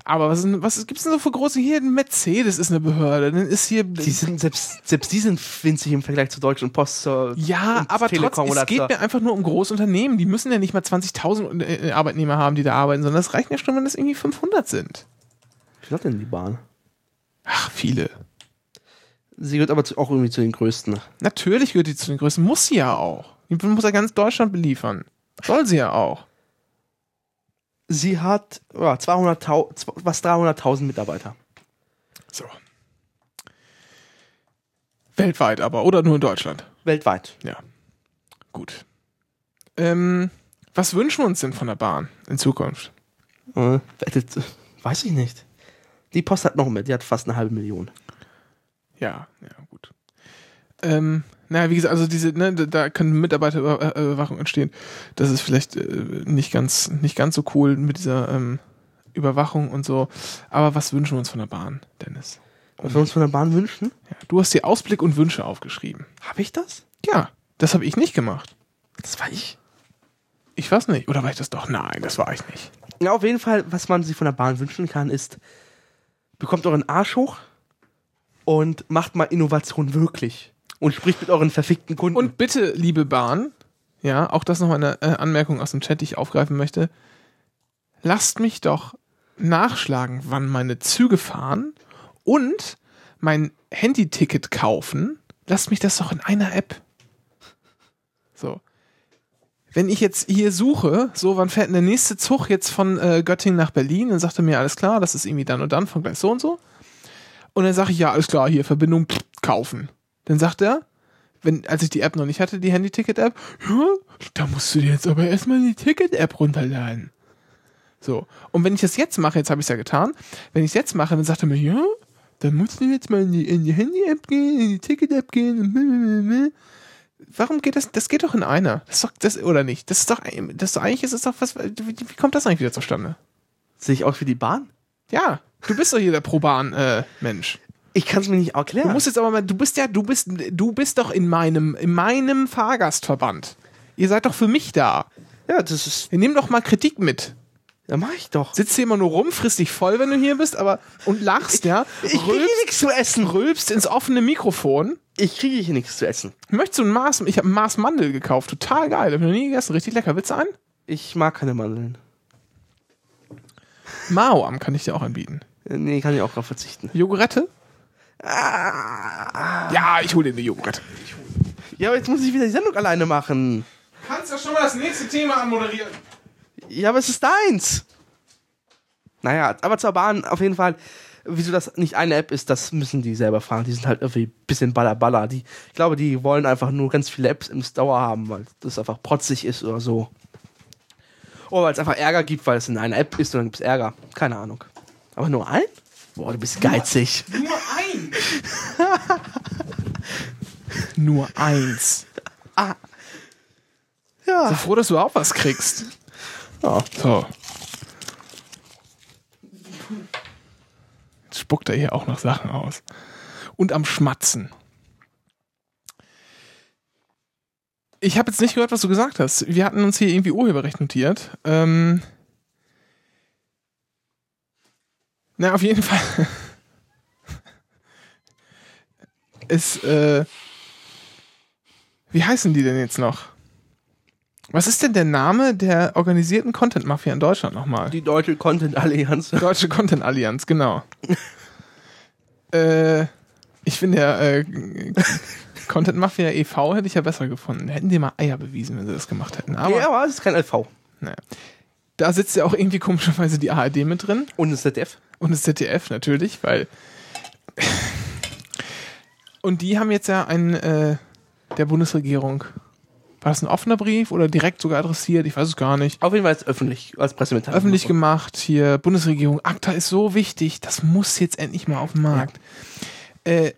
Aber was, was gibt's denn so für große hier? Mercedes ist eine Behörde. Dann ist hier. Die sind, selbst, selbst die sind winzig im Vergleich zur Deutschen Post, zur ja, und aber Telekom trotzdem, oder es geht mir einfach nur um Großunternehmen. Die müssen ja nicht mal 20.000 äh, Arbeitnehmer haben, die da arbeiten, sondern es reicht ja schon, wenn das irgendwie 500 sind. Wie hat denn die Bahn? Ach, viele. Sie gehört aber zu, auch irgendwie zu den größten. Natürlich gehört die zu den größten. Muss sie ja auch. Die muss ja ganz Deutschland beliefern. Soll sie ja auch. Sie hat ja, 200.000, zw- was 300.000 Mitarbeiter. So. Weltweit aber, oder nur in Deutschland? Weltweit. Ja. Gut. Ähm, was wünschen wir uns denn von der Bahn in Zukunft? Äh, weiß ich nicht. Die Post hat noch mehr, die hat fast eine halbe Million. Ja, ja, gut. Ähm, naja, wie gesagt, also diese, ne, da- können Mitarbeiterüberwachung entstehen. Das ist vielleicht äh, nicht ganz, nicht ganz so cool mit dieser ähm, Überwachung und so. Aber was wünschen wir uns von der Bahn, Dennis? Was wir uns von der Bahn wünschen? Ja, du hast dir Ausblick und Wünsche aufgeschrieben. Habe ich das? Ja, das habe ich nicht gemacht. Das war ich. Ich weiß nicht. Oder war ich das doch? Nein, das war ich nicht. Ja, auf jeden Fall, was man sich von der Bahn wünschen kann, ist, bekommt euren Arsch hoch und macht mal Innovation wirklich. Und spricht mit euren verfickten Kunden. Und bitte, liebe Bahn, ja, auch das noch mal eine äh, Anmerkung aus dem Chat, die ich aufgreifen möchte. Lasst mich doch nachschlagen, wann meine Züge fahren und mein Handyticket kaufen. Lasst mich das doch in einer App. So. Wenn ich jetzt hier suche, so, wann fährt denn der nächste Zug jetzt von äh, Göttingen nach Berlin? Dann sagt er mir, alles klar, das ist irgendwie dann und dann von gleich so und so. Und dann sage ich, ja, alles klar, hier, Verbindung kaufen. Dann sagt er, wenn, als ich die App noch nicht hatte, die Handy-Ticket-App, ja, da musst du dir jetzt aber erstmal die Ticket-App runterladen. So. Und wenn ich das jetzt mache, jetzt habe ich es ja getan, wenn ich es jetzt mache, dann sagt er mir, ja, dann musst du jetzt mal in die, die Handy-App gehen, in die Ticket-App gehen und blablabla. Warum geht das? Das geht doch in einer. Das ist doch, das, oder nicht? Das ist doch, das ist doch, eigentlich ist es doch was, wie, wie kommt das eigentlich wieder zustande? Sehe ich aus wie die Bahn? Ja, du bist doch hier der Pro-Bahn-Mensch. Ich kann es mir nicht Du erklären. musst jetzt aber mal, du bist ja, du bist, du bist doch in meinem, in meinem Fahrgastverband. Ihr seid doch für mich da. ja, das ist. Wir nehmen doch mal Kritik mit. Ja, mach ich doch. Sitzt hier immer nur rum, frisst dich voll, wenn du hier bist, aber und lachst, ja. Ich kriege Rülpst, nichts zu essen. rülpst ins offene Mikrofon. Ich kriege hier nichts zu essen. Möchtest du ein Maß? Ich habe ein Maß Mandel gekauft. Total geil. Hab ich noch nie gegessen. Richtig lecker. Willst du einen? Ich mag keine Mandeln. Mao am kann ich dir auch anbieten. Äh, Nee, kann ich auch drauf verzichten. Jogurette? Ah. Ja, ich hole dir eine Jogurette. Ja, aber jetzt muss ich wieder die Sendung alleine machen. Kannst ja schon mal das nächste Thema anmoderieren. Ja, aber es ist deins. Naja, aber zur Bahn auf jeden Fall. Wieso das nicht eine App ist, das müssen die selber fragen. Die sind halt irgendwie ein bisschen baller Die, ich glaube, die wollen einfach nur ganz viele Apps im Store haben, weil das einfach protzig ist oder so. Oder weil es einfach Ärger gibt, weil es in einer App ist und dann gibt es Ärger. Keine Ahnung. Aber nur ein? Boah, du bist geizig. Nur eins. Nur eins. Ja. Sei froh, dass du auch was kriegst. ja. So. Jetzt spuckt er hier auch noch Sachen aus. Und am Schmatzen. Ich habe jetzt nicht gehört, was du gesagt hast. Wir hatten uns hier irgendwie Urheberrecht notiert. Ähm na, auf jeden Fall. Es, äh, wie heißen die denn jetzt noch? Was ist denn der Name der organisierten Content-Mafia in Deutschland nochmal? Die Deutsche Content Allianz. Deutsche Content Allianz, genau. äh, ich finde ja, äh, Content Mafia e.V. hätte ich ja besser gefunden. Hätten die mal Eier bewiesen, wenn sie das gemacht hätten. Aber ja, aber es ist kein LV. naja. da sitzt ja auch irgendwie komischerweise die ARD mit drin Und das ZDF. und das ZDF natürlich, weil. Und die haben jetzt ja einen äh, der Bundesregierung. War das ein offener Brief oder direkt sogar adressiert? Ich weiß es gar nicht. Auf jeden Fall ist öffentlich, als Pressemitteilung. öffentlich gemacht. Hier, Bundesregierung, ACTA ist so wichtig, das muss jetzt endlich mal auf den Markt. Äh,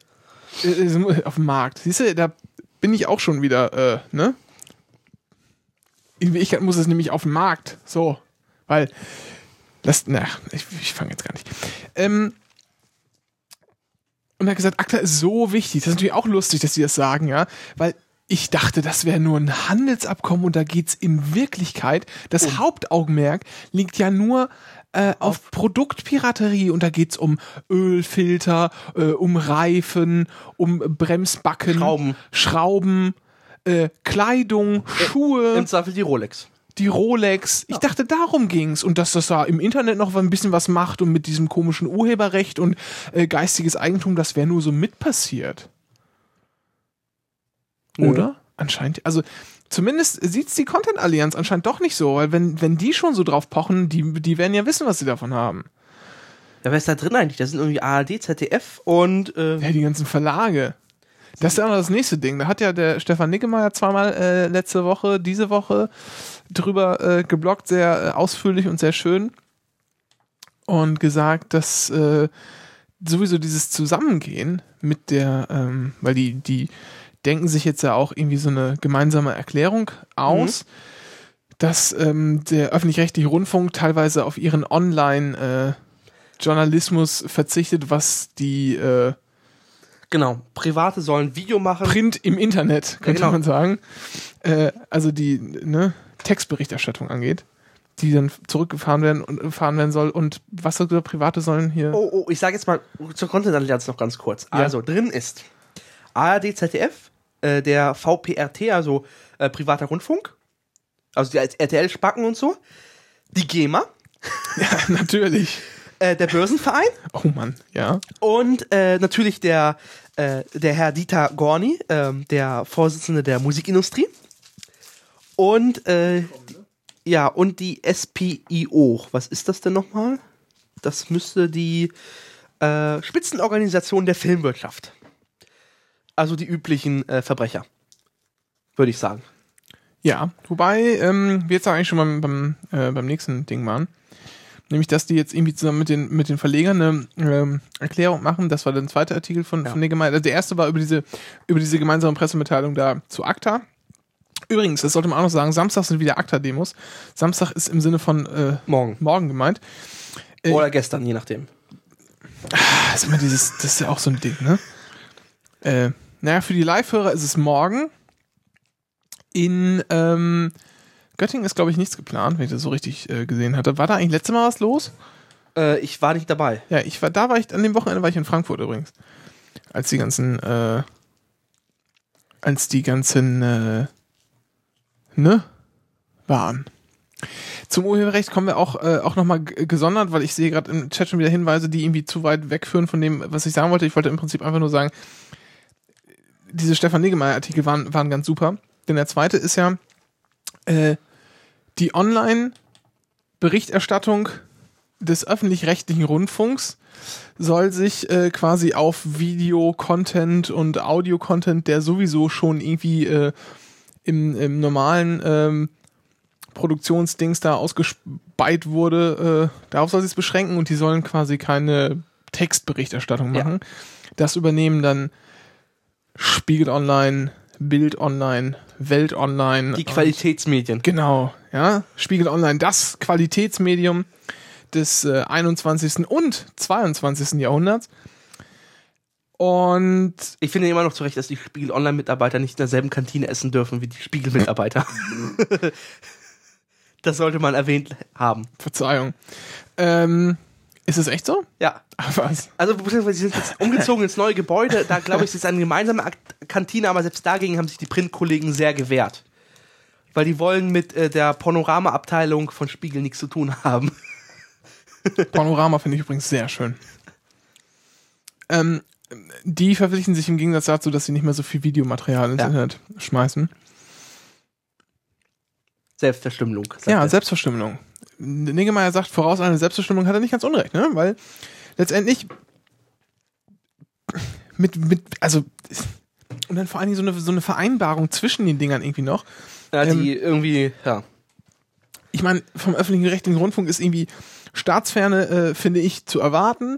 äh, auf den Markt. Siehst du, da bin ich auch schon wieder, äh, ne? In Wirklichkeit muss es nämlich auf den Markt. So. Weil, das, na, ich, ich fange jetzt gar nicht. Ähm, und er hat gesagt, ACTA ist so wichtig. Das ist natürlich auch lustig, dass sie das sagen, ja. Weil ich dachte, das wäre nur ein Handelsabkommen und da geht's in Wirklichkeit, das Hauptaugenmerk liegt ja nur äh, auf Produktpiraterie und da geht's um Ölfilter, äh, um Reifen, um Bremsbacken, Schrauben. Schrauben äh, Kleidung, Schuhe Im Zweifel die Rolex. Die Rolex. Ich dachte, darum ging's und dass das da im Internet noch ein bisschen was macht und mit diesem komischen Urheberrecht und äh, geistiges Eigentum, das wäre nur so mit passiert. Oder? Anscheinend, also zumindest sieht's die Content Allianz anscheinend doch nicht so, weil wenn, wenn die schon so drauf pochen, die, die werden ja wissen, was sie davon haben. Ja, wer ist da drin eigentlich? Das sind irgendwie ARD, ZDF und äh, Ja, die ganzen Verlage. Das ist ja auch noch das nächste Ding. Da hat ja der Stefan Nickemeyer zweimal äh, letzte Woche, diese Woche drüber äh, geblockt, sehr äh, ausführlich und sehr schön. Und gesagt, dass äh, sowieso dieses Zusammengehen mit der, ähm, weil die, die denken sich jetzt ja auch irgendwie so eine gemeinsame Erklärung aus, dass ähm, der öffentlich-rechtliche Rundfunk teilweise auf ihren Online-Journalismus verzichtet, was die äh, genau, Private sollen Video machen. Print im Internet, könnte genau. man sagen. Äh, also die ne, Textberichterstattung angeht, die dann zurückgefahren werden und fahren werden soll. Und was gesagt, Private sollen hier. Oh, oh, ich sage jetzt mal zur Content Allianz noch ganz kurz. Ja. Also, drin ist ARD, ZDF, äh, der VPRT, also äh, privater Rundfunk, also die RTL-Spacken und so, die GEMA, Ja, natürlich. Äh, der Börsenverein Oh Mann, ja. und äh, natürlich der, äh, der Herr Dieter Gorni, ähm, der Vorsitzende der Musikindustrie und äh, ja, und die SPIO. Was ist das denn nochmal? Das müsste die äh, Spitzenorganisation der Filmwirtschaft. Also die üblichen Verbrecher. Würde ich sagen. Ja, wobei ähm, wir jetzt eigentlich schon beim, beim, beim nächsten Ding waren. Nämlich, dass die jetzt irgendwie zusammen mit den, mit den Verlegern eine ähm, Erklärung machen. Das war der zweite Artikel von, Ja. von Niggemeier. Also der erste war über diese, über diese gemeinsame Pressemitteilung da zu ACTA. Übrigens, das sollte man auch noch sagen, Samstag sind wieder ACTA-Demos. Samstag ist im Sinne von äh, Morgen. morgen gemeint. Äh, Oder gestern, je nachdem. Das ist immer dieses, das ist ja auch so ein Ding, ne? Äh, naja, für die Live-Hörer ist es morgen. In ähm, Göttingen ist, glaube ich, nichts geplant, wenn ich das so richtig äh, gesehen hatte. War da eigentlich letztes Mal was los? Äh, ich war nicht dabei. Ja, ich war, da war ich, an dem Wochenende war ich in Frankfurt übrigens. Als die ganzen, äh, als die ganzen, äh, ne, waren. Zum Urheberrecht kommen wir auch, äh, auch nochmal gesondert, weil ich sehe gerade im Chat schon wieder Hinweise, die irgendwie zu weit wegführen von dem, was ich sagen wollte. Ich wollte im Prinzip einfach nur sagen, diese Stefan Niggemeier-Artikel waren, waren ganz super. Denn der zweite ist ja äh, die Online-Berichterstattung des öffentlich-rechtlichen Rundfunks soll sich äh, quasi auf Video-Content und Audio-Content, der sowieso schon irgendwie äh, im, im normalen ähm, Produktionsdings da ausgespeit wurde, äh, darauf soll sich beschränken und die sollen quasi keine Textberichterstattung Ja. machen. Das übernehmen dann Spiegel Online, Bild Online, Welt Online. Die Qualitätsmedien. Genau, ja. Spiegel Online, das Qualitätsmedium des äh, 21. und 22. Jahrhunderts. Und Ich finde immer noch zu Recht, dass die Spiegel Online-Mitarbeiter nicht in derselben Kantine essen dürfen wie die Spiegel-Mitarbeiter. das sollte man erwähnt haben. Verzeihung. Ähm, ist es echt so? Ja. Ach, Was? Also, beziehungsweise sie sind jetzt umgezogen ins neue Gebäude. Da glaube ich, es ist eine gemeinsame Kantine, aber selbst dagegen haben sich die Printkollegen sehr gewehrt. Weil die wollen mit äh, der Panorama-Abteilung von Spiegel nichts zu tun haben. Panorama finde ich übrigens sehr schön. Ähm, die verpflichten sich im Gegensatz dazu, dass sie nicht mehr so viel Videomaterial ins Ja. Internet schmeißen. Selbstverstümmelung. Ja, er. Selbstverstümmelung. Niggemeier sagt, voraus eine Selbstverstümmelung hat er nicht ganz unrecht, ne? Weil letztendlich mit, mit, also und dann vor allen Dingen so eine, so eine Vereinbarung zwischen den Dingern irgendwie noch. ja, die irgendwie, ja. Ich meine, vom öffentlichen rechtlichen Rundfunk ist irgendwie Staatsferne, äh, finde ich, zu erwarten.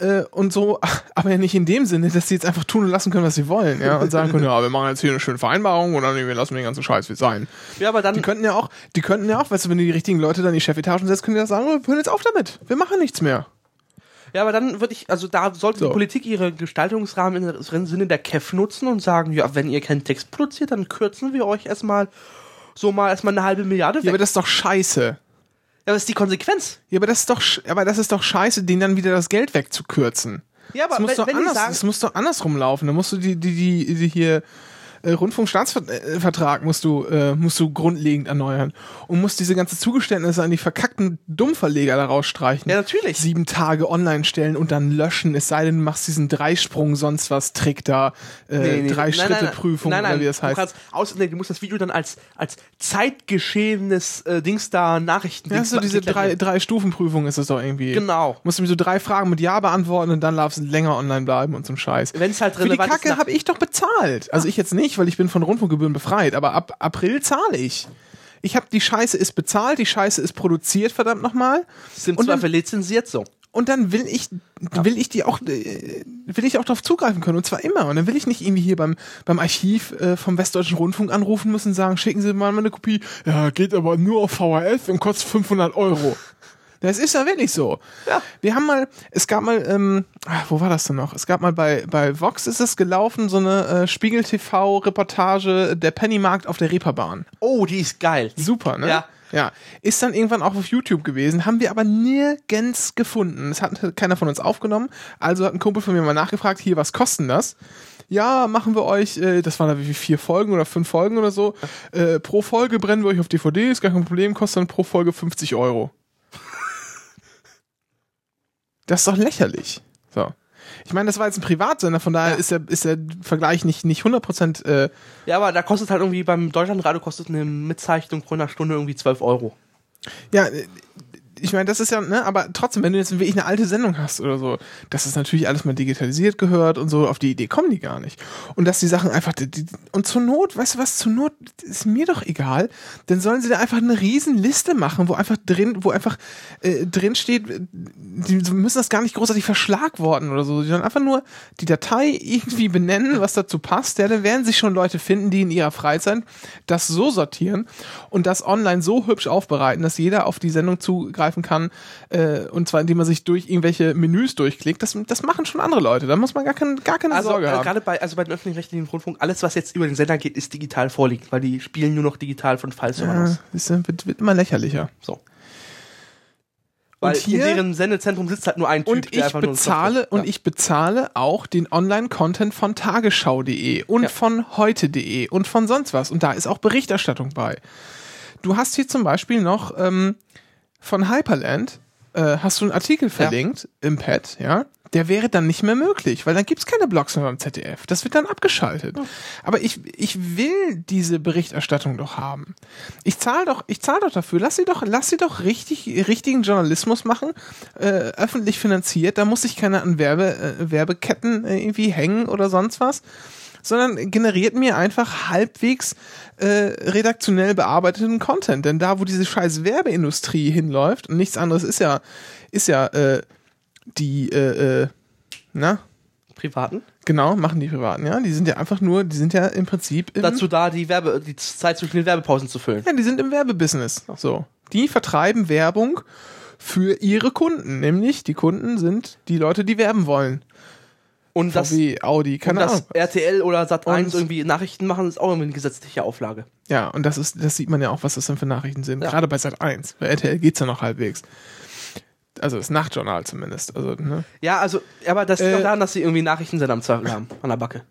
Äh, und so, aber ja nicht in dem Sinne, dass sie jetzt einfach tun und lassen können, was sie wollen, ja, und sagen können, ja, wir machen jetzt hier eine schöne Vereinbarung und dann wir lassen den ganzen Scheiß wie sein. Ja, aber dann, Die könnten ja auch, die könnten ja auch, weißt du, wenn du die richtigen Leute dann in die Chefetagen setzt, können die ja sagen, wir hören jetzt auf damit. Wir machen nichts mehr. ja, aber dann würde ich, also da sollte So. die Politik ihre Gestaltungsrahmen im Sinne der KEF nutzen und sagen, ja, wenn ihr keinen Text produziert, dann kürzen wir euch erstmal so mal erstmal eine halbe Milliarde weg. Ja, aber das ist doch scheiße. Ja, was ist die Konsequenz? Ja, aber das ist doch, aber das ist doch scheiße, denen dann wieder das Geld wegzukürzen. Ja, aber Das muss, wenn, doch wenn anders, sagen, das muss doch andersrum laufen. Da musst du die, die, die, die hier äh, Rundfunkstaatsvertrag musst du, äh, musst du grundlegend erneuern und musst diese ganze Zugeständnisse an die verkackten Dummverleger da rausstreichen. Ja, natürlich. Sieben Tage online stellen und dann löschen, es sei denn, du machst diesen Dreisprung, sonst was Trick da, äh, Nee, nee, drei Schritte nein, nein. Prüfung nein, nein, oder wie das Du, heißt. kannst aus, nee, du musst das Video dann als, als zeitgeschehenes äh, Dings da Nachrichten. Ja, so diese drei, drei Stufenprüfung ist es doch irgendwie. Genau. Musst du mir so drei Fragen mit Ja beantworten und dann darfst du länger online bleiben und so ein Scheiß. Wenn es halt Für die relevant Kacke habe ich doch bezahlt. Also ich jetzt nicht, weil ich bin von Rundfunkgebühren befreit, aber ab April zahle ich. Ich habe die Scheiße ist bezahlt, die Scheiße ist produziert, verdammt nochmal. sind und zwar lizenziert so. Und dann will ich, will ich die auch, äh, will ich auch darauf zugreifen können und zwar immer. Und dann will ich nicht irgendwie hier beim, beim Archiv äh, vom Westdeutschen Rundfunk anrufen müssen und sagen, schicken Sie mal eine Kopie. Ja, geht aber nur auf VHF und kostet 500 Euro. Das ist ja wirklich so. Ja. Wir haben mal, es gab mal, ähm, ah, wo war das denn noch? Es gab mal bei, bei Vox ist es gelaufen, so eine äh, Spiegel-TV-Reportage der Pennymarkt auf der Reeperbahn. Oh, die ist geil. Super, ne? Ja. Ja. Ist dann irgendwann auch auf YouTube gewesen, haben wir aber nirgends gefunden. Es hat keiner von uns aufgenommen. Also hat ein Kumpel von mir mal nachgefragt, hier, was kosten das? Ja, machen wir euch, äh, das waren da wie vier Folgen oder fünf Folgen oder so. Äh, pro Folge brennen wir euch auf DVD, ist gar kein Problem, kostet dann pro Folge 50 Euro. Das ist doch lächerlich. So. Ich meine, das war jetzt ein Privatsender, von daher Ja. ist, der, ist der Vergleich nicht, nicht 100% äh, Ja, aber da kostet halt irgendwie beim Deutschlandradio kostet eine Mitzeichnung pro einer Stunde irgendwie 12 Euro. Ja, ich meine, das ist ja, ne, aber trotzdem, wenn du jetzt wirklich eine alte Sendung hast oder so, dass das natürlich alles mal digitalisiert gehört und so, auf die Idee kommen die gar nicht. Und dass die Sachen einfach, die, die, und zur Not, weißt du was, zur Not ist mir doch egal, dann sollen sie da einfach eine riesen Liste machen, wo einfach drin, wo einfach äh, drin steht, die müssen das gar nicht großartig verschlagworten oder so, sondern einfach nur die Datei irgendwie benennen, was dazu passt, ja, dann werden sich schon Leute finden, die in ihrer Freizeit das so sortieren und das online so hübsch aufbereiten, dass jeder auf die Sendung zugreifen kann, äh, und zwar indem man sich durch irgendwelche Menüs durchklickt. Das, das machen schon andere Leute. Da muss man gar, kein, gar keine Also Sorge äh, haben. gerade bei, also bei den öffentlich-rechtlichen Rundfunk, alles was jetzt über den Sender geht, ist digital vorliegend, weil die spielen nur noch digital von Fallservern Ja, aus. das wird, wird immer lächerlicher. So. Weil hier- in deren Sendezentrum sitzt halt nur ein Typ, Und ich bezahle und ich bezahle auch den Online-Content von Tagesschau.de und Ja. von heute.de und von sonst was. Und da ist auch Berichterstattung bei. Du hast hier zum Beispiel noch ähm, von Hyperland äh, hast du einen Artikel verlinkt im Pad, ja. Der wäre dann nicht mehr möglich, weil dann gibt's keine Blogs mehr beim ZDF. Das wird dann abgeschaltet. Aber ich, ich will diese Berichterstattung doch haben. Ich zahle doch, ich zahle doch dafür. Lass sie doch, lass sie doch richtig, richtigen Journalismus machen, äh, öffentlich finanziert. Da muss sich keiner an Werbe, äh, Werbeketten äh, irgendwie hängen oder sonst was, sondern generiert mir einfach halbwegs äh, redaktionell bearbeiteten Content. Denn da, wo diese scheiß Werbeindustrie hinläuft und nichts anderes ist ja, ist ja äh, die, äh, äh, na, Privaten. genau, machen die Privaten, ja. Die sind ja einfach nur, die sind ja im Prinzip im, Dazu da, die Werbe, die Zeit zwischen den Werbepausen zu füllen. ja, die sind im Werbebusiness. So. Die vertreiben Werbung für ihre Kunden. Nämlich, die Kunden sind die Leute, die werben wollen. Und das, VW, Audi, und keine das Ahnung. RTL oder Sat1 Und- irgendwie Nachrichten machen, ist auch irgendwie eine gesetzliche Auflage. Ja, und das ist, das sieht man ja auch, was das denn für Nachrichten sind. Ja. Gerade bei Sat 1. Bei RTL geht's ja noch halbwegs. Also das Nachtjournal zumindest. Also, ne? Ja, also, aber das liegt Äh, auch daran, dass sie irgendwie Nachrichtensender am Zweifel haben, an der Backe.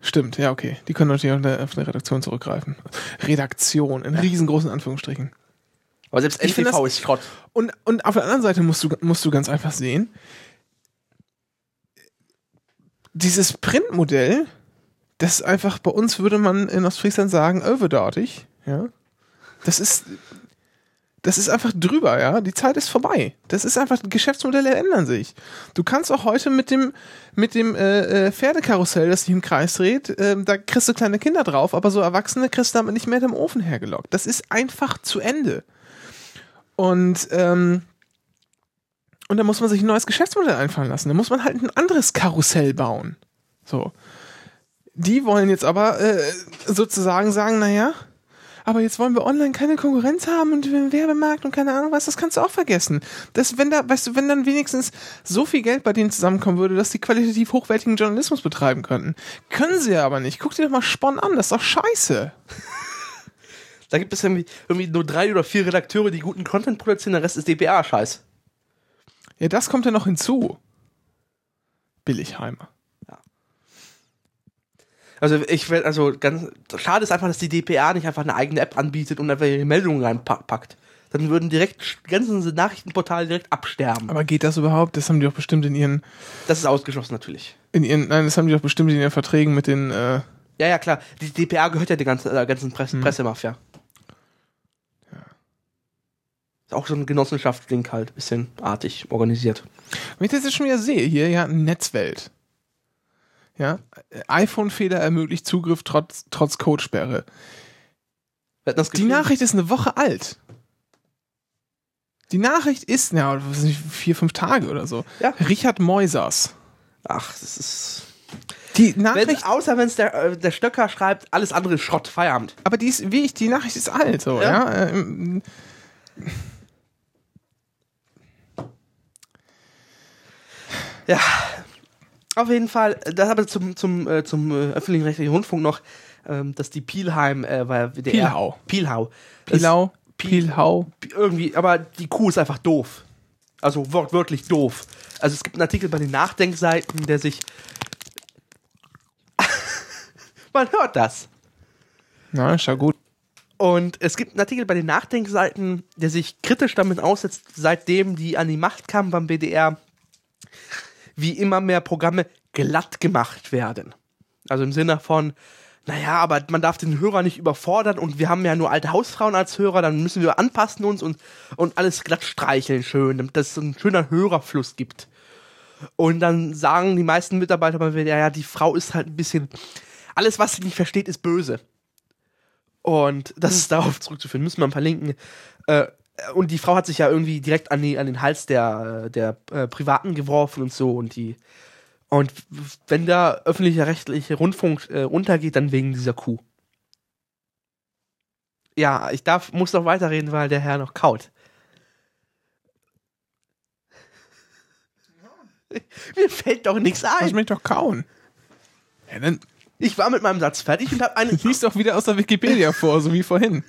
Stimmt, ja, okay. Die können natürlich auch auf eine- Redaktion zurückgreifen. Redaktion, in riesengroßen Anführungsstrichen. Aber selbst NTV das- ist Schrott. Und, und auf der anderen Seite musst du, musst du ganz einfach sehen, dieses Printmodell, das ist einfach, bei uns würde man in Ostfriesland sagen, overdortig, ja. Das ist, das ist einfach drüber, ja. Die Zeit ist vorbei. Das ist einfach, Geschäftsmodelle ändern sich. Du kannst auch heute mit dem, mit dem äh, äh, Pferdekarussell, das sich im Kreis dreht, äh, da kriegst du kleine Kinder drauf, aber so Erwachsene kriegst du damit nicht mehr im Ofen hergelockt. Das ist einfach zu Ende. Und, ähm, und da muss man sich ein neues Geschäftsmodell einfallen lassen. Da muss man halt ein anderes Karussell bauen. So. Die wollen jetzt aber äh, sozusagen sagen, naja, aber jetzt wollen wir online keine Konkurrenz haben und den Werbemarkt und keine Ahnung was, das kannst du auch vergessen. Das, wenn da, weißt du, wenn dann wenigstens so viel Geld bei denen zusammenkommen würde, dass die qualitativ hochwertigen Journalismus betreiben könnten. Können sie aber nicht. Guck dir doch mal Spon an, das ist doch scheiße. Da gibt es irgendwie, irgendwie nur drei oder vier Redakteure, die guten Content produzieren, der Rest ist DPA-Scheiß. Ja, das kommt ja noch hinzu. Billigheimer. Also ich will, also ganz schade ist einfach, dass die DPA nicht einfach eine eigene App anbietet und einfach ihre Meldungen reinpackt. Dann würden direkt ganzen Nachrichtenportale direkt absterben. Aber geht das überhaupt? Das haben die doch bestimmt in ihren, Das ist ausgeschlossen natürlich. in ihren, nein, das haben die doch bestimmt in ihren Verträgen mit den, äh, Ja, ja, klar. Die DPA gehört ja der ganzen, der ganzen Presse, Hm. Pressemafia. Ist auch so ein Genossenschaftslink halt, bisschen artig organisiert. Wenn ich das jetzt schon wieder sehe, hier ja Netzwelt. Ja, iPhone-Fehler ermöglicht Zugriff trotz, trotz Codesperre. Die Nachricht ist eine Woche alt. Die Nachricht ist, ja, vier, fünf Tage oder so. Ja. Richard Meusers. Ach, das ist. Die Nachricht, außer wenn es der, äh, der Stöcker schreibt, alles andere ist Schrott, Feierabend. aber die ist, wie ich, die Nachricht ist alt, so, Ja. ja. Ähm, Ja. Auf jeden Fall, das aber zum, zum, äh, zum äh, öffentlichen rechtlichen Rundfunk noch, ähm, dass die Pielheim, äh, war WDR. Pielhau. Pielhau. Das- Pilau, Piel- Pilhau. irgendwie, aber die Kuh ist einfach doof. Also wortwörtlich doof. Also es gibt einen Artikel bei den Nachdenkseiten, der sich. Man hört das. Na, ist ja gut. Und es gibt einen Artikel bei den Nachdenkseiten, der sich kritisch damit aussetzt, seitdem die an die Macht kamen beim BDR, wie immer mehr Programme glatt gemacht werden. Also im Sinne von, naja, aber man darf den Hörer nicht überfordern und wir haben ja nur alte Hausfrauen als Hörer, dann müssen wir anpassen uns und, und alles glatt streicheln schön, damit es so ein schöner Hörerfluss gibt. Und dann sagen die meisten Mitarbeiter mal wieder, ja, die Frau ist halt ein bisschen, alles, was sie nicht versteht, ist böse. Und das ist darauf zurückzuführen, müssen wir verlinken. Äh, und die Frau hat sich ja irgendwie direkt an, die, an den Hals der, der äh, Privaten geworfen und so und die und wenn der öffentliche rechtliche Rundfunk äh, runtergeht, dann wegen dieser Kuh. Ja, ich darf, muss noch weiterreden, weil der Herr noch kaut. Mir fällt doch nichts Lass ein. mich doch kauen. Ja, Ich war mit meinem Satz fertig und habe eine. lies doch wieder aus der Wikipedia vor, so wie vorhin.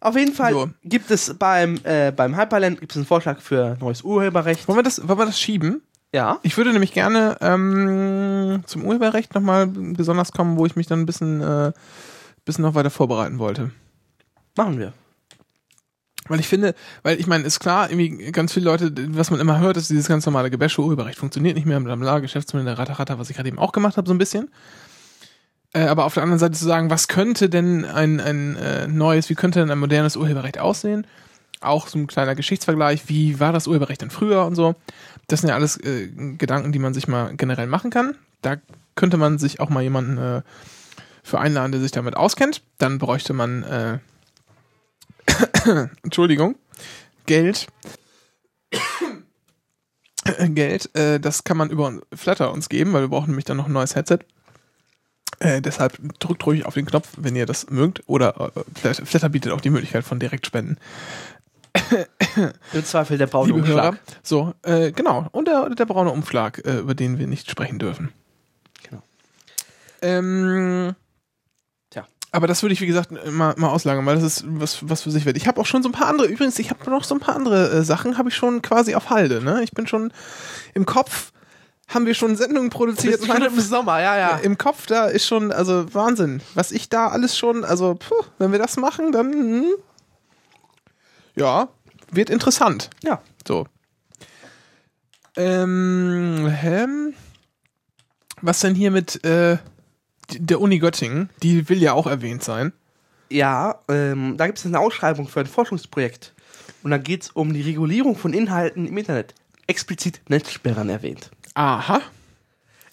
Auf jeden Fall So. gibt es beim, äh, beim Hyperland gibt es einen Vorschlag für neues Urheberrecht. Wollen wir das, wollen wir das schieben? Ja. Ich würde nämlich gerne ähm, zum Urheberrecht nochmal besonders kommen, wo ich mich dann ein bisschen, äh, bisschen noch weiter vorbereiten wollte. Machen wir. Weil ich finde, weil ich meine, ist klar, irgendwie ganz viele Leute, was man immer hört, ist dieses ganz normale Gebäsche, Urheberrecht funktioniert nicht mehr, bla bla, Geschäftsmodell, Ratter, Ratter, was ich gerade eben auch gemacht habe, so ein bisschen. Äh, aber auf der anderen Seite zu sagen, was könnte denn ein, ein äh, neues, wie könnte denn ein modernes Urheberrecht aussehen? Auch so ein kleiner Geschichtsvergleich, wie war das Urheberrecht denn früher und so. Das sind ja alles äh, Gedanken, die man sich mal generell machen kann. Da könnte man sich auch mal jemanden äh, für einladen, der sich damit auskennt. Dann bräuchte man äh, Entschuldigung, Geld. Geld, das kann man über Flatter uns geben, weil wir brauchen nämlich dann noch ein neues Headset. Äh, deshalb drückt ruhig auf den Knopf, wenn ihr das mögt. Oder äh, Flatter, bietet auch die Möglichkeit von Direktspenden. Im Zweifel der braune Liebe Hörer. Umschlag. So, äh, genau. Und der, der braune Umschlag, äh, über den wir nicht sprechen dürfen. Genau. Ähm, Tja. aber das würde ich, wie gesagt, mal, mal auslagern, weil das ist was, was für sich wert. Ich habe auch schon so ein paar andere, übrigens, ich habe noch so ein paar andere äh, Sachen, habe ich schon quasi auf Halde. Ne? Ich bin schon im Kopf, haben wir schon Sendungen produziert. Schon im Sommer, ja, ja. Im Kopf, da ist schon, also Wahnsinn. Was ich da alles schon, also, puh, wenn wir das machen, dann, hm, ja, wird interessant. Ja. So. Ähm, hä? Was denn hier mit äh, der Uni Göttingen? Die will ja auch erwähnt sein. Ja, ähm, da gibt es eine Ausschreibung für ein Forschungsprojekt. Und da geht es um die Regulierung von Inhalten im Internet. Explizit Netzsperren erwähnt. Aha.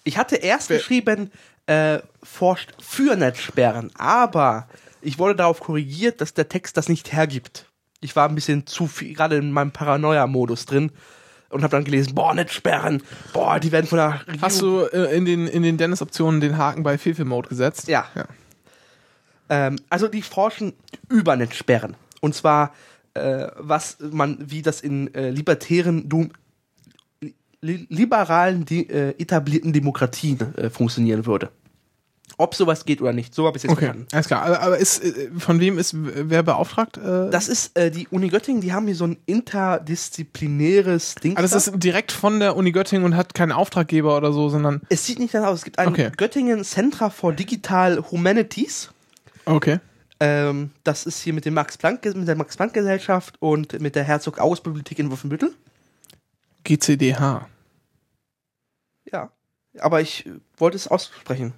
Ich hatte erst Wer- geschrieben, äh, forscht für Netzsperren, aber ich wurde darauf korrigiert, dass der Text das nicht hergibt. Ich war ein bisschen zu viel, gerade in meinem Paranoia-Modus drin und habe dann gelesen, boah, Netzsperren, boah, die werden von der Regierung... Hast du äh, in den, in den Dennis-Optionen den Haken bei Fehlfil-Mode gesetzt? Ja. ja. Ähm, also die forschen über Netzsperren. Und zwar, äh, was man, wie das in äh, libertären, liberalen, de äh, etablierten Demokratien äh, funktionieren würde. Ob sowas geht oder nicht, so habe ich jetzt Okay, verstanden. alles klar. Aber, aber ist, äh, von wem ist wer beauftragt? Äh, Das ist äh, die Uni Göttingen, die haben hier so ein interdisziplinäres Ding. ah, das ist direkt von der Uni Göttingen und hat keinen Auftraggeber oder so, sondern. es sieht nicht danach aus. Es gibt ein Okay. Göttingen Center for Digital Humanities. Okay. Ähm, das ist hier mit dem Max Planck, mit der Max Planck Gesellschaft und mit der Herzog August Bibliothek in Wolfenbüttel. GCDH. Ja. Aber ich äh, wollte es aussprechen.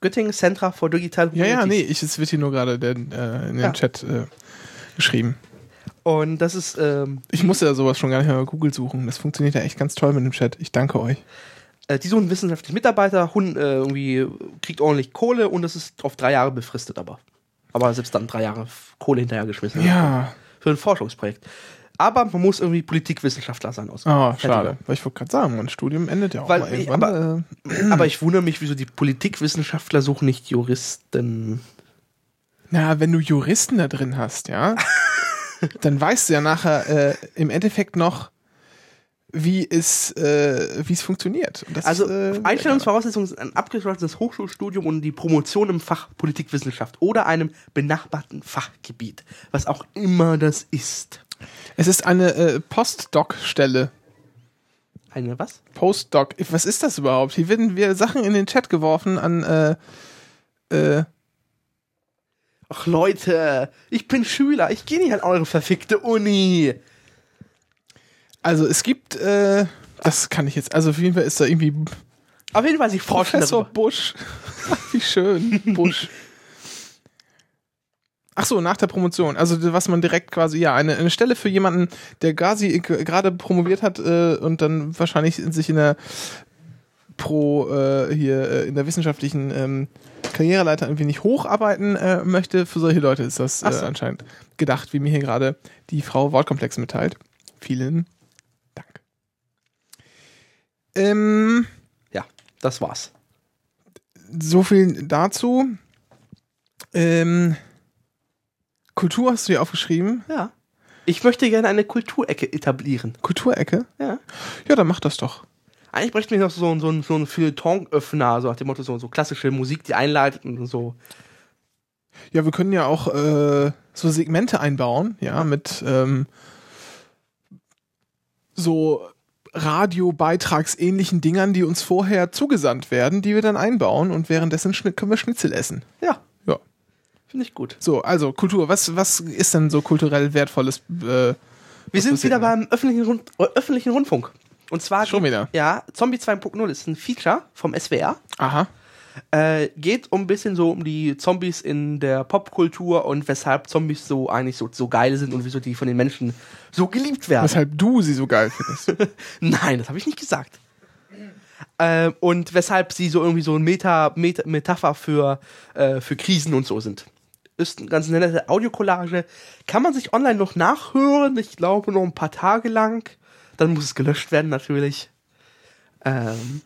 Göttingen Center for Digital Ja, ja, nee, Humanities. ich, es wird hier nur gerade äh, in den Ja. Chat äh, geschrieben. Und das ist, ähm, Ich musste ja sowas schon gar nicht mehr bei Google suchen. Das funktioniert ja echt ganz toll mit dem Chat. Ich danke euch. äh, die suchen wissenschaftliche Mitarbeiter, Hun, äh, irgendwie kriegt ordentlich Kohle und das ist auf drei Jahre befristet, aber. Aber selbst dann drei Jahre Kohle hinterhergeschmissen. Ja. Für ein Forschungsprojekt. Aber man muss irgendwie Politikwissenschaftler sein aus. Oh, Fertiger. schade. Weil ich wollte gerade sagen, mein Studium endet ja auch Weil mal irgendwann. äh, Aber ich wundere mich, wieso die Politikwissenschaftler suchen nicht Juristen. na, wenn du Juristen da drin hast, ja, dann weißt du ja nachher äh, im Endeffekt noch, wie es, äh, wie es funktioniert. Das, Also äh, Einstellungsvoraussetzung ist ein abgeschlossenes Hochschulstudium und die Promotion im Fach Politikwissenschaft oder einem benachbarten Fachgebiet, was auch immer das ist. Es ist eine äh, Postdoc-Stelle. Eine was? Postdoc. Was ist das überhaupt? Hier werden wir Sachen in den Chat geworfen an äh, äh, Ach Leute, ich bin Schüler, ich gehe nicht an eure verfickte Uni. Also es gibt, äh, das kann ich jetzt, also auf jeden Fall ist da irgendwie Auf jeden Fall, sie forschen Professor darüber. Busch. Wie schön. Busch. Ach so, nach der Promotion. Also was man direkt quasi, ja, eine, eine Stelle für jemanden, der quasi gerade promoviert hat äh, und dann wahrscheinlich sich in der Pro äh, hier äh, in der wissenschaftlichen ähm, Karriereleiter irgendwie nicht hocharbeiten äh, möchte. Für solche Leute ist das äh, so. anscheinend gedacht, wie mir hier gerade die Frau Wortkomplex mitteilt. Vielen Dank. Ähm, Ja, das war's. so viel dazu. Ähm, Kultur hast du hier aufgeschrieben. Ja. Ich möchte gerne eine Kulturecke etablieren. Kulturecke? Ja. Ja, dann mach das doch. Eigentlich bräuchten wir noch so, ein- so, so einen Feuilleton-Öffner, so nach dem Motto, so, so klassische Musik, die einleitet und so. Ja, wir können ja auch äh, so Segmente einbauen, ja, mit ähm, so Radiobeitragsähnlichen Dingern, die uns vorher zugesandt werden, die wir dann einbauen und währenddessen können wir Schnitzel essen. Ja. Finde ich gut. So, also Kultur, was, was ist denn so kulturell wertvolles? Äh, Wir sind wieder beim öffentlichen, Rund äh, öffentlichen Rundfunk. Und zwar. Schon wieder? Ja, Zombie 2.0 ist ein Feature vom SWR. Aha. Äh, geht um ein bisschen so um die Zombies in der Popkultur und weshalb Zombies so eigentlich so, so geil sind und wieso die von den Menschen so geliebt werden. Weshalb du sie so geil findest. Nein, das habe ich nicht gesagt. Ähm, und weshalb sie so irgendwie so ein Meta, Meta, Metapher für, äh, für Krisen und so sind. Ist eine ganz nette Audiokollage. Kann man sich online noch nachhören. Ich glaube noch ein paar Tage lang. Dann muss es gelöscht werden natürlich. Ähm,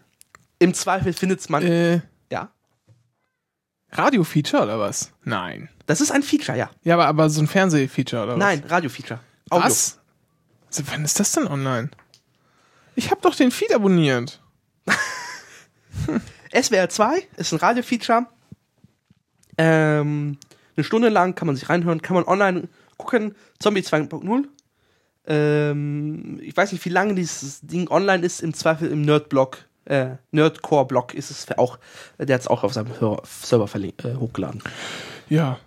Im Zweifel findet man. äh, ja. Radio-Feature oder was? Nein. Das ist ein Feature, ja. Ja, aber, aber so ein Fernseh-Feature oder was? Nein, Radio-Feature. Was? Also, wann ist das denn online? Ich habe doch den Feed abonniert. SWR 2 ist ein Radio-Feature. Ähm, eine Stunde lang kann man sich reinhören, kann man online gucken. Zombie 2.0. Ähm, ich weiß nicht, wie lange dieses Ding online ist. Im Zweifel im Nerd-Blog, äh, Nerdcore-Blog ist es auch. Der hat es auch auf seinem Hör Server äh, hochgeladen. Ja.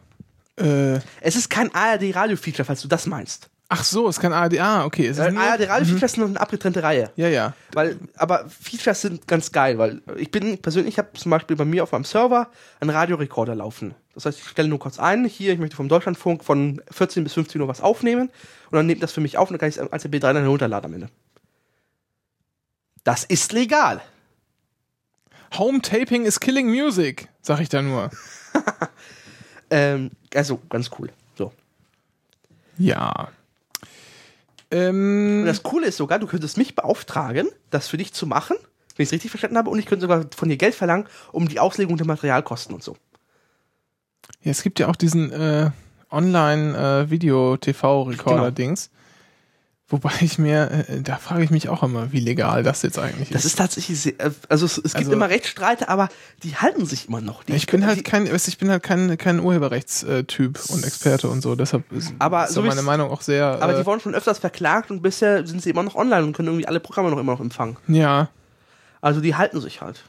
Äh, Es ist kein ARD-Radio-Feature, falls du das meinst. ach so, ist kein ARD. Ah, okay. Es ist Weil nur, ARD-Radio-Features sind noch eine abgetrennte Reihe. ja, ja. Weil, aber Features sind ganz geil, weil ich bin persönlich, ich habe zum Beispiel bei mir auf meinem Server einen Radiorekorder laufen. Das heißt, ich stelle nur kurz ein, hier, ich möchte vom Deutschlandfunk von 14 bis 15 Uhr was aufnehmen und dann nimmt das für mich auf und dann kann ich es als MP3 dann herunterladen am Ende. Das ist legal. Home Taping is killing music, sag ich da nur. Ähm, also ganz cool. So. Ja. Ähm, Und das Coole ist sogar, du könntest mich beauftragen, das für dich zu machen, wenn ich es richtig verstanden habe, und ich könnte sogar von dir Geld verlangen, um die Auslegung der Materialkosten und so. Ja, es gibt ja auch diesen äh, Online-Video-TV-Recorder-Dings. Wobei ich mir, äh, da frage ich mich auch immer, wie legal das jetzt eigentlich Das ist. ist tatsächlich sehr, äh, also es, es gibt Also- immer Rechtsstreite, aber die halten sich immer noch. Die, ich bin halt die, kein, ich bin halt kein, kein Urheberrechtstyp und Experte und so, deshalb ist, Aber ist so meine Meinung auch sehr. aber äh, die wurden schon öfters verklagt und bisher sind sie immer noch online und können irgendwie alle Programme noch immer noch empfangen. ja, Also die halten sich halt.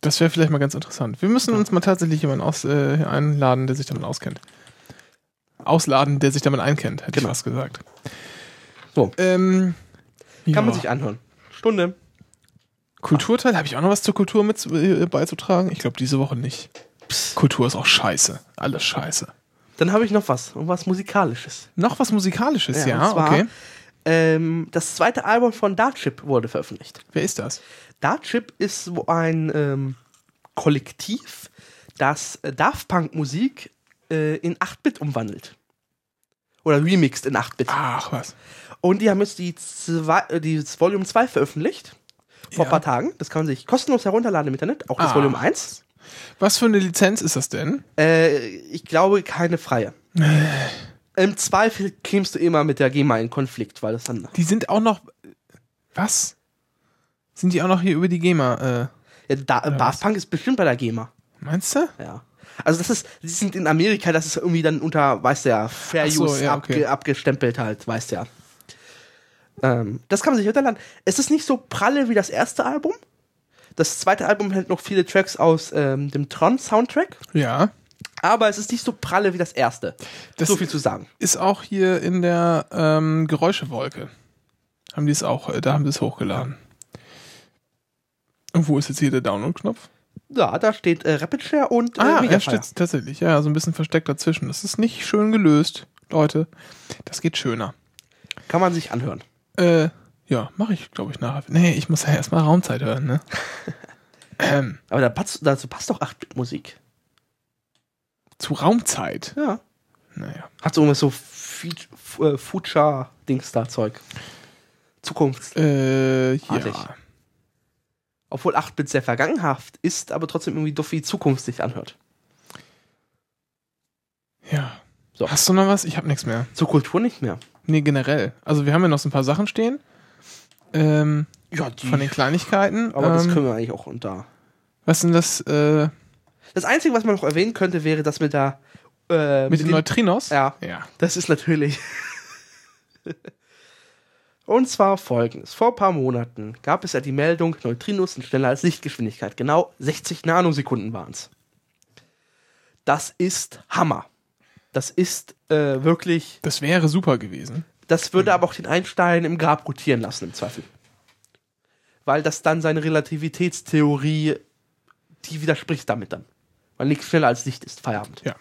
Das wäre vielleicht mal ganz interessant. Wir müssen uns mal tatsächlich jemanden aus, äh, einladen, der sich damit auskennt. Ausladen, der sich damit einkennt, hätte Genau. ich fast gesagt. So. Ähm, Kann ja. man sich anhören. Stunde. Kulturteil, habe ich auch noch was zur Kultur mit äh, beizutragen? Ich glaube diese Woche nicht. Kultur ist auch scheiße. Alles scheiße. Dann habe ich noch was. Und was Musikalisches. Noch was Musikalisches, ja, und zwar, okay. Ähm, das zweite Album von Darkchip wurde veröffentlicht. Wer ist das? Darkchip ist so ein ähm, Kollektiv, das äh, Daft Punk Musik äh, in 8-Bit umwandelt. Oder remixed in 8-Bit. Ach, was. Und die haben jetzt die, zwei, äh, die das Volume 2 veröffentlicht. Vor Ja. ein paar Tagen. Das kann man sich kostenlos herunterladen im Internet. Auch das Ah. Volume 1. Was für eine Lizenz ist das denn? Äh, ich glaube, keine freie. Im Zweifel kämst du immer mit der GEMA in Konflikt, weil das dann. Die sind auch noch. Was? Sind die auch noch hier über die GEMA? Äh, Ja, da, Daft Punk ist bestimmt bei der GEMA. meinst du? Ja. Also das ist, die sind in Amerika, das ist irgendwie dann unter, weißt du ja, Fair so, Use ja, abge, okay. abgestempelt halt, weißt du ja. Ähm, das kann man sich runterladen. Es ist nicht so pralle wie das erste Album. Das zweite Album hält noch viele Tracks aus ähm, dem Tron-Soundtrack, Ja. aber es ist nicht so pralle wie das erste. Das so viel zu sagen. ist auch hier in der ähm, Geräuschewolke. Haben die es auch, äh, da haben sie es hochgeladen. Und wo ist jetzt hier der Download-Knopf? Ja, da steht äh, Rapid Share und äh, Ah, er steht tatsächlich. Ja, so ein bisschen versteckt dazwischen. Das ist nicht schön gelöst, Leute. Das geht schöner. Kann man sich anhören. Äh, ja, mache ich, glaube ich, nachher. Nee, ich muss ja erstmal Raumzeit hören, ne? ähm, Aber da passt, dazu passt doch 8-Bit-Musik. zu Raumzeit. Ja. Naja. Hat so irgendwas so äh, Future-Dings da Zeug. Zukunft. Äh, ja. Artig. Obwohl 8-Bit sehr vergangenhaft ist, aber trotzdem irgendwie doch wie Zukunft sich anhört. Ja. So. Hast du noch was? Ich habe nichts mehr. Zur Kultur nicht mehr. Nee, generell. Also wir haben ja noch so ein paar Sachen stehen. Ähm, Ja, die. von den Kleinigkeiten. aber das ähm, können wir eigentlich auch unter. was sind das? Äh, Das Einzige, was man noch erwähnen könnte, wäre, dass wir da. Äh, mit den Neutrinos? Ja. Ja. Das ist natürlich. Und zwar folgendes. Vor ein paar Monaten gab es ja die Meldung, Neutrinos sind schneller als Lichtgeschwindigkeit. Genau 60 Nanosekunden waren es. Das ist Hammer. Das ist äh, wirklich. Das wäre super gewesen. Das würde aber auch den Einstein im Grab rotieren lassen, im Zweifel. Weil das dann seine Relativitätstheorie, die widerspricht damit dann. Weil nichts schneller als Licht ist. Feierabend. Ja.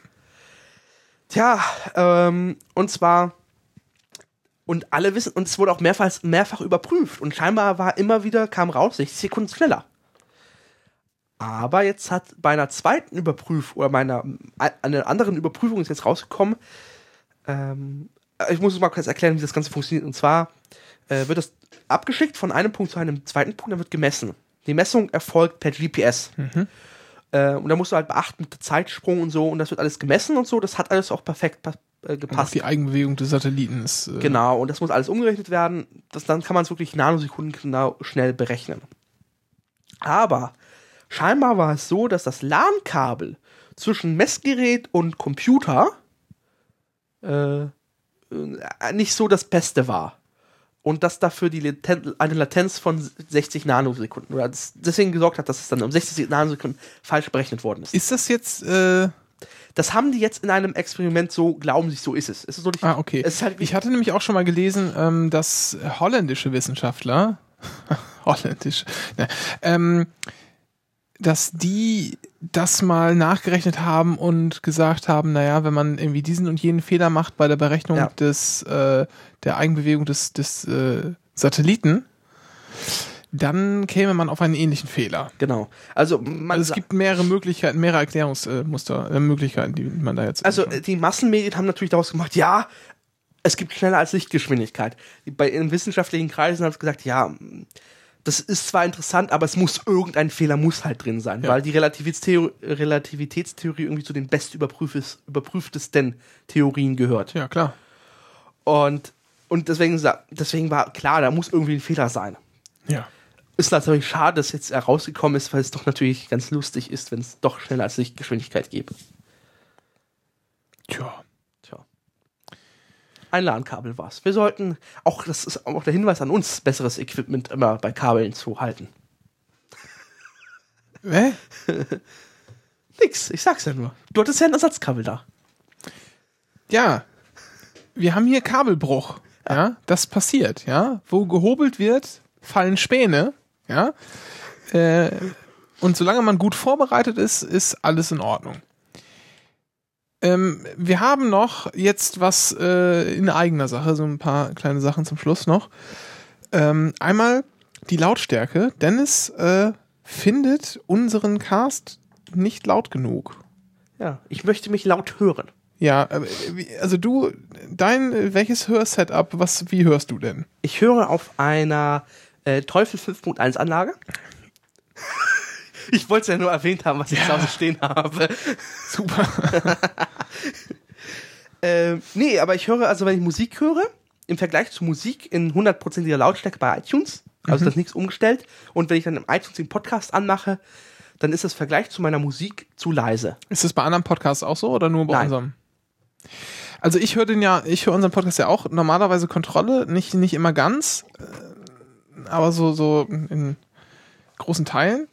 Tja, ähm, und zwar, und alle wissen, und es wurde auch mehrfach, mehrfach überprüft. Und scheinbar war immer wieder, kam raus, 60 Sekunden schneller. Aber jetzt hat bei einer zweiten Überprüfung, oder meiner, einer anderen Überprüfung ist jetzt rausgekommen, ähm, ich muss es mal kurz erklären, wie das Ganze funktioniert. Und zwar äh, wird das abgeschickt von einem Punkt zu einem zweiten Punkt, dann wird gemessen. Die Messung erfolgt per GPS. Äh, und da musst du halt beachten mit Zeitsprung und so, und das wird alles gemessen und so. Das hat alles auch perfekt äh, Und auch gepasst. die Eigenbewegung des Satelliten ist. Äh, Genau, und das muss alles umgerechnet werden. Das, dann kann man es wirklich Nanosekunden genau schnell berechnen. Aber scheinbar war es so, dass das LAN-Kabel zwischen Messgerät und Computer äh, nicht so das Beste war. Und dass dafür die Laten eine Latenz von 60 Nanosekunden oder deswegen gesorgt hat, dass es dann um 60 Nanosekunden falsch berechnet worden ist. Ist das jetzt. Äh, Das haben die jetzt in einem Experiment so, glauben sich, so ist es. Es ist so nicht, ah, okay. halt ich hatte nämlich auch schon mal gelesen, ähm, dass holländische Wissenschaftler. holländisch. Ne, ähm, dass die das mal nachgerechnet haben und gesagt haben, naja, wenn man irgendwie diesen und jenen Fehler macht bei der Berechnung Ja. des, äh, der Eigenbewegung des, des äh, Satelliten, dann käme man auf einen ähnlichen Fehler. Genau. Also, Also es gibt mehrere Möglichkeiten, mehrere Erklärungsmuster, äh, Möglichkeiten, die man da jetzt. also die Massenmedien haben natürlich daraus gemacht, ja, es gibt schneller als Lichtgeschwindigkeit. Bei in wissenschaftlichen Kreisen haben sie gesagt, ja, das ist zwar interessant, aber es muss irgendein Fehler muss halt drin sein, Ja. weil die Relativitätstheorie, Relativitätstheorie irgendwie zu den best überprüfes- überprüftesten Theorien gehört. ja, klar. Und, und deswegen, deswegen war klar, da muss irgendwie ein Fehler sein. Ja. Ist natürlich schade, dass jetzt herausgekommen ist, weil es doch natürlich ganz lustig ist, wenn es doch schneller als Lichtgeschwindigkeit gäbe. Tja. Tja. Ein LAN-Kabel war's. Wir sollten, auch das ist auch der Hinweis an uns, besseres Equipment immer bei Kabeln zu halten. Hä? Nix, ich sag's ja nur. Du hattest ja ein Ersatzkabel da. Ja. Wir haben hier Kabelbruch. Ja, das passiert, ja. Wo gehobelt wird, fallen Späne, ja. Äh, und solange man gut vorbereitet ist, ist alles in Ordnung. Ähm, wir haben noch jetzt was äh, in eigener Sache, so ein paar kleine Sachen zum Schluss noch. Ähm, einmal die Lautstärke. Dennis äh, findet unseren Cast nicht laut genug. Ja, ich möchte mich laut hören. Ja, äh, also du, dein, welches Hörsetup, was, wie hörst du denn? Ich höre auf einer äh, Teufel 5.1 Anlage. Ich wollte es ja nur erwähnt haben, was ich Ja. zu Hause stehen habe. Super. Ähm, nee, aber ich höre, also wenn ich Musik höre, im Vergleich zu Musik in 100%iger Lautstärke bei iTunes, also das ist nichts umgestellt, und wenn ich dann im iTunes den Podcast anmache, dann ist das Vergleich zu meiner Musik zu leise. Ist das bei anderen Podcasts auch so oder nur bei Nein. unserem? Also ich höre den ja, ich höre unseren Podcast ja auch normalerweise Kontrolle, nicht, nicht immer ganz, aber so, so in großen Teilen.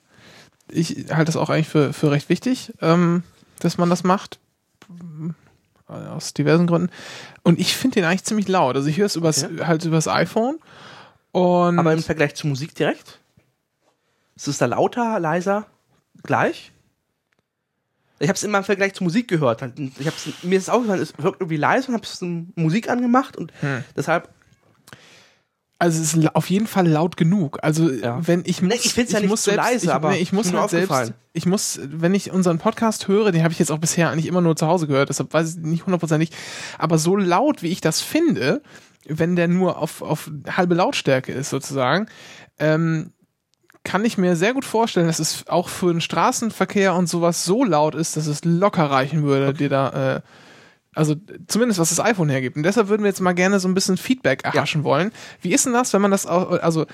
Ich halte das auch eigentlich für, für recht wichtig, ähm, dass man das macht. Äh, Aus diversen Gründen. Und ich finde den eigentlich ziemlich laut. Also ich höre es übers, halt übers iPhone. Und Aber im Vergleich zu Musik direkt? Ist es da lauter, leiser? gleich. Ich habe es immer im Vergleich zur Musik gehört. Halt, Ich hab's, mir ist es aufgefallen, es wirkt irgendwie leise und habe Musik angemacht und Hm. deshalb Also es ist auf jeden Fall laut genug. Also Ja. wenn ich muss, Nee, ich find's ja nicht muss selbst, leise, ich, aber nee, ich muss halt selbst, ich muss, wenn ich unseren Podcast höre, den habe ich jetzt auch bisher eigentlich immer nur zu Hause gehört, deshalb weiß ich nicht hundertprozentig, aber so laut wie ich das finde, wenn der nur auf, auf halbe Lautstärke ist sozusagen, ähm, kann ich mir sehr gut vorstellen, dass es auch für den Straßenverkehr und sowas so laut ist, dass es locker reichen würde, dir da, äh, also zumindest was das iPhone hergibt. Und deshalb würden wir jetzt mal gerne so ein bisschen Feedback erhaschen wollen. Wie ist denn das, wenn man das auch, also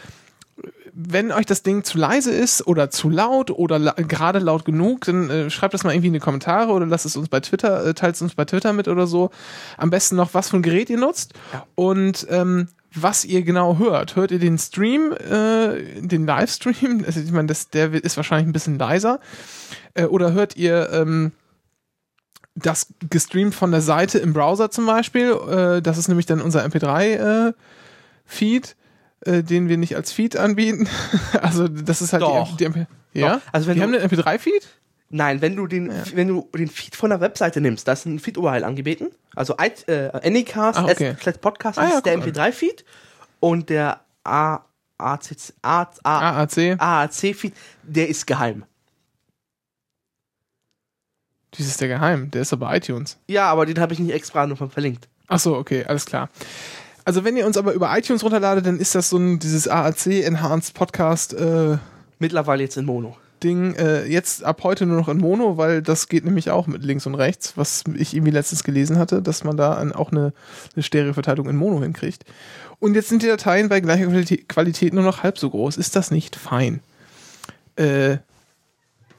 wenn euch das Ding zu leise ist oder zu laut oder la gerade laut genug, dann äh, schreibt das mal irgendwie in die Kommentare oder lasst es uns bei Twitter, äh, teilt es uns bei Twitter mit oder so. Am besten noch, was für ein Gerät ihr nutzt Ja. und ähm, was ihr genau hört. Hört ihr den Stream, äh, den Livestream? Also ich meine, das, der ist wahrscheinlich ein bisschen leiser. Äh, oder hört ihr ähm, das gestreamt von der Seite im Browser zum Beispiel? Äh, das ist nämlich dann unser MP3-Feed, äh, den wir nicht als Feed anbieten. also das ist halt Doch. die, MP ja. Doch. Also wenn wir haben einen MP3-Feed? Nein, wenn du den, wenn du den Feed von der Webseite nimmst, da ist ein Feed-URL angeboten. Also äh, Anycast, Ah, okay. Podcast Ah, ja, ist der guck mal. MP3-Feed und der AAC. AAC-Feed, der ist geheim. Dies ist der geheim. Der ist aber iTunes. Ja, aber den habe ich nicht extra nochmal verlinkt. Ach so, okay, alles klar. Also wenn ihr uns aber über iTunes runterladet, dann ist das so ein dieses AAC Enhanced Podcast äh, Mittlerweile jetzt in Mono. Ding äh, jetzt ab heute nur noch in Mono, weil das geht nämlich auch mit links und rechts, was ich irgendwie letztens gelesen hatte, dass man da an, auch eine, eine Stereoverteilung in Mono hinkriegt. Und jetzt sind die Dateien bei gleicher Qualität, Qualität nur noch halb so groß. Ist das nicht fein? Äh,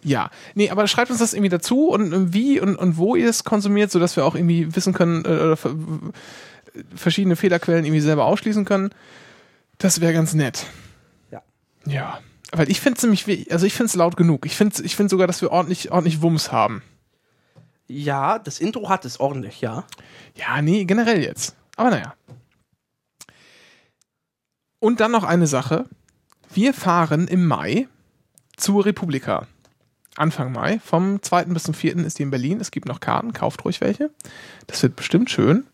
ja, nee, aber schreibt uns das irgendwie dazu und äh, wie und, und wo ihr es konsumiert, sodass wir auch irgendwie wissen können äh, verschiedene Fehlerquellen irgendwie selber ausschließen können. Das wäre ganz nett. Ja. Ja. Weil ich finde es nämlich, also ich finde es laut genug. Ich finde ich find sogar, dass wir ordentlich, ordentlich Wumms haben. Ja, das Intro hat es ordentlich, ja. Ja, nee, generell jetzt. Aber naja. Und dann noch eine Sache. Wir fahren im Mai zur Republika. Anfang Mai. Vom 2. bis zum 4. ist die in Berlin. Es gibt noch Karten. Kauft ruhig welche. Das wird bestimmt schön.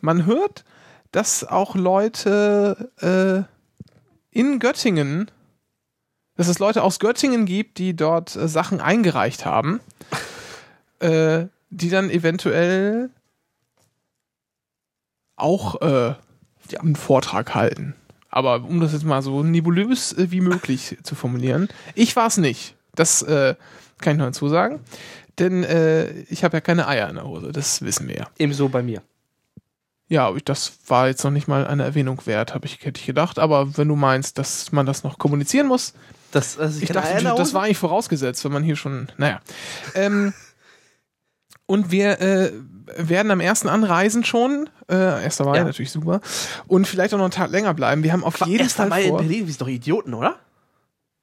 Man hört, dass auch Leute äh, in Göttingen, dass es Leute aus Göttingen gibt, die dort äh, Sachen eingereicht haben, äh, die dann eventuell auch äh, einen Vortrag halten. Aber um das jetzt mal so nebulös äh, wie möglich zu formulieren, ich war es nicht. Das äh, kann ich noch hinzu sagen. Denn äh, ich habe ja keine Eier in der Hose, das wissen wir ja. Ebenso bei mir. Ja, ich- das war jetzt noch nicht mal eine Erwähnung wert, habe ich, hätte ich gedacht. Aber wenn du meinst, dass man das noch kommunizieren muss, Das, also ich keine dachte, in das war eigentlich vorausgesetzt, wenn man hier schon, naja. Ähm, und wir äh, werden am ersten anreisen schon. Äh, erster Mai Ja. natürlich super. Und vielleicht auch noch einen Tag länger bleiben. Wir haben auf jeden Fall Mal in vor. Berlin, wir sind doch Idioten, oder?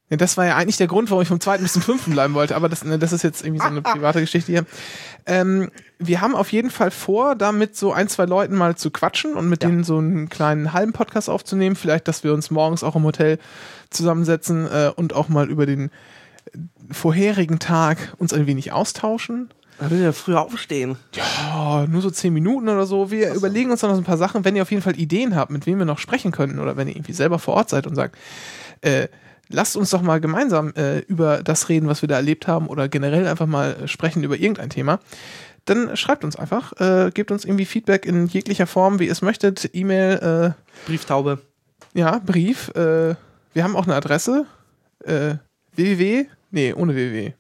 Ja, das war ja eigentlich der Grund, warum ich vom zweiten bis zum fünften bleiben wollte, aber das, ne, das ist jetzt irgendwie so eine private Geschichte hier. Ähm, wir haben auf jeden Fall vor, da mit so ein, zwei Leuten mal zu quatschen und mit Ja. denen so einen kleinen halben Podcast aufzunehmen. Vielleicht, dass wir uns morgens auch im Hotel zusammensetzen äh, und auch mal über den vorherigen Tag uns ein wenig austauschen. Da will ja früher aufstehen. Ja, nur so zehn Minuten oder so. Wir überlegen uns dann noch so ein paar Sachen. Wenn ihr auf jeden Fall Ideen habt, mit wem wir noch sprechen könnten oder wenn ihr irgendwie selber vor Ort seid und sagt, äh, lasst uns doch mal gemeinsam äh, über das reden, was wir da erlebt haben oder generell einfach mal äh, sprechen über irgendein Thema, dann schreibt uns einfach, äh, gebt uns irgendwie Feedback in jeglicher Form, wie ihr es möchtet. E-Mail, Brieftaube. äh, ja, Brief. Äh, wir haben auch eine Adresse. Äh, www. Nee, ohne www.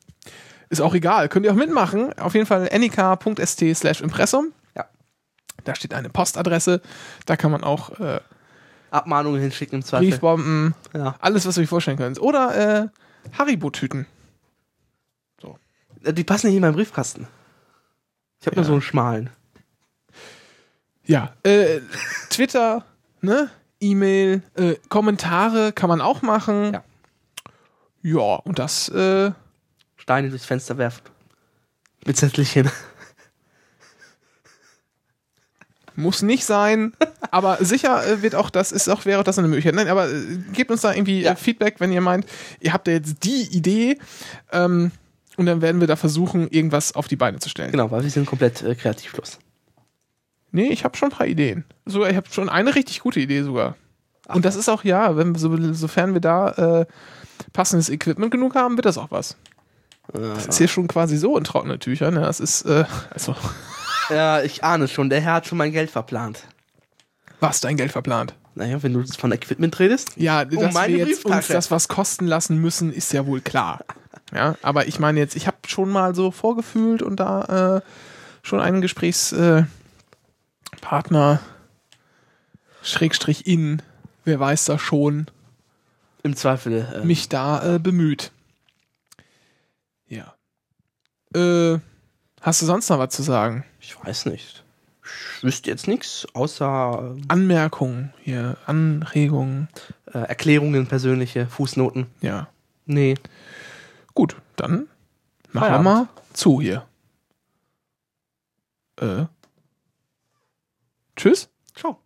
Ist auch egal. Könnt ihr auch mitmachen. Auf jeden Fall nik.st slash Impressum. Ja. Da steht eine Postadresse. Da kann man auch äh, Abmahnungen hinschicken im Zweifel. Briefbomben, Ja. alles, was ihr euch vorstellen könnt. Oder äh, Haribo-Tüten. Die passen nicht in meinen Briefkasten. Ich habe Ja. nur so einen schmalen. Ja. Äh, Twitter, ne? E-Mail, äh, Kommentare kann man auch machen. Ja. Ja, und das äh, Steine durchs Fenster werfen. Mit Zettelchen. Muss nicht sein. aber sicher äh, wird auch das, ist auch, wäre auch das eine Möglichkeit. Nein, aber äh, gebt uns da irgendwie Ja. äh, Feedback, wenn ihr meint, ihr habt ja jetzt die Idee, ähm, und dann werden wir da versuchen, irgendwas auf die Beine zu stellen. Genau, weil wir sind komplett äh, kreativlos. Nee, ich habe schon ein paar Ideen. Sogar, ich habe schon eine richtig gute Idee sogar. und das ist auch, ja, wenn, so, sofern wir da äh, passendes Equipment genug haben, wird das auch was. Das ist hier schon quasi so in trockene Tücher. Ne? Das ist, äh, also, Ja, ich ahne schon, der Herr hat schon mein Geld verplant. was dein Geld verplant. Naja, wenn du von Equipment redest. Ja, dass Oh, meine wir jetzt uns das was kosten lassen müssen, ist ja wohl klar. Ja, aber ich meine jetzt, ich habe schon mal so vorgefühlt und da äh, schon einen Gesprächspartner, äh, Partner, Schrägstrich in, wer weiß das schon, Im Zweifel. Äh, mich da äh, bemüht. Ja. Äh, hast du sonst noch was zu sagen? Ich weiß nicht. Ich wüsste jetzt nichts, außer Anmerkungen hier, Anregungen, äh, Erklärungen, persönliche, Fußnoten. ja. Nee. Gut, dann machen wir mal zu hier. Äh. Tschüss. Ciao.